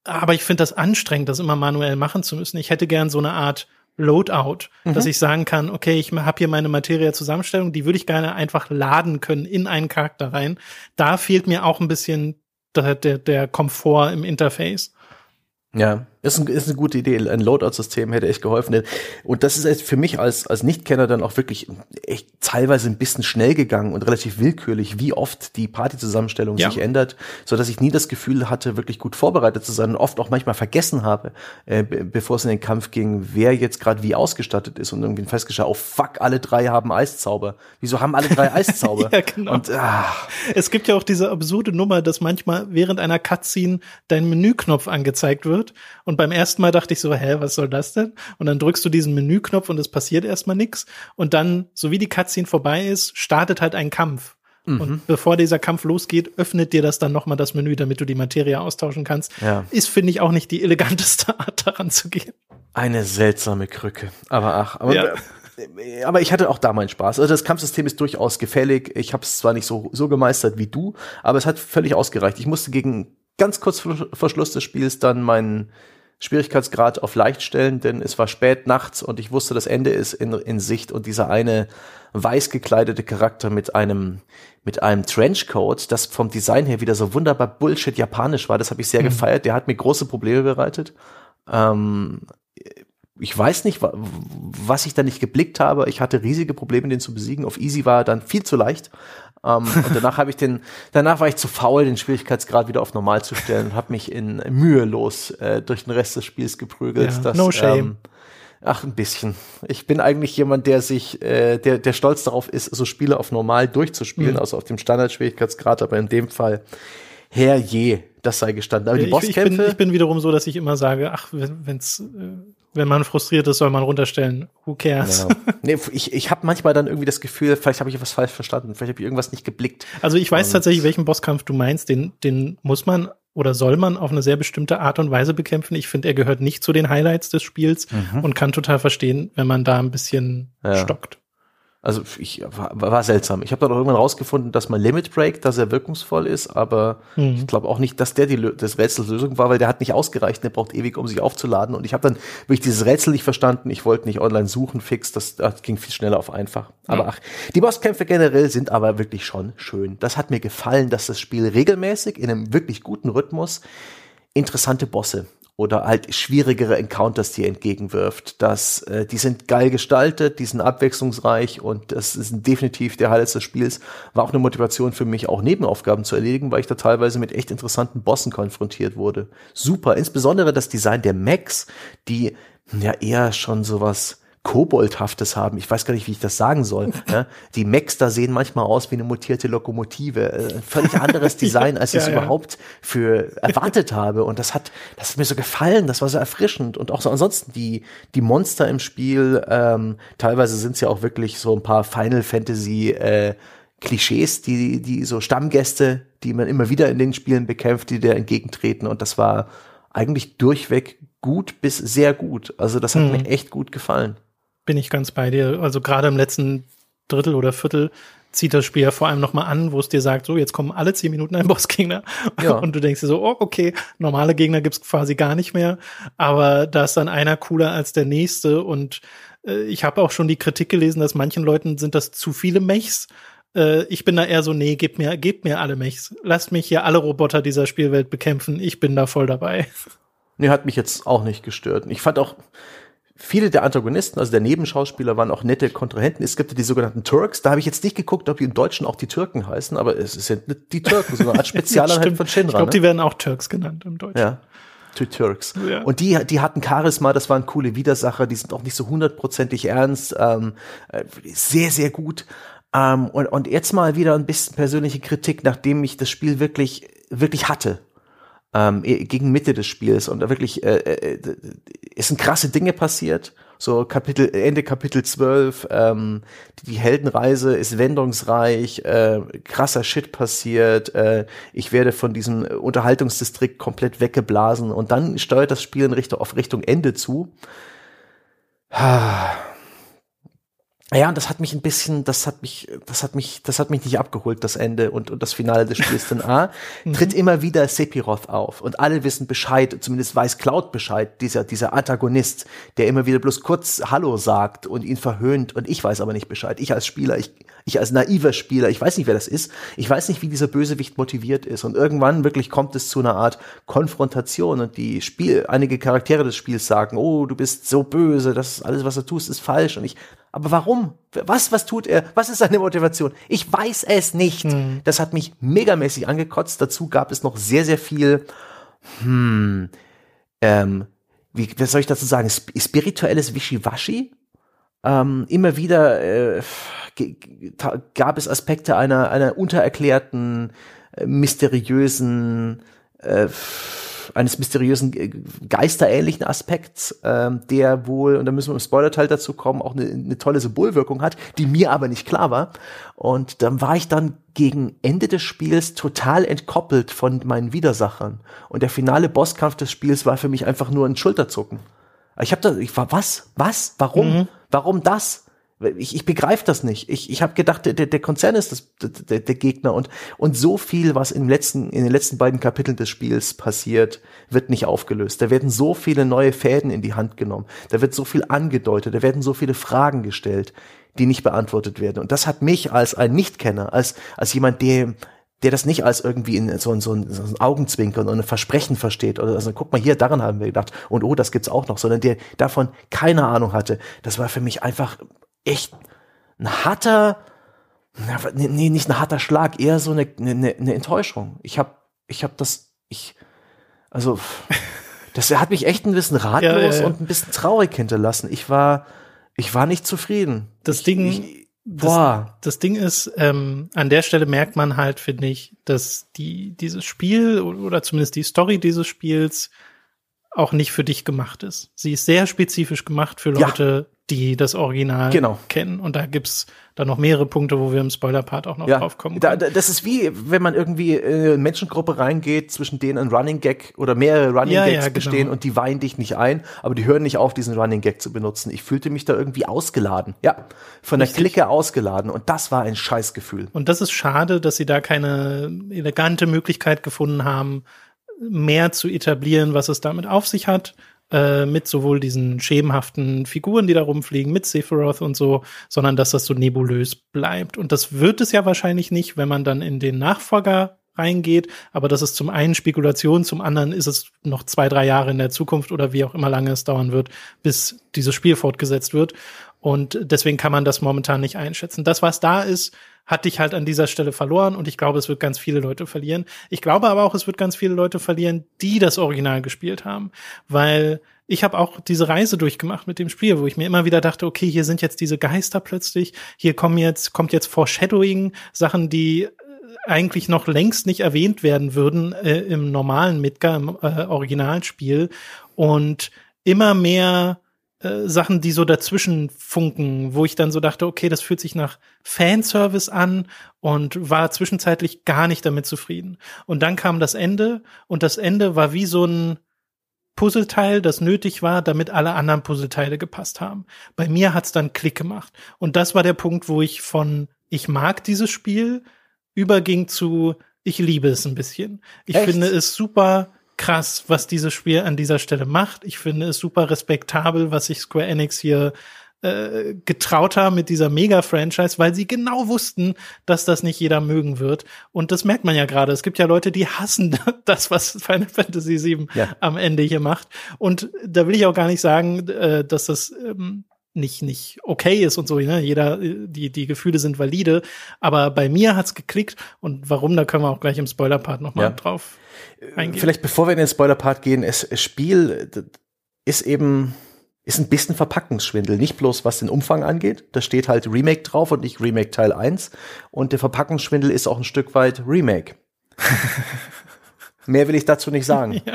Aber ich finde das anstrengend, das immer manuell machen zu müssen. Ich hätte gern so eine Art Loadout, mhm. dass ich sagen kann, okay, ich habe hier meine Materie-Zusammenstellung, die würde ich gerne einfach laden können in einen Charakter rein. Da fehlt mir auch ein bisschen der, der, der Komfort im Interface. Ja, ist, ein, ist eine gute Idee. Ein Loadout-System hätte echt geholfen. Und das ist für mich als, als Nicht-Kenner dann auch wirklich echt teilweise ein bisschen schnell gegangen und relativ willkürlich, wie oft die Partyzusammenstellung ja. sich ändert, so dass ich nie das Gefühl hatte, wirklich gut vorbereitet zu sein und oft auch manchmal vergessen habe, äh, bevor es in den Kampf ging, wer jetzt gerade wie ausgestattet ist und irgendwie festgestellt, oh fuck, alle drei haben Eiszauber. Wieso haben alle drei Eiszauber? ja, genau. Und, ah. Es gibt ja auch diese absurde Nummer, dass manchmal während einer Cutscene dein Menüknopf angezeigt wird und beim ersten Mal dachte ich so, hä, was soll das denn? Und dann drückst du diesen Menüknopf und es passiert erstmal nichts. Und dann, so wie die Cutscene vorbei ist, startet halt ein Kampf. Mhm. Und bevor dieser Kampf losgeht, öffnet dir das dann nochmal das Menü, damit du die Materie austauschen kannst. Ja. Ist, finde ich, auch nicht die eleganteste Art, daran zu gehen. Eine seltsame Krücke. Aber ach, aber, ja. aber ich hatte auch da meinen Spaß. Also das Kampfsystem ist durchaus gefällig. Ich habe es zwar nicht so, so gemeistert wie du, aber es hat völlig ausgereicht. Ich musste gegen ganz kurz vor Schluss des Spiels dann meinen Schwierigkeitsgrad auf leicht stellen, denn es war spät nachts und ich wusste, das Ende ist in, in Sicht und dieser eine weiß gekleidete Charakter mit einem mit einem Trenchcoat, das vom Design her wieder so wunderbar Bullshit japanisch war, das habe ich sehr mhm. gefeiert. Der hat mir große Probleme bereitet. Ähm, ich weiß nicht, was ich da nicht geblickt habe. Ich hatte riesige Probleme, den zu besiegen. Auf Easy war er dann viel zu leicht. Ähm, und danach habe ich den, danach war ich zu faul, den Schwierigkeitsgrad wieder auf normal zu stellen und habe mich in mühelos äh, durch den Rest des Spiels geprügelt. Ja, das, no shame. Ähm, ach, ein bisschen. Ich bin eigentlich jemand, der sich, äh, der, der stolz darauf ist, so Spiele auf normal durchzuspielen, mhm. also auf dem Standardschwierigkeitsgrad, aber in dem Fall, herrje, das sei gestanden. Aber die ich, Bosskämpfe. Ich bin, ich bin wiederum so, dass ich immer sage, ach, wenn, wenn's, äh, wenn man frustriert ist, soll man runterstellen. Who cares? Ja. Nee, ich ich habe manchmal dann irgendwie das Gefühl, vielleicht habe ich etwas falsch verstanden, vielleicht habe ich irgendwas nicht geblickt. Also ich weiß Und tatsächlich, welchen Bosskampf du meinst. Den, den muss man oder soll man auf eine sehr bestimmte Art und Weise bekämpfen. Ich finde, er gehört nicht zu den Highlights des Spiels mhm. und kann total verstehen, wenn man da ein bisschen ja. stockt. Also ich war, war seltsam. Ich habe dann auch irgendwann rausgefunden, dass mein Limit Break da sehr wirkungsvoll ist, aber mhm. ich glaube auch nicht, dass der die das Rätsel Lösung war, weil der hat nicht ausgereicht, der braucht ewig, um sich aufzuladen. Und ich habe dann wirklich dieses Rätsel nicht verstanden. Ich wollte nicht online suchen, fix. Das, das ging viel schneller auf einfach. Aber ach, die Bosskämpfe generell sind aber wirklich schon schön. Das hat mir gefallen, dass das Spiel regelmäßig in einem wirklich guten Rhythmus interessante Bosse oder halt schwierigere Encounters dir entgegenwirft. Das, äh, die sind geil gestaltet, die sind abwechslungsreich und das ist definitiv der Highlights des Spiels. War auch eine Motivation für mich, auch Nebenaufgaben zu erledigen, weil ich da teilweise mit echt interessanten Bossen konfrontiert wurde. Super, insbesondere das Design der Mechs, die ja eher schon sowas Koboldhaftes haben. Ich weiß gar nicht, wie ich das sagen soll. Ja? Die Mechs da sehen manchmal aus wie eine mutierte Lokomotive. Äh, völlig anderes Design, als ich es ja, überhaupt für erwartet habe. Und das hat, das hat mir so gefallen. Das war so erfrischend. Und auch so ansonsten die, die Monster im Spiel, ähm, teilweise sind es ja auch wirklich so ein paar Final Fantasy, äh, Klischees, die, die so Stammgäste, die man immer wieder in den Spielen bekämpft, die dir entgegentreten. Und das war eigentlich durchweg gut bis sehr gut. Also das hat hm. mir echt gut gefallen bin ich ganz bei dir. Also gerade im letzten Drittel oder Viertel zieht das Spiel ja vor allem nochmal an, wo es dir sagt, so, jetzt kommen alle zehn Minuten ein Bossgegner. Ja. Und du denkst dir so, oh, okay, normale Gegner gibt's quasi gar nicht mehr. Aber da ist dann einer cooler als der nächste. Und äh, ich habe auch schon die Kritik gelesen, dass manchen Leuten sind das zu viele Mechs. Äh, ich bin da eher so, nee, gebt mir, gebt mir alle Mechs. Lasst mich hier alle Roboter dieser Spielwelt bekämpfen. Ich bin da voll dabei. Nee, hat mich jetzt auch nicht gestört. Ich fand auch, viele der Antagonisten, also der Nebenschauspieler, waren auch nette Kontrahenten. Es gibt ja die sogenannten Turks. Da habe ich jetzt nicht geguckt, ob die im Deutschen auch die Türken heißen, aber es sind nicht die Türken, sondern als Spezialeinheit von Shinra. Ich glaube, ne? die werden auch Turks genannt im Deutschen. Ja. To Turks. Ja. Und die, die hatten Charisma, das waren coole Widersacher, die sind auch nicht so hundertprozentig ernst, ähm, äh, sehr, sehr gut. Ähm, und, und jetzt mal wieder ein bisschen persönliche Kritik, nachdem ich das Spiel wirklich, wirklich hatte ähm, gegen Mitte des Spiels und da wirklich äh, äh, es sind krasse Dinge passiert. So Kapitel Ende Kapitel 12, ähm, die, die Heldenreise ist wendungsreich, äh, krasser Shit passiert, äh, ich werde von diesem Unterhaltungsdistrikt komplett weggeblasen und dann steuert das Spiel in Richtung auf Richtung Ende zu. Ja, und das hat mich ein bisschen, das hat mich, das hat mich, das hat mich nicht abgeholt, das Ende und, und das Finale des Spiels. Denn A, mhm. tritt immer wieder Sephiroth auf und alle wissen Bescheid, zumindest weiß Cloud Bescheid, dieser, dieser Antagonist, der immer wieder bloß kurz Hallo sagt und ihn verhöhnt und ich weiß aber nicht Bescheid. Ich als Spieler, ich, ich als naiver Spieler, ich weiß nicht, wer das ist. Ich weiß nicht, wie dieser Bösewicht motiviert ist und irgendwann wirklich kommt es zu einer Art Konfrontation und die Spiel, einige Charaktere des Spiels sagen, oh, du bist so böse, das ist alles, was du tust, ist falsch und ich aber warum? Was, was tut er? Was ist seine Motivation? Ich weiß es nicht. Hm. Das hat mich megamäßig angekotzt. Dazu gab es noch sehr, sehr viel, hm, ähm, wie, was soll ich dazu sagen? Spirituelles Wischiwaschi. Ähm, immer wieder äh, gab es Aspekte einer, einer untererklärten, äh, mysteriösen, äh, eines mysteriösen äh, geisterähnlichen Aspekts, ähm, der wohl, und da müssen wir im Spoilerteil dazu kommen, auch eine, eine tolle Symbolwirkung hat, die mir aber nicht klar war. Und dann war ich dann gegen Ende des Spiels total entkoppelt von meinen Widersachern. Und der finale Bosskampf des Spiels war für mich einfach nur ein Schulterzucken. Ich habe da, ich war, was? Was? Warum? Mhm. Warum das? Ich, ich begreife das nicht. Ich, ich habe gedacht, der, der Konzern ist das, der, der Gegner und, und so viel, was im letzten, in den letzten beiden Kapiteln des Spiels passiert, wird nicht aufgelöst. Da werden so viele neue Fäden in die Hand genommen. Da wird so viel angedeutet. Da werden so viele Fragen gestellt, die nicht beantwortet werden. Und das hat mich als ein Nichtkenner, als, als jemand, der, der das nicht als irgendwie in so, so, ein, so ein Augenzwinkern und ein Versprechen versteht oder also guck mal hier, daran haben wir gedacht und oh, das gibt's auch noch, sondern der davon keine Ahnung hatte. Das war für mich einfach echt ein harter, nee, nicht ein harter Schlag, eher so eine, eine, eine Enttäuschung. Ich habe ich hab das, ich, also, das hat mich echt ein bisschen ratlos ja, ja, ja. und ein bisschen traurig hinterlassen. Ich war, ich war nicht zufrieden. Das Ding, ich, boah. Das, das, Ding ist, ähm, an der Stelle merkt man halt, finde ich, dass die, dieses Spiel oder zumindest die Story dieses Spiels auch nicht für dich gemacht ist. Sie ist sehr spezifisch gemacht für Leute, die das Original Genau. kennen. Und da gibt's dann noch mehrere Punkte, wo wir im Spoiler-Part auch noch drauf kommen. Da, da, das ist wie, wenn man irgendwie in eine Menschengruppe reingeht, zwischen denen ein Running Gag oder mehrere Running Ja, Gags ja, genau. bestehen und die weihen dich nicht ein, aber die hören nicht auf, diesen Running Gag zu benutzen. Ich fühlte mich da irgendwie ausgeladen. Ja, von der Richtig. Clique ausgeladen und das war ein Scheißgefühl. Und das ist schade, dass sie da keine elegante Möglichkeit gefunden haben, mehr zu etablieren, was es damit auf sich hat. Äh, mit sowohl diesen schemenhaften Figuren, die da rumfliegen, mit Sephiroth und so, sondern dass das so nebulös bleibt. Und das wird es ja wahrscheinlich nicht, wenn man dann in den Nachfolger reingeht. Aber das ist zum einen Spekulation, zum anderen ist es noch zwei, drei Jahre in der Zukunft oder wie auch immer lange es dauern wird, bis dieses Spiel fortgesetzt wird. Und deswegen kann man das momentan nicht einschätzen. Das, was da ist, hat dich halt an dieser Stelle verloren und ich glaube, es wird ganz viele Leute verlieren. Ich glaube aber auch, es wird ganz viele Leute verlieren, die das Original gespielt haben, weil ich habe auch diese Reise durchgemacht mit dem Spiel, wo ich mir immer wieder dachte, okay, hier sind jetzt diese Geister plötzlich, hier kommen jetzt kommt jetzt Foreshadowing, Sachen, die äh, eigentlich noch längst nicht erwähnt werden würden äh, im normalen Midgar, im äh, Originalspiel und immer mehr äh, Sachen, die so dazwischen funken, wo ich dann so dachte, okay, das fühlt sich nach Fanservice an und war zwischenzeitlich gar nicht damit zufrieden. Und dann kam das Ende und das Ende war wie so ein Puzzleteil, das nötig war, damit alle anderen Puzzleteile gepasst haben. Bei mir hat's dann Klick gemacht. Und das war der Punkt, wo ich von ich mag dieses Spiel überging zu ich liebe es ein bisschen. Ich Echt? finde es super krass, was dieses Spiel an dieser Stelle macht. Ich finde es super respektabel, was sich Square Enix hier äh, getraut haben mit dieser Mega-Franchise, weil sie genau wussten, dass das nicht jeder mögen wird. Und das merkt man ja gerade. Es gibt ja Leute, die hassen das, was Final Fantasy VII Ja. am Ende hier macht. Und da will ich auch gar nicht sagen, äh, dass das ähm, nicht nicht okay ist und so. Ne? Jeder, äh, die die Gefühle sind valide. Aber bei mir hat's geklickt. Und warum? Da können wir auch gleich im Spoiler-Part noch mal Ja. drauf eingehen. Vielleicht bevor wir in den Spoiler-Part gehen, es, das Spiel ist eben ist ein bisschen Verpackungsschwindel. Nicht bloß was den Umfang angeht. Da steht halt Remake drauf und nicht Remake Teil 1. Und der Verpackungsschwindel ist auch ein Stück weit Remake. Mehr will ich dazu nicht sagen.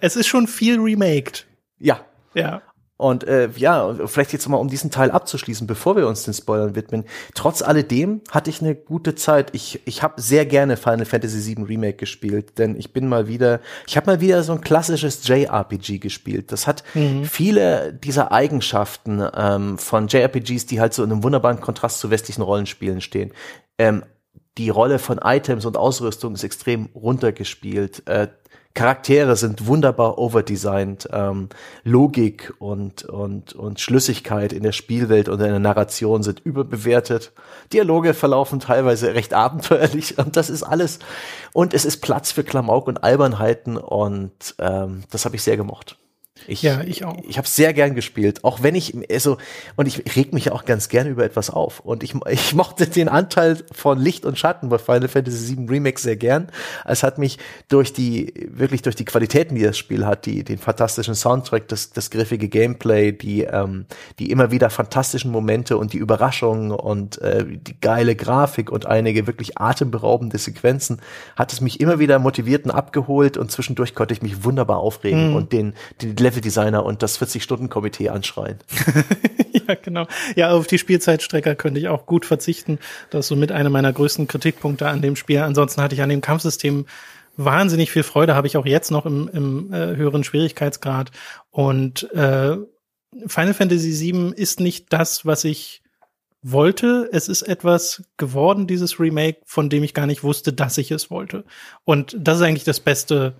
Es ist schon viel remaked. Ja. Ja. Und äh, ja, vielleicht jetzt mal, um diesen Teil abzuschließen, bevor wir uns den Spoilern widmen. Trotz alledem hatte ich eine gute Zeit. Ich, ich habe sehr gerne Final Fantasy VII Remake gespielt, denn ich bin mal wieder, ich habe mal wieder so ein klassisches JRPG gespielt. Das hat viele dieser Eigenschaften ähm, von JRPGs, die halt so in einem wunderbaren Kontrast zu westlichen Rollenspielen stehen. Ähm, die Rolle von Items und Ausrüstung ist extrem runtergespielt. Äh, Charaktere sind wunderbar overdesigned. Ähm, Logik und, und, und Schlüssigkeit in der Spielwelt und in der Narration sind überbewertet. Dialoge verlaufen teilweise recht abenteuerlich und das ist alles. Und es ist Platz für Klamauk und Albernheiten und ähm, das habe ich sehr gemocht. Ich, Ja, ich auch. Ich habe sehr gern gespielt, auch wenn ich also und ich reg mich auch ganz gerne über etwas auf und ich, ich mochte den Anteil von Licht und Schatten bei Final Fantasy VII Remake sehr gern. Es hat mich durch die wirklich durch die Qualitäten, die das Spiel hat, die den fantastischen Soundtrack, das das griffige Gameplay, die ähm, die immer wieder fantastischen Momente und die Überraschungen und äh, die geile Grafik und einige wirklich atemberaubende Sequenzen hat es mich immer wieder motiviert und abgeholt und zwischendurch konnte ich mich wunderbar aufregen und den, den Leveldesigner und das 40-Stunden-Komitee anschreien. Ja, genau. Ja, auf die Spielzeitstrecker könnte ich auch gut verzichten. Das ist so mit einer meiner größten Kritikpunkte an dem Spiel. Ansonsten hatte ich an dem Kampfsystem wahnsinnig viel Freude, habe ich auch jetzt noch im, im äh, höheren Schwierigkeitsgrad. Und äh, Final Fantasy VII ist nicht das, was ich wollte. Es ist etwas geworden, dieses Remake, von dem ich gar nicht wusste, dass ich es wollte. Und das ist eigentlich das Beste,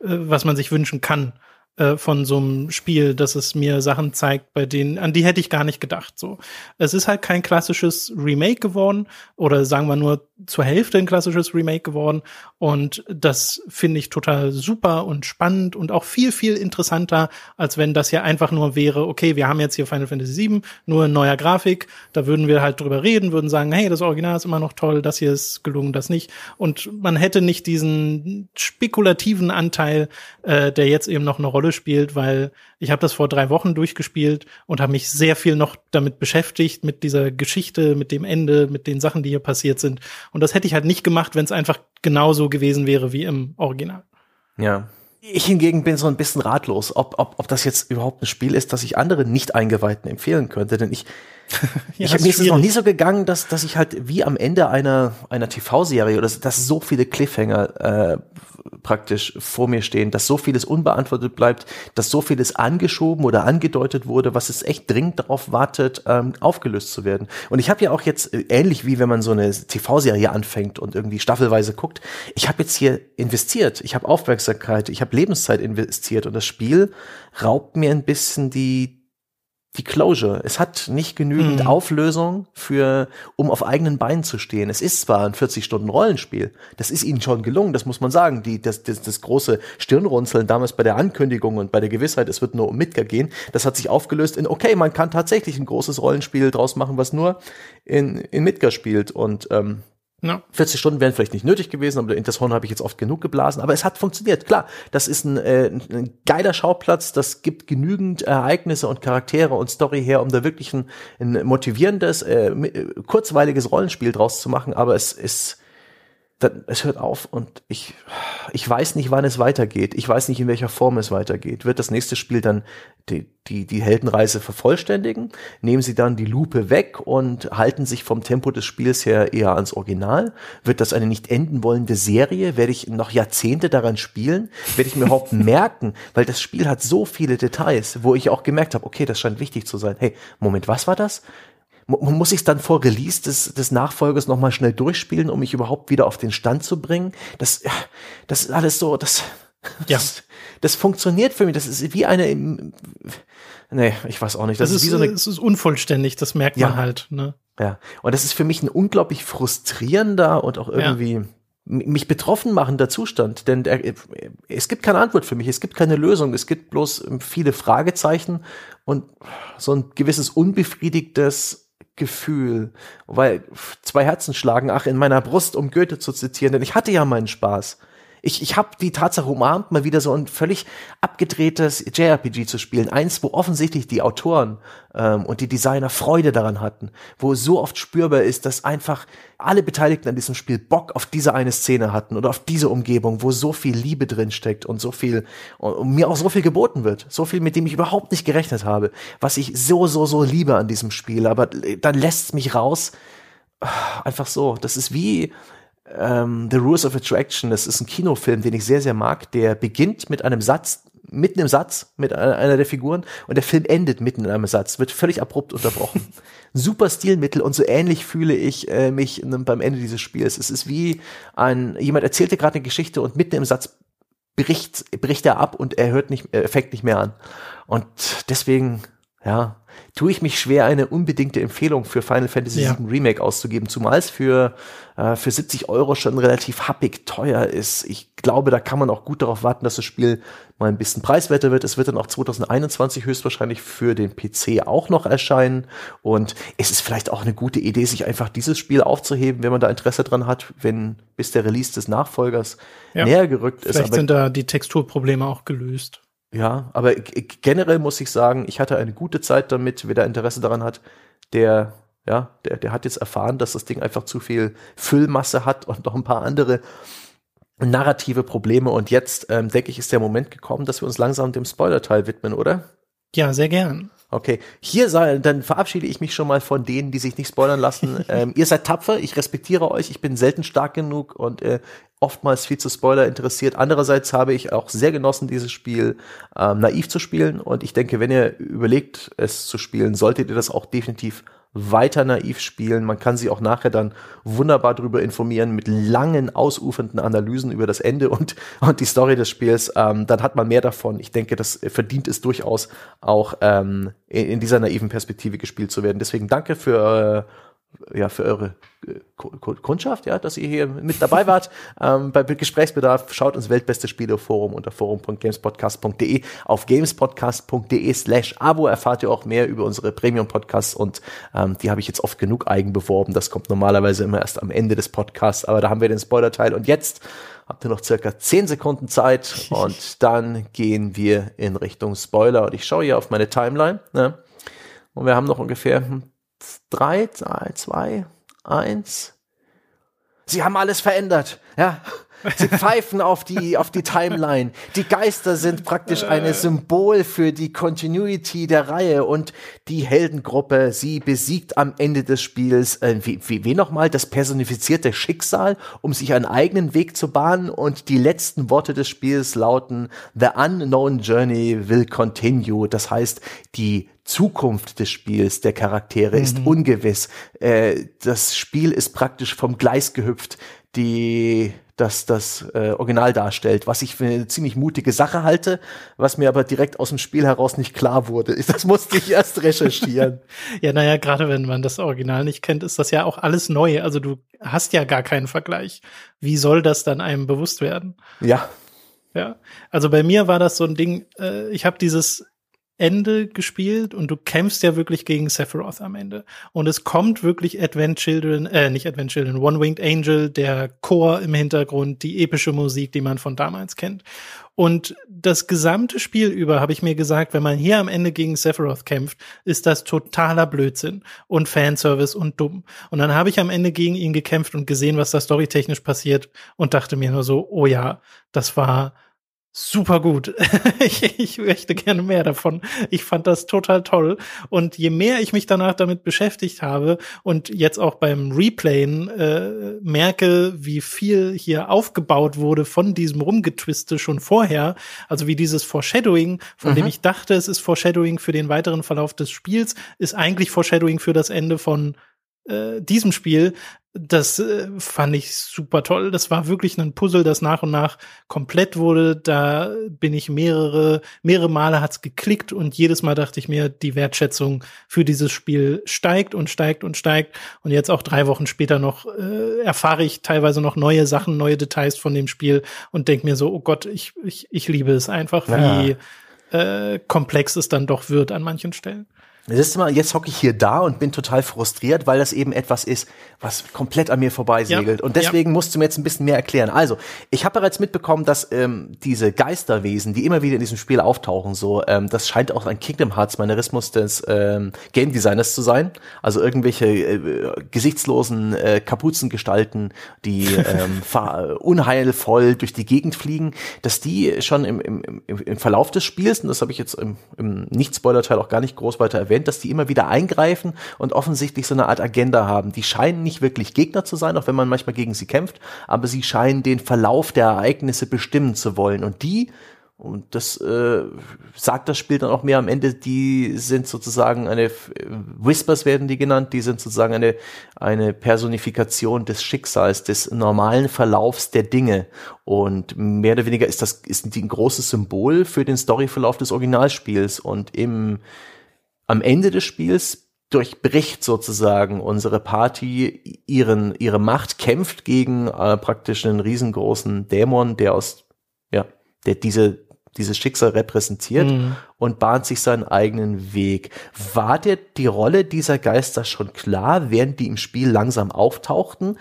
äh, was man sich wünschen kann äh, von so einem Spiel, dass es mir Sachen zeigt, bei denen, an die hätte ich gar nicht gedacht. So, es ist halt kein klassisches Remake geworden oder sagen wir nur zur Hälfte ein klassisches Remake geworden. Und das finde ich total super und spannend und auch viel, viel interessanter, als wenn das ja einfach nur wäre, okay, wir haben jetzt hier Final Fantasy VII, nur in neuer Grafik, da würden wir halt drüber reden, würden sagen, hey, das Original ist immer noch toll, das hier ist gelungen, das nicht. Und man hätte nicht diesen spekulativen Anteil, äh, der jetzt eben noch eine Rolle spielt, weil ich habe das vor drei Wochen durchgespielt und habe mich sehr viel noch damit beschäftigt, mit dieser Geschichte, mit dem Ende, mit den Sachen, die hier passiert sind. Und das hätte ich halt nicht gemacht, wenn es einfach genauso gewesen wäre wie im Original. Ja. Ich hingegen bin so ein bisschen ratlos, ob, ob, ob das jetzt überhaupt ein Spiel ist, das ich anderen Nicht-Eingeweihten empfehlen könnte. Denn ich, ja, ich habe mir ist es noch nie so gegangen, dass, dass ich halt wie am Ende einer, einer TV-Serie oder dass so viele Cliffhanger äh, praktisch vor mir stehen, dass so vieles unbeantwortet bleibt, dass so vieles angeschoben oder angedeutet wurde, was es echt dringend darauf wartet, ähm, aufgelöst zu werden. Und ich habe ja auch jetzt, äh, ähnlich wie wenn man so eine TV-Serie anfängt und irgendwie staffelweise guckt, ich habe jetzt hier investiert, ich habe Aufmerksamkeit, ich habe Lebenszeit investiert und das Spiel raubt mir ein bisschen die, die Closure. Es hat nicht genügend mhm. Auflösung für, um auf eigenen Beinen zu stehen. Es ist zwar ein 40-Stunden-Rollenspiel. Das ist ihnen schon gelungen, das muss man sagen. Die, das, das, das große Stirnrunzeln damals bei der Ankündigung und bei der Gewissheit, es wird nur um Midgar gehen, das hat sich aufgelöst in, okay, man kann tatsächlich ein großes Rollenspiel draus machen, was nur in, in Midgar spielt und, ähm, ja. 40 Stunden wären vielleicht nicht nötig gewesen, aber das Horn habe ich jetzt oft genug geblasen. Aber es hat funktioniert. Klar, das ist ein, äh, ein geiler Schauplatz. Das gibt genügend Ereignisse und Charaktere und Story her, um da wirklich ein, ein motivierendes, äh, kurzweiliges Rollenspiel draus zu machen. Aber es ist dann, es hört auf und ich, ich weiß nicht, wann es weitergeht. Ich weiß nicht, in welcher Form es weitergeht. Wird das nächste Spiel dann die, die, die Heldenreise vervollständigen? Nehmen sie dann die Lupe weg und halten sich vom Tempo des Spiels her eher ans Original? Wird das eine nicht enden wollende Serie? Werde ich noch Jahrzehnte daran spielen? Werde ich mir überhaupt merken? Weil das Spiel hat so viele Details, wo ich auch gemerkt habe, okay, das scheint wichtig zu sein. Hey, Moment, was war das? Muss ich es dann vor Release des, des Nachfolgers nochmal schnell durchspielen, um mich überhaupt wieder auf den Stand zu bringen? Das, das ist alles so, das, ja. das, das funktioniert für mich. Das ist wie eine, nee, ich weiß auch nicht. Das, das ist, wie so eine, es ist unvollständig, das merkt man halt, ne? Ja. Und das ist für mich ein unglaublich frustrierender und auch irgendwie, ja mich betroffen machender Zustand, denn der, es gibt keine Antwort für mich, es gibt keine Lösung, es gibt bloß viele Fragezeichen und so ein gewisses unbefriedigtes Gefühl, weil zwei Herzen schlagen, ach, in meiner Brust, um Goethe zu zitieren, denn ich hatte ja meinen Spaß. Ich, ich habe die Tatsache umarmt, mal wieder so ein völlig abgedrehtes JRPG zu spielen. Eins, wo offensichtlich die Autoren ähm, und die Designer Freude daran hatten, wo so oft spürbar ist, dass einfach alle Beteiligten an diesem Spiel Bock auf diese eine Szene hatten oder auf diese Umgebung, wo so viel Liebe drin steckt und so viel und mir auch so viel geboten wird, so viel, mit dem ich überhaupt nicht gerechnet habe, was ich so so so liebe an diesem Spiel, aber dann lässt es mich raus. Einfach so. Das ist wie, ähm, The Rules of Attraction, das ist ein Kinofilm, den ich sehr, sehr mag, der beginnt mit einem Satz, mitten im Satz mit einer der Figuren und der Film endet mitten in einem Satz, wird völlig abrupt unterbrochen. Super Stilmittel und so ähnlich fühle ich äh, mich beim Ende dieses Spiels. Es ist wie ein, jemand erzählte gerade eine Geschichte und mitten im Satz bricht, bricht er ab und er hört nicht, er fängt nicht mehr an. Und deswegen, ja, tue ich mich schwer, eine unbedingte Empfehlung für Final Fantasy ja. VII Remake auszugeben, zumal es für, äh, für 70 Euro schon relativ happig teuer ist. Ich glaube, da kann man auch gut darauf warten, dass das Spiel mal ein bisschen preiswerter wird. Es wird dann auch 2021 höchstwahrscheinlich für den PC auch noch erscheinen. Und es ist vielleicht auch eine gute Idee, sich einfach dieses Spiel aufzuheben, wenn man da Interesse dran hat, wenn bis der Release des Nachfolgers ja. näher gerückt ist. Vielleicht sind da die Texturprobleme auch gelöst. Ja, aber generell muss ich sagen, ich hatte eine gute Zeit damit. Wer da Interesse daran hat, der, ja, der, der hat jetzt erfahren, dass das Ding einfach zu viel Füllmasse hat und noch ein paar andere narrative Probleme. Und jetzt, ähm, denke ich, ist der Moment gekommen, dass wir uns langsam dem Spoiler-Teil widmen, oder? Ja, sehr gern. Okay, hier sei, dann verabschiede ich mich schon mal von denen, die sich nicht spoilern lassen. ähm, ihr seid tapfer, ich respektiere euch, ich bin selten stark genug und äh, oftmals viel zu Spoiler interessiert. Andererseits habe ich auch sehr genossen, dieses Spiel ähm, naiv zu spielen und ich denke, wenn ihr überlegt, es zu spielen, solltet ihr das auch definitiv weiter naiv spielen. Man kann sie auch nachher dann wunderbar darüber informieren mit langen, ausufernden Analysen über das Ende und, und die Story des Spiels. Ähm, dann hat man mehr davon. Ich denke, das verdient es durchaus auch ähm, in, in dieser naiven Perspektive gespielt zu werden. Deswegen danke für äh, ja, für eure äh, Kundschaft, ja, dass ihr hier mit dabei wart. ähm, bei Gesprächsbedarf schaut uns Weltbeste Spiele Forum unter forum.gamespodcast.de. Auf gamespodcast.de slash abo erfahrt ihr auch mehr über unsere Premium-Podcasts und ähm, die habe ich jetzt oft genug eigen beworben. Das kommt normalerweise immer erst am Ende des Podcasts, aber da haben wir den Spoiler-Teil und jetzt habt ihr noch circa 10 Sekunden Zeit und dann gehen wir in Richtung Spoiler und ich schaue hier auf meine Timeline ne? und wir haben noch ungefähr drei, zwei, eins. Sie haben alles verändert, ja. Sie pfeifen auf die, auf die Timeline. Die Geister sind praktisch ein Symbol für die Continuity der Reihe und die Heldengruppe, sie besiegt am Ende des Spiels, äh, wie, wie, wie nochmal, das personifizierte Schicksal, um sich einen eigenen Weg zu bahnen und die letzten Worte des Spiels lauten, The unknown journey will continue. Das heißt, die Zukunft des Spiels, der Charaktere, mhm. ist ungewiss. Äh, das Spiel ist praktisch vom Gleis gehüpft, die das das äh, Original darstellt, was ich für eine ziemlich mutige Sache halte, was mir aber direkt aus dem Spiel heraus nicht klar wurde. Das musste ich erst recherchieren. ja, naja, gerade wenn man das Original nicht kennt, ist das ja auch alles neu. Also du hast ja gar keinen Vergleich. Wie soll das dann einem bewusst werden? Ja. Ja, also bei mir war das so ein Ding, äh, ich habe dieses Ende gespielt und du kämpfst ja wirklich gegen Sephiroth am Ende. Und es kommt wirklich Advent Children, äh, nicht Advent Children, One Winged Angel, der Chor im Hintergrund, die epische Musik, die man von damals kennt. Und das gesamte Spiel über habe ich mir gesagt, wenn man hier am Ende gegen Sephiroth kämpft, ist das totaler Blödsinn und Fanservice und dumm. Und dann habe ich am Ende gegen ihn gekämpft und gesehen, was da storytechnisch passiert und dachte mir nur so, oh ja, das war super gut. ich, ich möchte gerne mehr davon. Ich fand das total toll. Und je mehr ich mich danach damit beschäftigt habe und jetzt auch beim Replayen äh, merke, wie viel hier aufgebaut wurde von diesem Rumgetwiste schon vorher, also wie dieses Foreshadowing, von mhm. dem ich dachte, es ist Foreshadowing für den weiteren Verlauf des Spiels, ist eigentlich Foreshadowing für das Ende von äh, diesem Spiel, das äh, fand ich super toll. Das war wirklich ein Puzzle, das nach und nach komplett wurde. Da bin ich mehrere, mehrere Male hat's geklickt und jedes Mal dachte ich mir, die Wertschätzung für dieses Spiel steigt und steigt und steigt. Und jetzt auch drei Wochen später noch äh, erfahre ich teilweise noch neue Sachen, neue Details von dem Spiel und denke mir so, oh Gott, ich, ich, ich liebe es einfach, ja. wie äh, komplex es dann doch wird an manchen Stellen. Siehst du mal, jetzt hocke ich hier da und bin total frustriert, weil das eben etwas ist, was komplett an mir vorbeisegelt. Ja, und deswegen ja. musst du mir jetzt ein bisschen mehr erklären. Also, ich habe bereits mitbekommen, dass ähm, diese Geisterwesen, die immer wieder in diesem Spiel auftauchen, so, ähm, das scheint auch ein Kingdom Hearts Manierismus des ähm, Game Designers zu sein. Also irgendwelche äh, gesichtslosen äh, Kapuzengestalten, die ähm, unheilvoll durch die Gegend fliegen, dass die schon im, im, im Verlauf des Spiels, und das habe ich jetzt im, im Nicht-Spoiler-Teil auch gar nicht groß weiter erwähnt, erwähnt, dass die immer wieder eingreifen und offensichtlich so eine Art Agenda haben. Die scheinen nicht wirklich Gegner zu sein, auch wenn man manchmal gegen sie kämpft, aber sie scheinen den Verlauf der Ereignisse bestimmen zu wollen. Und die und das äh, sagt das Spiel dann auch mehr am Ende, die sind sozusagen eine, Whispers werden die genannt, die sind sozusagen eine, eine Personifikation des Schicksals, des normalen Verlaufs der Dinge. Und mehr oder weniger ist das ist ein großes Symbol für den Storyverlauf des Originalspiels. Und im, am Ende des Spiels durchbricht sozusagen unsere Party ihren, ihre Macht, kämpft gegen äh, praktisch einen riesengroßen Dämon, der aus, ja, der diese, dieses Schicksal repräsentiert mhm. und bahnt sich seinen eigenen Weg. War dir die Rolle dieser Geister schon klar, während die im Spiel langsam auftauchten?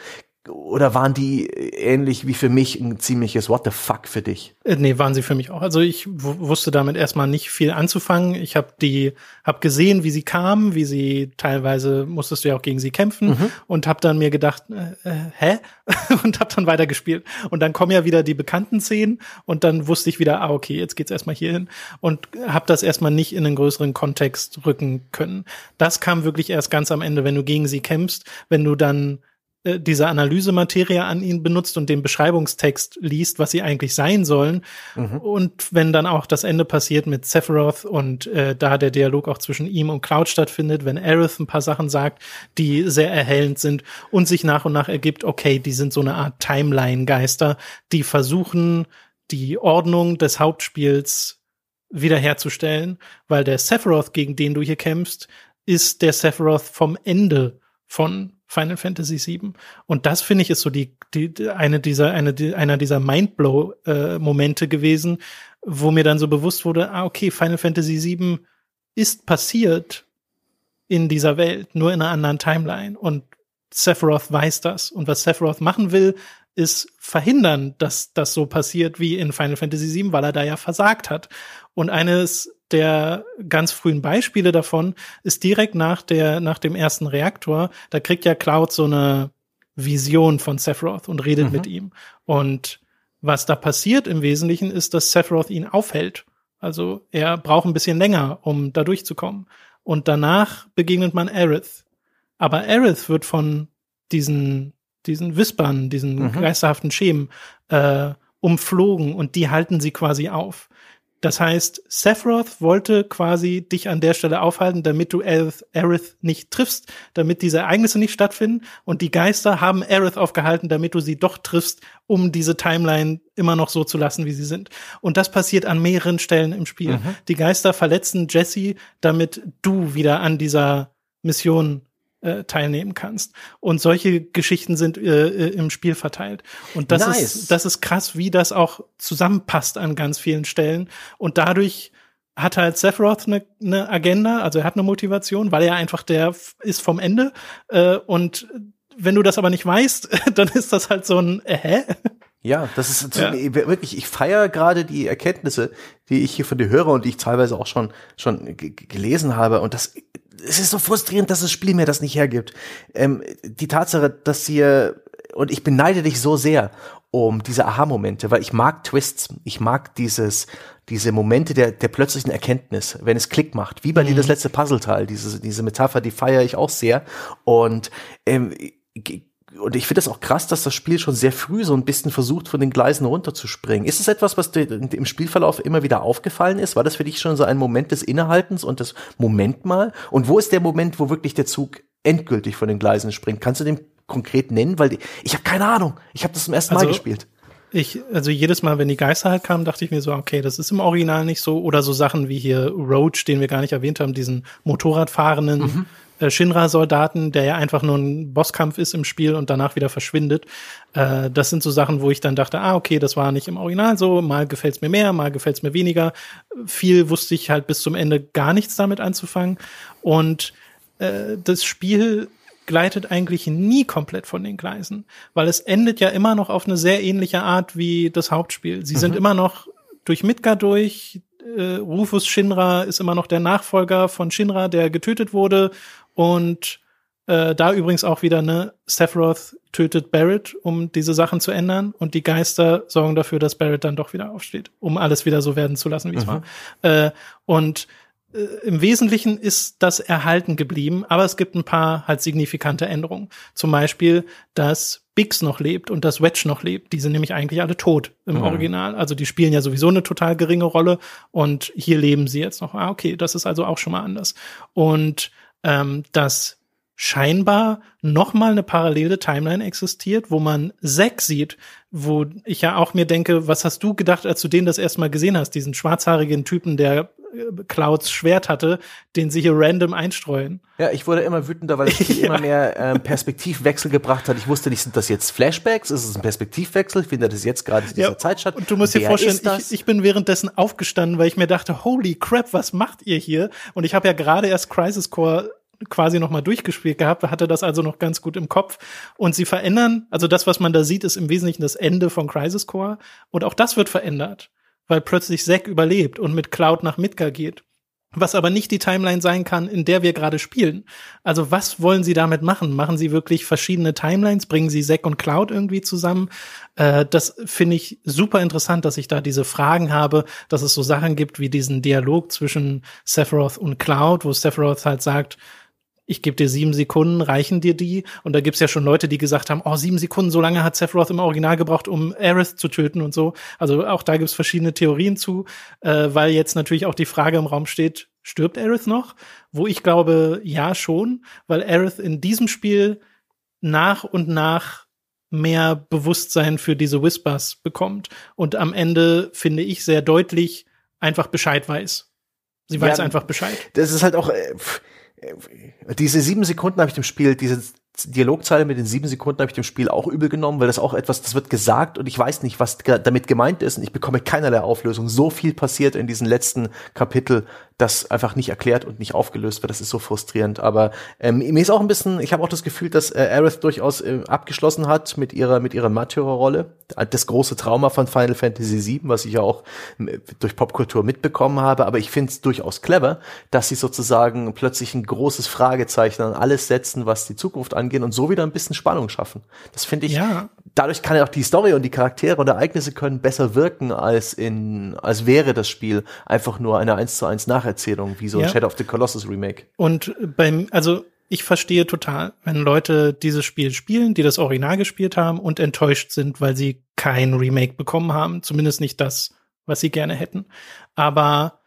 Oder waren die ähnlich wie für mich ein ziemliches What the fuck für dich? Äh, nee, waren sie für mich auch. Also ich wusste damit erstmal nicht viel anzufangen. Ich habe die, habe gesehen, wie sie kamen, wie sie teilweise musstest du ja auch gegen sie kämpfen mhm. und habe dann mir gedacht, äh, äh, hä? und habe dann weitergespielt. Und dann kommen ja wieder die bekannten Szenen und dann wusste ich wieder, ah okay, jetzt geht's erstmal hier hin und habe das erstmal nicht in einen größeren Kontext rücken können. Das kam wirklich erst ganz am Ende, wenn du gegen sie kämpfst, wenn du dann äh, diese Analysematerie an ihn benutzt und den Beschreibungstext liest, was sie eigentlich sein sollen. Mhm. Und wenn dann auch das Ende passiert mit Sephiroth und äh, da der Dialog auch zwischen ihm und Cloud stattfindet, wenn Aerith ein paar Sachen sagt, die sehr erhellend sind und sich nach und nach ergibt, okay, die sind so eine Art Timeline-Geister, die versuchen, die Ordnung des Hauptspiels wiederherzustellen, weil der Sephiroth, gegen den du hier kämpfst, ist der Sephiroth vom Ende von Final Fantasy VII. Und das finde ich ist so die, die eine dieser eine die, einer dieser Mindblow äh, Momente gewesen, wo mir dann so bewusst wurde, ah okay, Final Fantasy VII ist passiert in dieser Welt, nur in einer anderen Timeline und Sephiroth weiß das und was Sephiroth machen will, ist verhindern, dass das so passiert wie in Final Fantasy VII, weil er da ja versagt hat. Und eines der ganz frühen Beispiele davon ist direkt nach der, nach dem ersten Reaktor. Da kriegt ja Cloud so eine Vision von Sephiroth und redet mhm. mit ihm. Und Was da passiert im Wesentlichen ist, dass Sephiroth ihn aufhält. Also er braucht ein bisschen länger, um da durchzukommen. Und danach begegnet man Aerith. Aber Aerith wird von diesen, diesen Wispern, diesen mhm. geisterhaften Schemen, äh, umflogen und die halten sie quasi auf. Das heißt, Sephiroth wollte quasi dich an der Stelle aufhalten, damit du Aerith, Aerith nicht triffst, damit diese Ereignisse nicht stattfinden. Und die Geister haben Aerith aufgehalten, damit du sie doch triffst, um diese Timeline immer noch so zu lassen, wie sie sind. Und das passiert an mehreren Stellen im Spiel. Mhm. Die Geister verletzen Jesse, damit du wieder an dieser Mission äh, teilnehmen kannst. Und solche Geschichten sind äh, äh, im Spiel verteilt. Und das nice. ist, das ist krass, wie das auch zusammenpasst an ganz vielen Stellen. Und dadurch hat halt Sephiroth eine, eine Agenda, also er hat eine Motivation, weil er einfach der ist vom Ende. Äh, und wenn du das aber nicht weißt, dann ist das halt so ein äh, hä? Ja, das ist ja. wirklich, ich feiere gerade die Erkenntnisse, die ich hier von dir höre und die ich teilweise auch schon, schon gelesen habe. Und das, es ist so frustrierend, dass das Spiel mir das nicht hergibt. Ähm, die Tatsache, dass ihr, und ich beneide dich so sehr um diese Aha-Momente, weil ich mag Twists, ich mag dieses, diese Momente der, der plötzlichen Erkenntnis, wenn es Klick macht, wie bei mhm. dir das letzte Puzzleteil, diese, diese Metapher, die feiere ich auch sehr. Und ähm, und ich finde das auch krass, dass das Spiel schon sehr früh so ein bisschen versucht, von den Gleisen runterzuspringen. Ist es etwas, was dir im Spielverlauf immer wieder aufgefallen ist? War das für dich schon so ein Moment des Innehaltens und des Moment mal? Und wo ist der Moment, wo wirklich der Zug endgültig von den Gleisen springt? Kannst du den konkret nennen? Weil die, ich habe keine Ahnung. Ich habe das zum ersten also, Mal gespielt. Ich, also jedes Mal, wenn die Geister halt kamen, dachte ich mir so, okay, das ist im Original nicht so. Oder so Sachen wie hier Roach, den wir gar nicht erwähnt haben, diesen Motorradfahrenden. Mhm äh, Shinra-Soldaten, der ja einfach nur ein Bosskampf ist im Spiel und danach wieder verschwindet. Äh, das sind so Sachen, wo ich dann dachte, ah, okay, das war nicht im Original so, mal gefällt's mir mehr, mal gefällt's mir weniger. Viel wusste ich halt bis zum Ende gar nichts damit anzufangen. Und äh, das Spiel gleitet eigentlich nie komplett von den Gleisen, weil es endet ja immer noch auf eine sehr ähnliche Art wie das Hauptspiel. Sie mhm. sind immer noch durch Midgar durch, äh, Rufus Shinra ist immer noch der Nachfolger von Shinra, der getötet wurde und äh, da übrigens auch wieder, ne, Sephiroth tötet Barrett, um diese Sachen zu ändern. Und die Geister sorgen dafür, dass Barrett dann doch wieder aufsteht, um alles wieder so werden zu lassen, wie es mhm. war. Äh, und äh, im Wesentlichen ist das erhalten geblieben, aber es gibt ein paar halt signifikante Änderungen. Zum Beispiel, dass Biggs noch lebt und dass Wedge noch lebt. Die sind nämlich eigentlich alle tot im mhm. Original. Also die spielen ja sowieso eine total geringe Rolle und hier leben sie jetzt noch. Ah, okay, das ist also auch schon mal anders. Und ähm, dass scheinbar noch mal eine parallele Timeline existiert, wo man Zack sieht, wo ich ja auch mir denke, was hast du gedacht, als du den das erste Mal gesehen hast, diesen schwarzhaarigen Typen, der äh, Clouds Schwert hatte, den sie hier random einstreuen. Ja, ich wurde immer wütender, weil es ja. immer mehr ähm, Perspektivwechsel gebracht hat. Ich wusste nicht, sind das jetzt Flashbacks? Ist es ein Perspektivwechsel? Ich finde das jetzt gerade in dieser ja, Zeit statt. Und du musst dir vorstellen, ich, ich bin währenddessen aufgestanden, weil ich mir dachte, holy crap, was macht ihr hier? Und ich habe ja gerade erst Crisis Core quasi noch mal durchgespielt gehabt, hatte das also noch ganz gut im Kopf. Und sie verändern, also das, was man da sieht, ist im Wesentlichen das Ende von Crisis Core. Und auch das wird verändert, weil plötzlich Zack überlebt und mit Cloud nach Midgar geht. Was aber nicht die Timeline sein kann, in der wir gerade spielen. Also was wollen sie damit machen? Machen sie wirklich verschiedene Timelines? Bringen sie Zack und Cloud irgendwie zusammen? Äh, das finde ich super interessant, dass ich da diese Fragen habe, dass es so Sachen gibt wie diesen Dialog zwischen Sephiroth und Cloud, wo Sephiroth halt sagt, ich gebe dir sieben Sekunden, reichen dir die? Und da gibt's ja schon Leute, die gesagt haben, oh, sieben Sekunden, so lange hat Sephiroth im Original gebraucht, um Aerith zu töten und so. Also auch da gibt's verschiedene Theorien zu, äh, weil jetzt natürlich auch die Frage im Raum steht, stirbt Aerith noch? Wo ich glaube, ja schon, weil Aerith in diesem Spiel nach und nach mehr Bewusstsein für diese Whispers bekommt und am Ende, finde ich, sehr deutlich einfach Bescheid weiß. Sie weiß ja, einfach Bescheid. Das ist halt auch, äh, diese sieben Sekunden habe ich dem Spiel, diese Dialogzeile mit den sieben Sekunden habe ich dem Spiel auch übel genommen, weil das auch etwas, das wird gesagt und ich weiß nicht, was damit gemeint ist und ich bekomme keinerlei Auflösung. So viel passiert in diesem letzten Kapitel das einfach nicht erklärt und nicht aufgelöst wird. Das ist so frustrierend. Aber ähm, mir ist auch ein bisschen, ich habe auch das Gefühl, dass äh, Aerith durchaus äh, abgeschlossen hat mit ihrer mit ihrer Märtyrerrolle. Das große Trauma von Final Fantasy VII, was ich ja auch äh, durch Popkultur mitbekommen habe. Aber ich finde es durchaus clever, dass sie sozusagen plötzlich ein großes Fragezeichen an alles setzen, was die Zukunft angeht und so wieder ein bisschen Spannung schaffen. Das finde ich. Ja. Dadurch kann ja auch die Story und die Charaktere und Ereignisse können besser wirken als in als wäre das Spiel einfach nur eine eins zu eins Nacherzählung, wie so ein Shadow of the Colossus Remake. Und beim, also ich verstehe total, wenn Leute dieses Spiel spielen, die das Original gespielt haben und enttäuscht sind, weil sie kein Remake bekommen haben, zumindest nicht das, was sie gerne hätten. Aber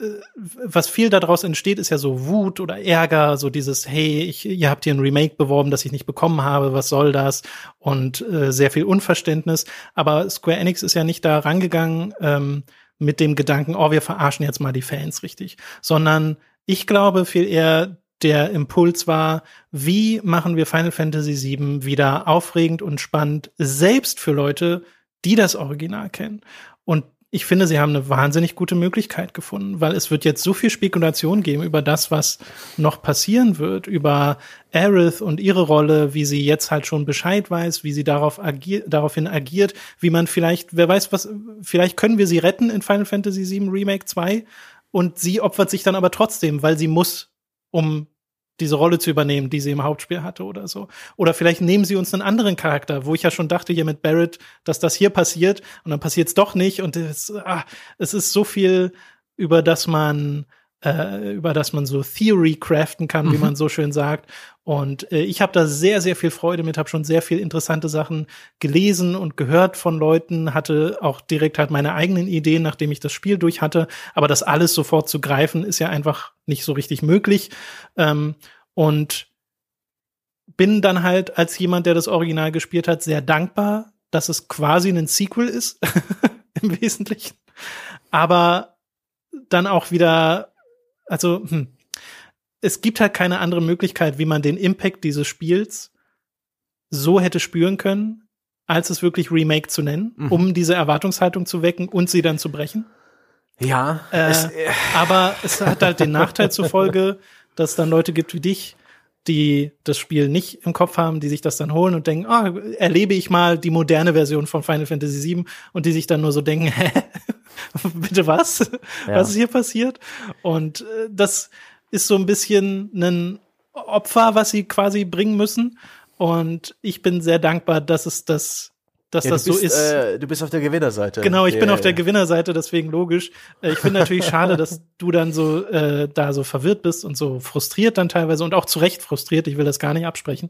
äh, was viel daraus entsteht, ist ja so Wut oder Ärger, so dieses, hey, ich, ihr habt hier ein Remake beworben, das ich nicht bekommen habe, was soll das? Und äh, sehr viel Unverständnis. Aber Square Enix ist ja nicht da rangegangen, ähm, mit dem Gedanken, oh, wir verarschen jetzt mal die Fans richtig, sondern ich glaube viel eher, der Impuls war, wie machen wir Final Fantasy VII wieder aufregend und spannend, selbst für Leute, die das Original kennen. Und ich finde, sie haben eine wahnsinnig gute Möglichkeit gefunden, weil es wird jetzt so viel Spekulation geben über das, was noch passieren wird, über Aerith und ihre Rolle, wie sie jetzt halt schon Bescheid weiß, wie sie darauf agiert, daraufhin agiert, wie man vielleicht, wer weiß was, vielleicht können wir sie retten in Final Fantasy VII Remake 2 und sie opfert sich dann aber trotzdem, weil sie muss, um diese Rolle zu übernehmen, die sie im Hauptspiel hatte oder so. Oder vielleicht nehmen sie uns einen anderen Charakter, wo ich ja schon dachte hier mit Barrett, dass das hier passiert und dann passiert es doch nicht und es, ah, es ist so viel, über das man äh, über das man so Theory craften kann, wie mhm. man so schön sagt. Und äh, ich habe da sehr, sehr viel Freude mit, habe schon sehr viel interessante Sachen gelesen und gehört von Leuten, hatte auch direkt halt meine eigenen Ideen, nachdem ich das Spiel durch hatte. Aber das alles sofort zu greifen, ist ja einfach nicht so richtig möglich. Ähm, und bin dann halt als jemand, der das Original gespielt hat, sehr dankbar, dass es quasi ein Sequel ist, im Wesentlichen. Aber dann auch wieder also hm, es gibt halt keine andere Möglichkeit, wie man den Impact dieses Spiels so hätte spüren können, als es wirklich Remake zu nennen, mhm. um diese Erwartungshaltung zu wecken und sie dann zu brechen. Ja. Äh, es, äh. Aber es hat halt den Nachteil zur Folge, dass es dann Leute gibt wie dich, die das Spiel nicht im Kopf haben, die sich das dann holen und denken, ah, erlebe ich mal die moderne Version von Final Fantasy VII und die sich dann nur so denken, hä, bitte was? Ja. Was ist hier passiert? Und äh, das ist so ein bisschen ein Opfer, was sie quasi bringen müssen. Und ich bin sehr dankbar, dass es das dass ja, das bist, so ist. Äh, du bist auf der Gewinnerseite. Genau, ich bin auf der Gewinnerseite, deswegen logisch. Äh, ich finde natürlich schade, dass du dann so äh, da so verwirrt bist und so frustriert dann teilweise und auch zu Recht frustriert. Ich will das gar nicht absprechen.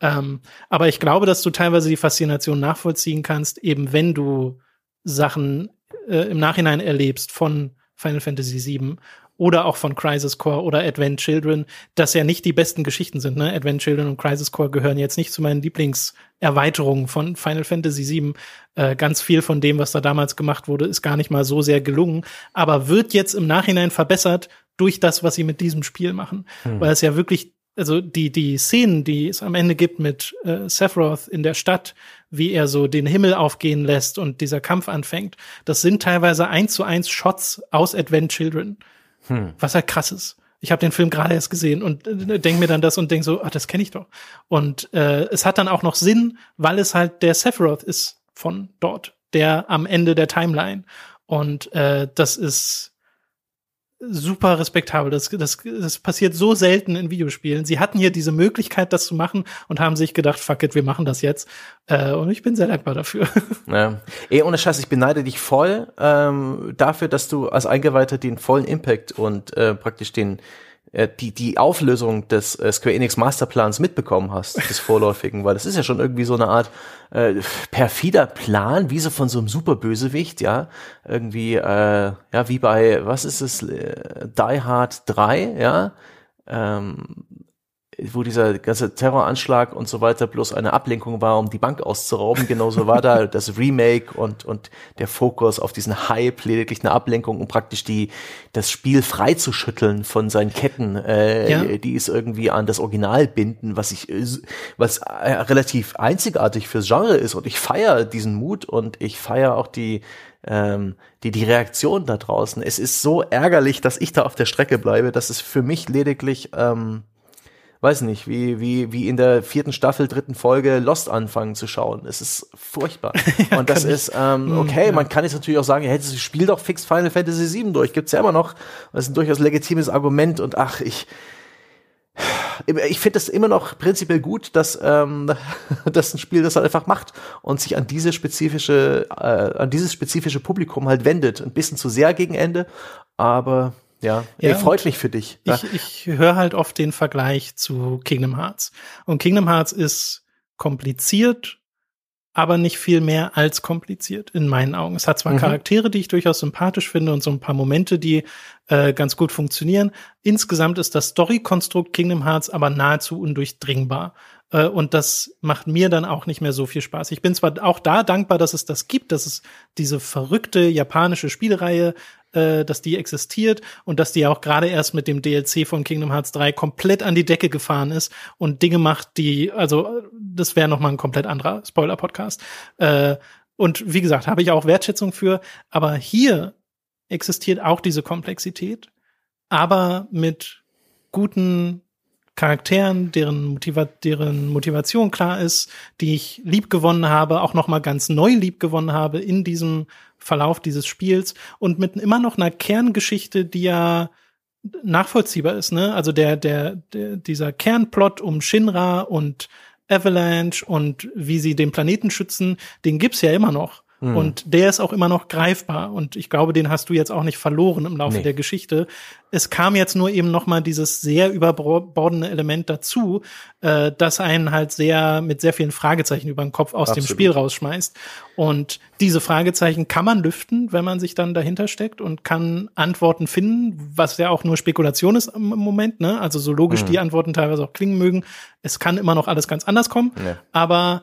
Ähm, aber ich glaube, dass du teilweise die Faszination nachvollziehen kannst, eben wenn du Sachen äh, im Nachhinein erlebst von Final Fantasy VII oder auch von Crisis Core oder Advent Children, dass ja nicht die besten Geschichten sind. Ne? Advent Children und Crisis Core gehören jetzt nicht zu meinen Lieblingserweiterungen von Final Fantasy VII. Äh, ganz viel von dem, was da damals gemacht wurde, ist gar nicht mal so sehr gelungen, aber wird jetzt im Nachhinein verbessert durch das, was sie mit diesem Spiel machen, hm. weil es ja wirklich also die, die Szenen, die es am Ende gibt mit äh, Sephiroth in der Stadt, wie er so den Himmel aufgehen lässt und dieser Kampf anfängt, das sind teilweise eins zu eins Shots aus Advent Children. Hm. Was halt krass ist. Ich habe den Film gerade erst gesehen und äh, denk mir dann das und denk so, ach, das kenne ich doch. Und äh, es hat dann auch noch Sinn, weil es halt der Sephiroth ist von dort, der am Ende der Timeline. Und äh, das ist super respektabel. Das, das, das passiert so selten in Videospielen. Sie hatten hier diese Möglichkeit, das zu machen und haben sich gedacht, fuck it, wir machen das jetzt. Äh, und ich bin sehr dankbar dafür. Ja. Ey, ohne Scheiß, ich beneide dich voll ähm, dafür, dass du als Eingeweihter den vollen Impact und äh, praktisch den äh, die, die Auflösung des äh, Square Enix Masterplans mitbekommen hast, des vorläufigen, weil das ist ja schon irgendwie so eine Art äh, perfider Plan, wie so von so einem Superbösewicht, ja, irgendwie, äh, ja, wie bei, was ist es, äh, Die Hard 3, ja, ähm, wo dieser ganze Terroranschlag und so weiter bloß eine Ablenkung war, um die Bank auszurauben. Genauso war da das Remake und, und der Fokus auf diesen Hype lediglich eine Ablenkung, um praktisch die, das Spiel freizuschütteln von seinen Ketten, äh, ja. die es irgendwie an das Original binden, was ich, was äh, relativ einzigartig fürs Genre ist. Und ich feiere diesen Mut und ich feiere auch die, ähm, die, die Reaktion da draußen. Es ist so ärgerlich, dass ich da auf der Strecke bleibe. Das ist für mich lediglich, ähm, weiß nicht, wie, wie, wie in der vierten Staffel, dritten Folge Lost anfangen zu schauen. Es ist furchtbar. ja, und das ist, ähm, hm, okay, ja. man kann jetzt natürlich auch sagen, hey, das Spiel doch fix Final Fantasy VII durch. Gibt's ja immer noch. Das ist ein durchaus legitimes Argument und ach, ich, ich finde es immer noch prinzipiell gut, dass ähm, dass ein Spiel das halt einfach macht und sich an diese spezifische äh, an dieses spezifische Publikum halt wendet, ein bisschen zu sehr gegen Ende, aber ja, ja freut mich für dich. Ich, ich höre halt oft den Vergleich zu Kingdom Hearts. Und Kingdom Hearts ist kompliziert, aber nicht viel mehr als kompliziert in meinen Augen. Es hat zwar mhm. Charaktere, die ich durchaus sympathisch finde und so ein paar Momente, die äh, ganz gut funktionieren. Insgesamt ist das Story-Konstrukt Kingdom Hearts aber nahezu undurchdringbar. Äh, und das macht mir dann auch nicht mehr so viel Spaß. Ich bin zwar auch da dankbar, dass es das gibt, dass es diese verrückte japanische Spielereihe äh, dass die existiert und dass die auch gerade erst mit dem DLC von Kingdom Hearts 3 komplett an die Decke gefahren ist und Dinge macht, die, also das wäre noch mal ein komplett anderer Spoiler-Podcast. Äh, und wie gesagt, habe ich auch Wertschätzung für, aber hier existiert auch diese Komplexität, aber mit guten Charakteren, deren, Motiva deren Motivation klar ist, die ich lieb gewonnen habe, auch noch mal ganz neu lieb gewonnen habe in diesem Verlauf dieses Spiels und mit immer noch einer Kerngeschichte, die ja nachvollziehbar ist, ne? Also der, der, der dieser Kernplot um Shinra und Avalanche und wie sie den Planeten schützen, den gibt's ja immer noch. Mhm. Und der ist auch immer noch greifbar. Und ich glaube, den hast du jetzt auch nicht verloren im Laufe nee. der Geschichte. Es kam jetzt nur eben noch mal dieses sehr überbordende Element dazu, äh, das einen halt sehr mit sehr vielen Fragezeichen über den Kopf aus Absolut. dem Spiel rausschmeißt. Und diese Fragezeichen kann man lüften, wenn man sich dann dahinter steckt und kann Antworten finden, was ja auch nur Spekulation ist im Moment. Ne? Also so logisch mhm. die Antworten teilweise auch klingen mögen. Es kann immer noch alles ganz anders kommen. Nee. Aber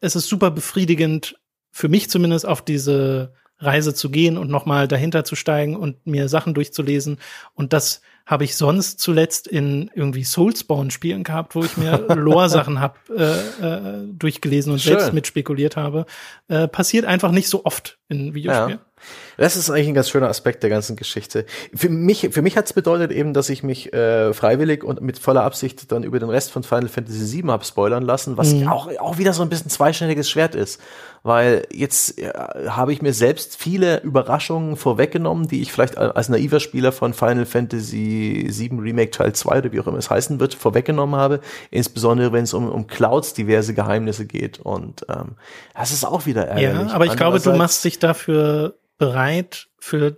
es ist super befriedigend, für mich zumindest auf diese Reise zu gehen und nochmal dahinter zu steigen und mir Sachen durchzulesen. Und das habe ich sonst zuletzt in irgendwie Soulspawn-Spielen gehabt, wo ich mir Lore-Sachen habe äh, äh, durchgelesen und Schön. selbst mitspekuliert habe. Äh, passiert einfach nicht so oft in Videospielen. Ja. Das ist eigentlich ein ganz schöner Aspekt der ganzen Geschichte. Für mich, für mich hat es bedeutet eben, dass ich mich äh, freiwillig und mit voller Absicht dann über den Rest von Final Fantasy VII habe spoilern lassen, was mhm. auch, auch wieder so ein bisschen zweischneidiges Schwert ist. Weil jetzt äh, habe ich mir selbst viele Überraschungen vorweggenommen, die ich vielleicht als naiver Spieler von Final Fantasy VII Remake Teil 2 oder wie auch immer es heißen wird, vorweggenommen habe. Insbesondere wenn es um, um Clouds diverse Geheimnisse geht. Und ähm, das ist auch wieder ärgerlich. Ja, aber ich glaube, du machst dich dafür bereit für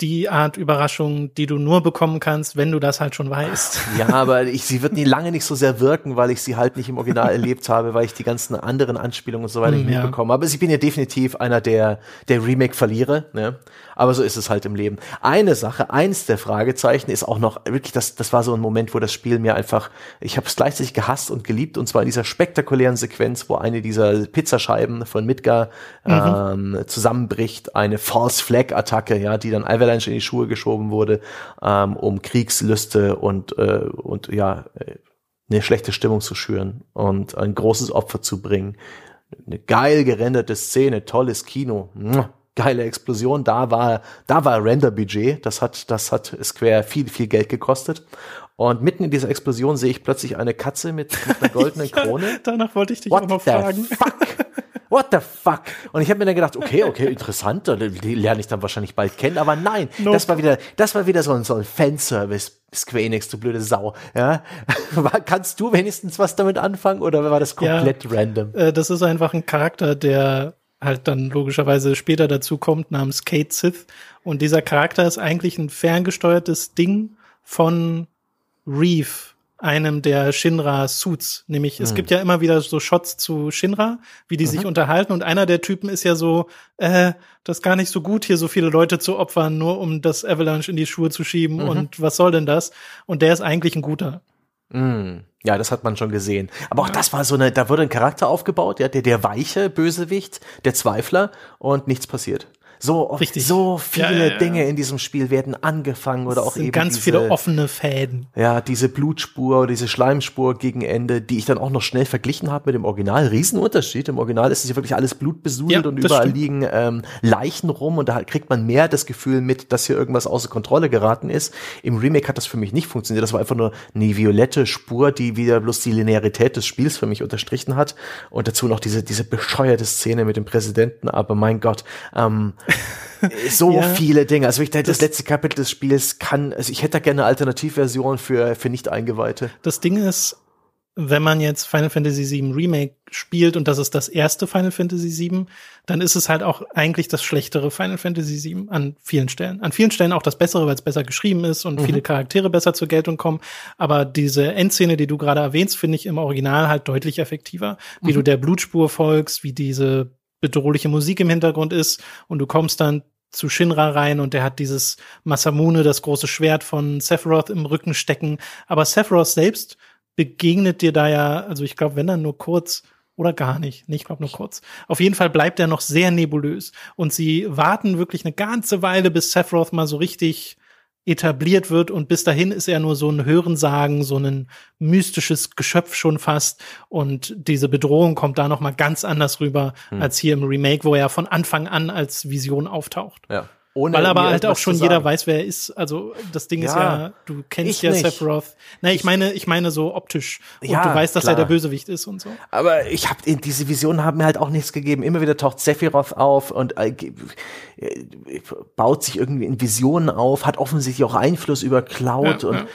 die Art Überraschung, die du nur bekommen kannst, wenn du das halt schon weißt. Ja, aber ich, sie wird nie lange nicht so sehr wirken, weil ich sie halt nicht im Original erlebt habe, weil ich die ganzen anderen Anspielungen und so weiter mm, nicht ja. mitbekomme. Aber ich bin ja definitiv einer der, der Remake-Verlierer, ne? Aber so ist es halt im Leben. Eine Sache, eins der Fragezeichen ist auch noch wirklich, das, das war so ein Moment, wo das Spiel mir einfach, ich habe es gleichzeitig gehasst und geliebt und zwar in dieser spektakulären Sequenz, wo eine dieser Pizzascheiben von Midgar mhm. ähm, zusammenbricht, eine False Flag Attacke, ja, die dann Avalanche in die Schuhe geschoben wurde, ähm, um Kriegslüste und äh, und ja eine schlechte Stimmung zu schüren und ein großes Opfer zu bringen. Eine geil gerenderte Szene, tolles Kino geile Explosion. Da war, da war Render-Budget. Das hat, das hat Square viel, viel Geld gekostet. Und mitten in dieser Explosion sehe ich plötzlich eine Katze mit, mit einer goldenen Krone. ja, danach wollte ich dich What auch noch fragen. Fuck? What the fuck? Und ich habe mir dann gedacht, okay, okay, interessant, die lerne ich dann wahrscheinlich bald kennen, aber nein, nope. das war wieder, das war wieder so ein, so ein Fanservice. Square Enix, du blöde Sau. Ja? Kannst du wenigstens was damit anfangen oder war das komplett ja, random? Äh, das ist einfach ein Charakter, der halt dann logischerweise später dazu kommt, namens Kate Sith. Und dieser Charakter ist eigentlich ein ferngesteuertes Ding von Reef, einem der Shinra-Suits. Nämlich, mhm. es hm. gibt ja immer wieder so Shots zu Shinra, wie die mhm. sich unterhalten. Und einer der Typen ist ja so, äh, das ist gar nicht so gut, hier so viele Leute zu opfern, nur um das Avalanche in die Schuhe zu schieben. Mhm. Und was soll denn das? Und der ist eigentlich ein guter. Mm. Ja, das hat man schon gesehen. Aber auch das war so eine, da wurde ein Charakter aufgebaut, ja, der, der weiche Bösewicht, der Zweifler und nichts passiert. So, Richtig. so viele ja, ja. Dinge in diesem Spiel werden angefangen oder auch eben ganz diese, viele offene Fäden. Ja, diese Blutspur, diese Schleimspur gegen Ende, die ich dann auch noch schnell verglichen habe mit dem Original. Riesenunterschied. Im Original ist es ja wirklich alles blutbesudelt und überall stimmt. liegen ähm, Leichen rum und da kriegt man mehr das Gefühl mit, dass hier irgendwas außer Kontrolle geraten ist. Im Remake hat das für mich nicht funktioniert. Das war einfach nur eine violette Spur, die wieder bloß die Linearität des Spiels für mich unterstrichen hat. Und dazu noch diese, diese bescheuerte Szene mit dem Präsidenten. Aber mein Gott, ähm, so ja, viele Dinge. Also ich das, das letzte Kapitel des Spiels kann, also ich hätte da gerne eine Alternativversion für, für Nicht-Eingeweihte. Das Ding ist, wenn man jetzt Final Fantasy VII Remake spielt und das ist das erste Final Fantasy VII, dann ist es halt auch eigentlich das schlechtere Final Fantasy VII an vielen Stellen. An vielen Stellen auch das bessere, weil es besser geschrieben ist und mhm. viele Charaktere besser zur Geltung kommen. Aber diese Endszene, die du gerade erwähnst, finde ich im Original halt deutlich effektiver. Wie mhm. du der Blutspur folgst, wie diese bedrohliche Musik im Hintergrund ist und du kommst dann zu Shinra rein und der hat dieses Masamune, das große Schwert von Sephiroth im Rücken stecken. Aber Sephiroth selbst begegnet dir da ja, also ich glaube, wenn dann nur kurz oder gar nicht. Nee, ich glaube nur kurz. Auf jeden Fall bleibt er noch sehr nebulös. Und sie warten wirklich eine ganze Weile, bis Sephiroth mal so richtig etabliert wird und bis dahin ist er nur so ein Hörensagen, so ein mystisches Geschöpf schon fast und diese Bedrohung kommt da noch mal ganz anders rüber hm. als hier im Remake, wo er von Anfang an als Vision auftaucht. Ja. Ohne Weil aber halt auch schon jeder weiß, wer er ist. Also das Ding ja, ist ja, du kennst ja nicht. Sephiroth. Nein, ich meine, ich meine so optisch. Und ja, du weißt, dass klar. er der Bösewicht ist und so. Aber ich habe diese Visionen haben mir halt auch nichts gegeben. Immer wieder taucht Sephiroth auf und äh, äh, baut sich irgendwie in Visionen auf, hat offensichtlich auch Einfluss über Cloud ja, und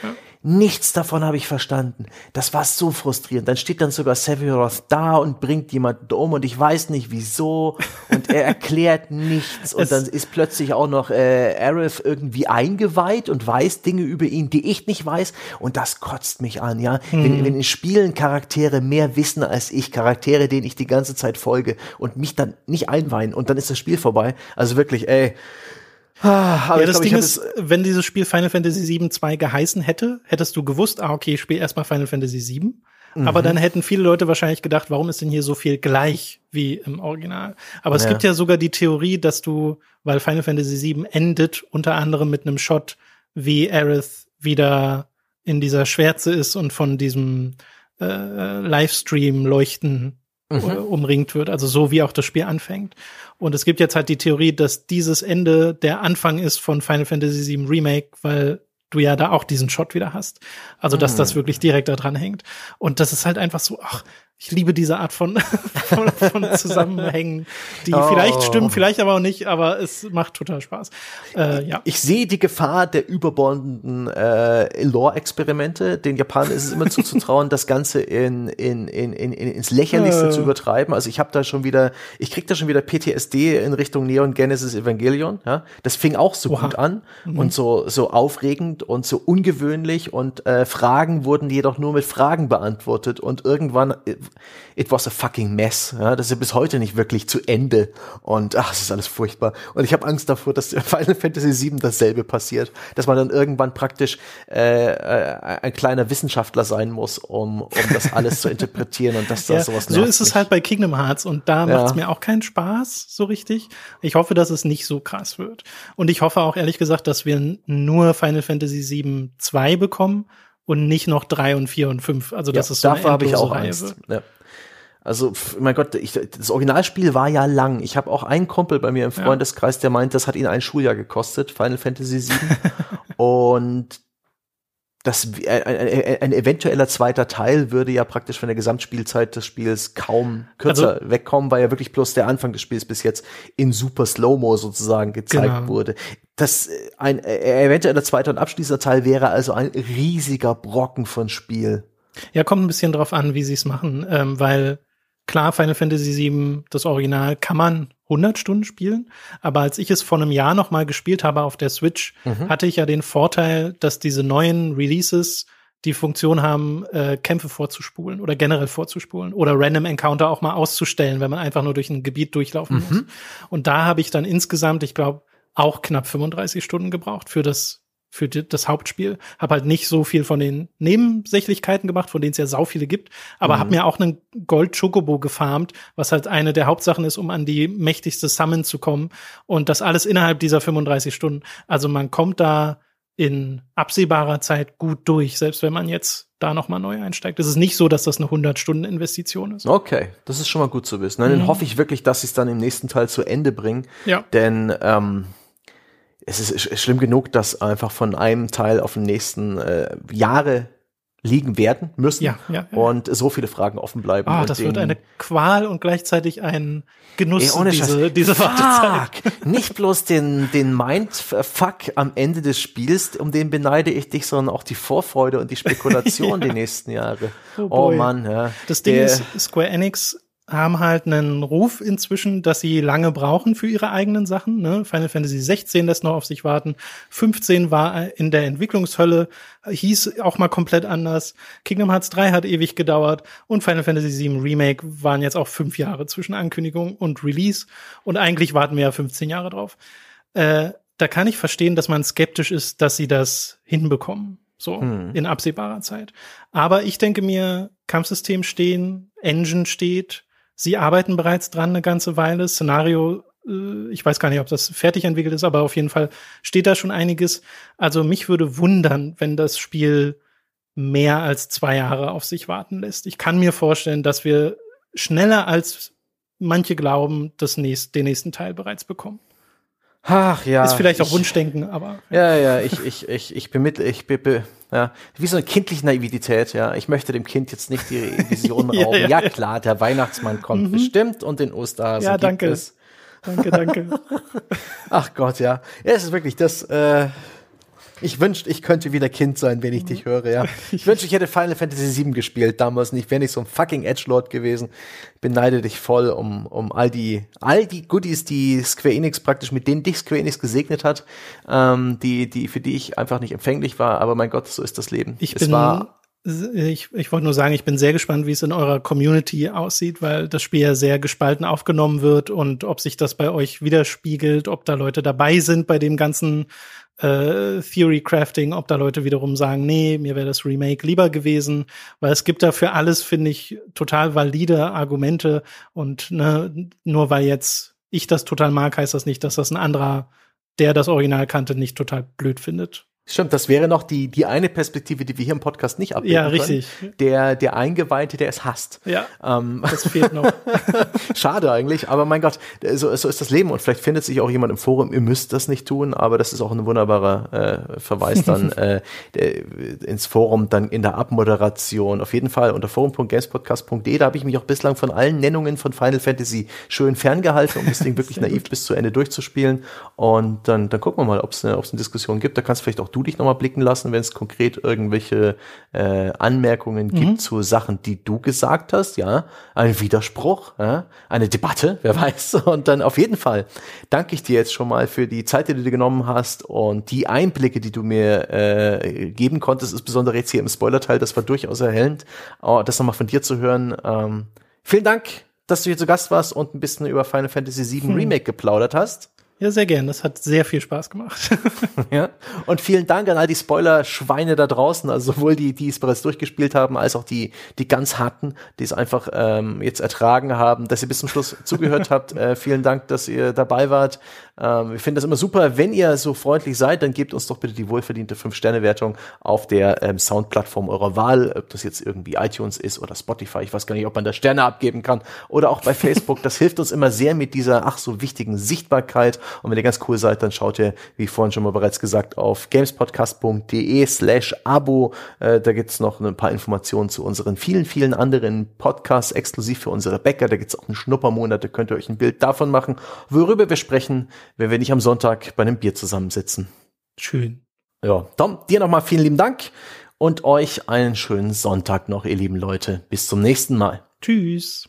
Nichts davon habe ich verstanden. Das war so frustrierend. Dann steht dann sogar Sephiroth da und bringt jemanden um und ich weiß nicht wieso und er erklärt nichts und dann ist plötzlich auch noch äh, Aerith irgendwie eingeweiht und weiß Dinge über ihn, die ich nicht weiß und das kotzt mich an, ja. Hm. Wenn, wenn in Spielen Charaktere mehr wissen als ich, Charaktere, denen ich die ganze Zeit folge und mich dann nicht einweihen und dann ist das Spiel vorbei. Also wirklich, ey, Ah, ja, das glaub, Ding ist, wenn dieses Spiel Final Fantasy VII 2 geheißen hätte, hättest du gewusst, ah, okay, ich spiele erstmal Final Fantasy VII. Mhm. Aber dann hätten viele Leute wahrscheinlich gedacht, warum ist denn hier so viel gleich wie im Original? Aber ja. es gibt ja sogar die Theorie, dass du, weil Final Fantasy VII endet, unter anderem mit einem Shot, wie Aerith wieder in dieser Schwärze ist und von diesem äh, Livestream leuchten mhm. umringt wird, also so wie auch das Spiel anfängt. Und es gibt jetzt halt die Theorie, dass dieses Ende der Anfang ist von Final Fantasy VII Remake, weil du ja da auch diesen Shot wieder hast. Also, dass mhm. das wirklich direkt da dran hängt. Und das ist halt einfach so, ach, ich liebe diese Art von, von, von Zusammenhängen, die oh. vielleicht stimmen, vielleicht aber auch nicht, aber es macht total Spaß. Äh, ja. Ich sehe die Gefahr der überbordenden äh, Lore-Experimente. Den Japanern ist es immer zuzutrauen, das Ganze in, in, in, in, ins Lächerlichste äh. zu übertreiben. Also ich habe da schon wieder, ich krieg da schon wieder PTSD in Richtung Neon Genesis Evangelion. Ja? Das fing auch so Oha. gut an mhm. und so, so aufregend und so ungewöhnlich und äh, Fragen wurden jedoch nur mit Fragen beantwortet und irgendwann äh, it was a fucking mess. Ja, das ist ja bis heute nicht wirklich zu Ende. Und ach, es ist alles furchtbar. Und ich habe Angst davor, dass Final Fantasy VII dasselbe passiert. Dass man dann irgendwann praktisch äh, äh, ein kleiner Wissenschaftler sein muss, um, um das alles zu interpretieren und dass da ja, sowas So ist es halt bei Kingdom Hearts und da ja. macht es mir auch keinen Spaß, so richtig. Ich hoffe, dass es nicht so krass wird. Und ich hoffe auch ehrlich gesagt, dass wir nur Final Fantasy VII 2 bekommen und nicht noch drei und vier und fünf. Also das ja, ist so dafür habe ich auch Reihe Angst. Ja. Also, mein Gott, ich, das Originalspiel war ja lang. Ich habe auch einen Kumpel bei mir im Freundeskreis, der meint, das hat ihn ein Schuljahr gekostet, Final Fantasy VII. und das ein, ein, ein, eventueller zweiter Teil würde ja praktisch von der Gesamtspielzeit des Spiels kaum kürzer also, wegkommen, weil ja wirklich bloß der Anfang des Spiels bis jetzt in super Slow-Mo sozusagen gezeigt genau. wurde. Das äh, ein äh, eventueller zweiter und abschließender Teil wäre also ein riesiger Brocken von Spiel. Ja, kommt ein bisschen drauf an, wie sie es machen, ähm, weil klar, Final Fantasy VII, das Original, kann man 100 Stunden spielen. Aber als ich es vor einem Jahr noch mal gespielt habe auf der Switch, mhm. hatte ich ja den Vorteil, dass diese neuen Releases die Funktion haben, äh, Kämpfe vorzuspulen oder generell vorzuspulen oder Random Encounter auch mal auszustellen, wenn man einfach nur durch ein Gebiet durchlaufen mhm. muss. Und da habe ich dann insgesamt, ich glaube, auch knapp 35 Stunden gebraucht für das für das Hauptspiel. Hab halt nicht so viel von den Nebensächlichkeiten gemacht, von denen es ja sau viele gibt, aber mhm. hab mir auch einen Gold Chocobo gefarmt, was halt eine der Hauptsachen ist, um an die mächtigste Summon zu kommen und das alles innerhalb dieser 35 Stunden. Also man kommt da in absehbarer Zeit gut durch, selbst wenn man jetzt da noch mal neu einsteigt. Es ist nicht so, dass das eine 100 Stunden Investition ist. Okay, das ist schon mal gut zu wissen. Dann mhm. hoffe ich wirklich, dass sie es dann im nächsten Teil zu Ende bringen. Ja. Denn ähm, es ist schlimm genug, dass einfach von einem Teil auf den nächsten äh, Jahre liegen werden müssen ja, ja, ja. und so viele Fragen offen bleiben. Ah, das wird eine Qual und gleichzeitig ein Genuss, ey, diese, diese Wartezeit. Nicht bloß den, den Mindfuck am Ende des Spiels, um den beneide ich dich, sondern auch die Vorfreude und die Spekulation die nächsten Jahre. Oh, oh Mann, ja. Das Ding Der, ist, Square Enix haben halt einen Ruf inzwischen, dass sie lange brauchen für ihre eigenen Sachen. Ne? Final Fantasy 16 lässt noch auf sich warten. 15 war in der Entwicklungshölle, hieß auch mal komplett anders. Kingdom Hearts 3 hat ewig gedauert und Final Fantasy 7 Remake waren jetzt auch fünf Jahre zwischen Ankündigung und Release. Und eigentlich warten wir ja 15 Jahre drauf. Äh, da kann ich verstehen, dass man skeptisch ist, dass sie das hinbekommen. So, hm. in absehbarer Zeit. Aber ich denke mir, Kampfsystem stehen, Engine steht, Sie arbeiten bereits dran eine ganze Weile. Szenario, äh, ich weiß gar nicht, ob das fertig entwickelt ist, aber auf jeden Fall steht da schon einiges. Also mich würde wundern, wenn das Spiel mehr als zwei Jahre auf sich warten lässt. Ich kann mir vorstellen, dass wir schneller als manche glauben, das nächst, den nächsten Teil bereits bekommen. Ach ja. Ist vielleicht auch Wunschdenken, aber. Ja, ja, ich, ich, ich, ich bemittle, ich be, be, ja, wie so eine kindliche Naivität, ja. Ich möchte dem Kind jetzt nicht die Vision rauben. ja, ja, ja, klar, der Weihnachtsmann kommt mhm. bestimmt und den Osterhasen ja, danke. gibt es. Danke, danke. Ach Gott, ja. ja. Es ist wirklich das, äh, ich wünschte, ich könnte wieder Kind sein, wenn ich dich höre, ja. Ich wünschte, ich hätte Final Fantasy VII gespielt damals nicht, wäre nicht so ein fucking Edgelord gewesen. Beneide dich voll um, um all die, all die Goodies, die Square Enix praktisch, mit denen dich Square Enix gesegnet hat, ähm, die, die, für die ich einfach nicht empfänglich war, aber mein Gott, so ist das Leben. Ich es bin, war, ich, ich wollte nur sagen, ich bin sehr gespannt, wie es in eurer Community aussieht, weil das Spiel ja sehr gespalten aufgenommen wird und ob sich das bei euch widerspiegelt, ob da Leute dabei sind bei dem ganzen äh, Theory Crafting, ob da Leute wiederum sagen, nee, mir wäre das Remake lieber gewesen, weil es gibt da für alles, finde ich, total valide Argumente und ne, nur weil jetzt ich das total mag, heißt das nicht, dass das ein anderer, der das Original kannte, nicht total blöd findet. Stimmt, das wäre noch die, die eine Perspektive, die wir hier im Podcast nicht abbilden Ja, richtig. Können. Der, der Eingeweihte, der es hasst. Ja, ähm. das fehlt noch. Schade eigentlich, aber mein Gott, so, so ist das Leben und vielleicht findet sich auch jemand im Forum, ihr müsst das nicht tun, aber das ist auch ein wunderbarer äh, Verweis dann äh, ins Forum, dann in der Abmoderation. Auf jeden Fall unter forum.gamespodcast.de, da habe ich mich auch bislang von allen Nennungen von Final Fantasy schön ferngehalten, um das Ding wirklich naiv bis zu Ende durchzuspielen und dann, dann gucken wir mal, ob es eine, eine Diskussion gibt. Da kannst du vielleicht auch du dich nochmal blicken lassen, wenn es konkret irgendwelche äh, Anmerkungen mhm. gibt zu Sachen, die du gesagt hast, ja, ein Widerspruch, ja? eine Debatte, wer weiß. Und dann auf jeden Fall danke ich dir jetzt schon mal für die Zeit, die du dir genommen hast und die Einblicke, die du mir äh, geben konntest, insbesondere jetzt hier im Spoilerteil, das war durchaus erhellend, oh, das nochmal von dir zu hören. Ähm, vielen Dank, dass du hier zu Gast warst und ein bisschen über Final Fantasy VII hm. Remake geplaudert hast. Ja, sehr gern. Das hat sehr viel Spaß gemacht. ja. Und vielen Dank an all die Spoiler-Schweine da draußen, also sowohl die, die es bereits durchgespielt haben, als auch die, die ganz harten, die es einfach ähm, jetzt ertragen haben, dass ihr bis zum Schluss zugehört habt. Äh, vielen Dank, dass ihr dabei wart. Ähm, wir finden das immer super. Wenn ihr so freundlich seid, dann gebt uns doch bitte die wohlverdiente 5-Sterne-Wertung auf der ähm, Sound-Plattform eurer Wahl, ob das jetzt irgendwie iTunes ist oder Spotify. Ich weiß gar nicht, ob man da Sterne abgeben kann. Oder auch bei Facebook. Das hilft uns immer sehr mit dieser ach so wichtigen Sichtbarkeit. Und wenn ihr ganz cool seid, dann schaut ihr, wie vorhin schon mal bereits gesagt, auf gamespodcast.de slash Abo. Äh, da gibt's noch ein paar Informationen zu unseren vielen, vielen anderen Podcasts exklusiv für unsere Bäcker. Da gibt's auch einen Schnuppermonat, da könnt ihr euch ein Bild davon machen, worüber wir sprechen wenn wir nicht am Sonntag bei einem Bier zusammensitzen. Schön. Ja, Tom, dir nochmal vielen lieben Dank und euch einen schönen Sonntag noch, ihr lieben Leute. Bis zum nächsten Mal. Tschüss.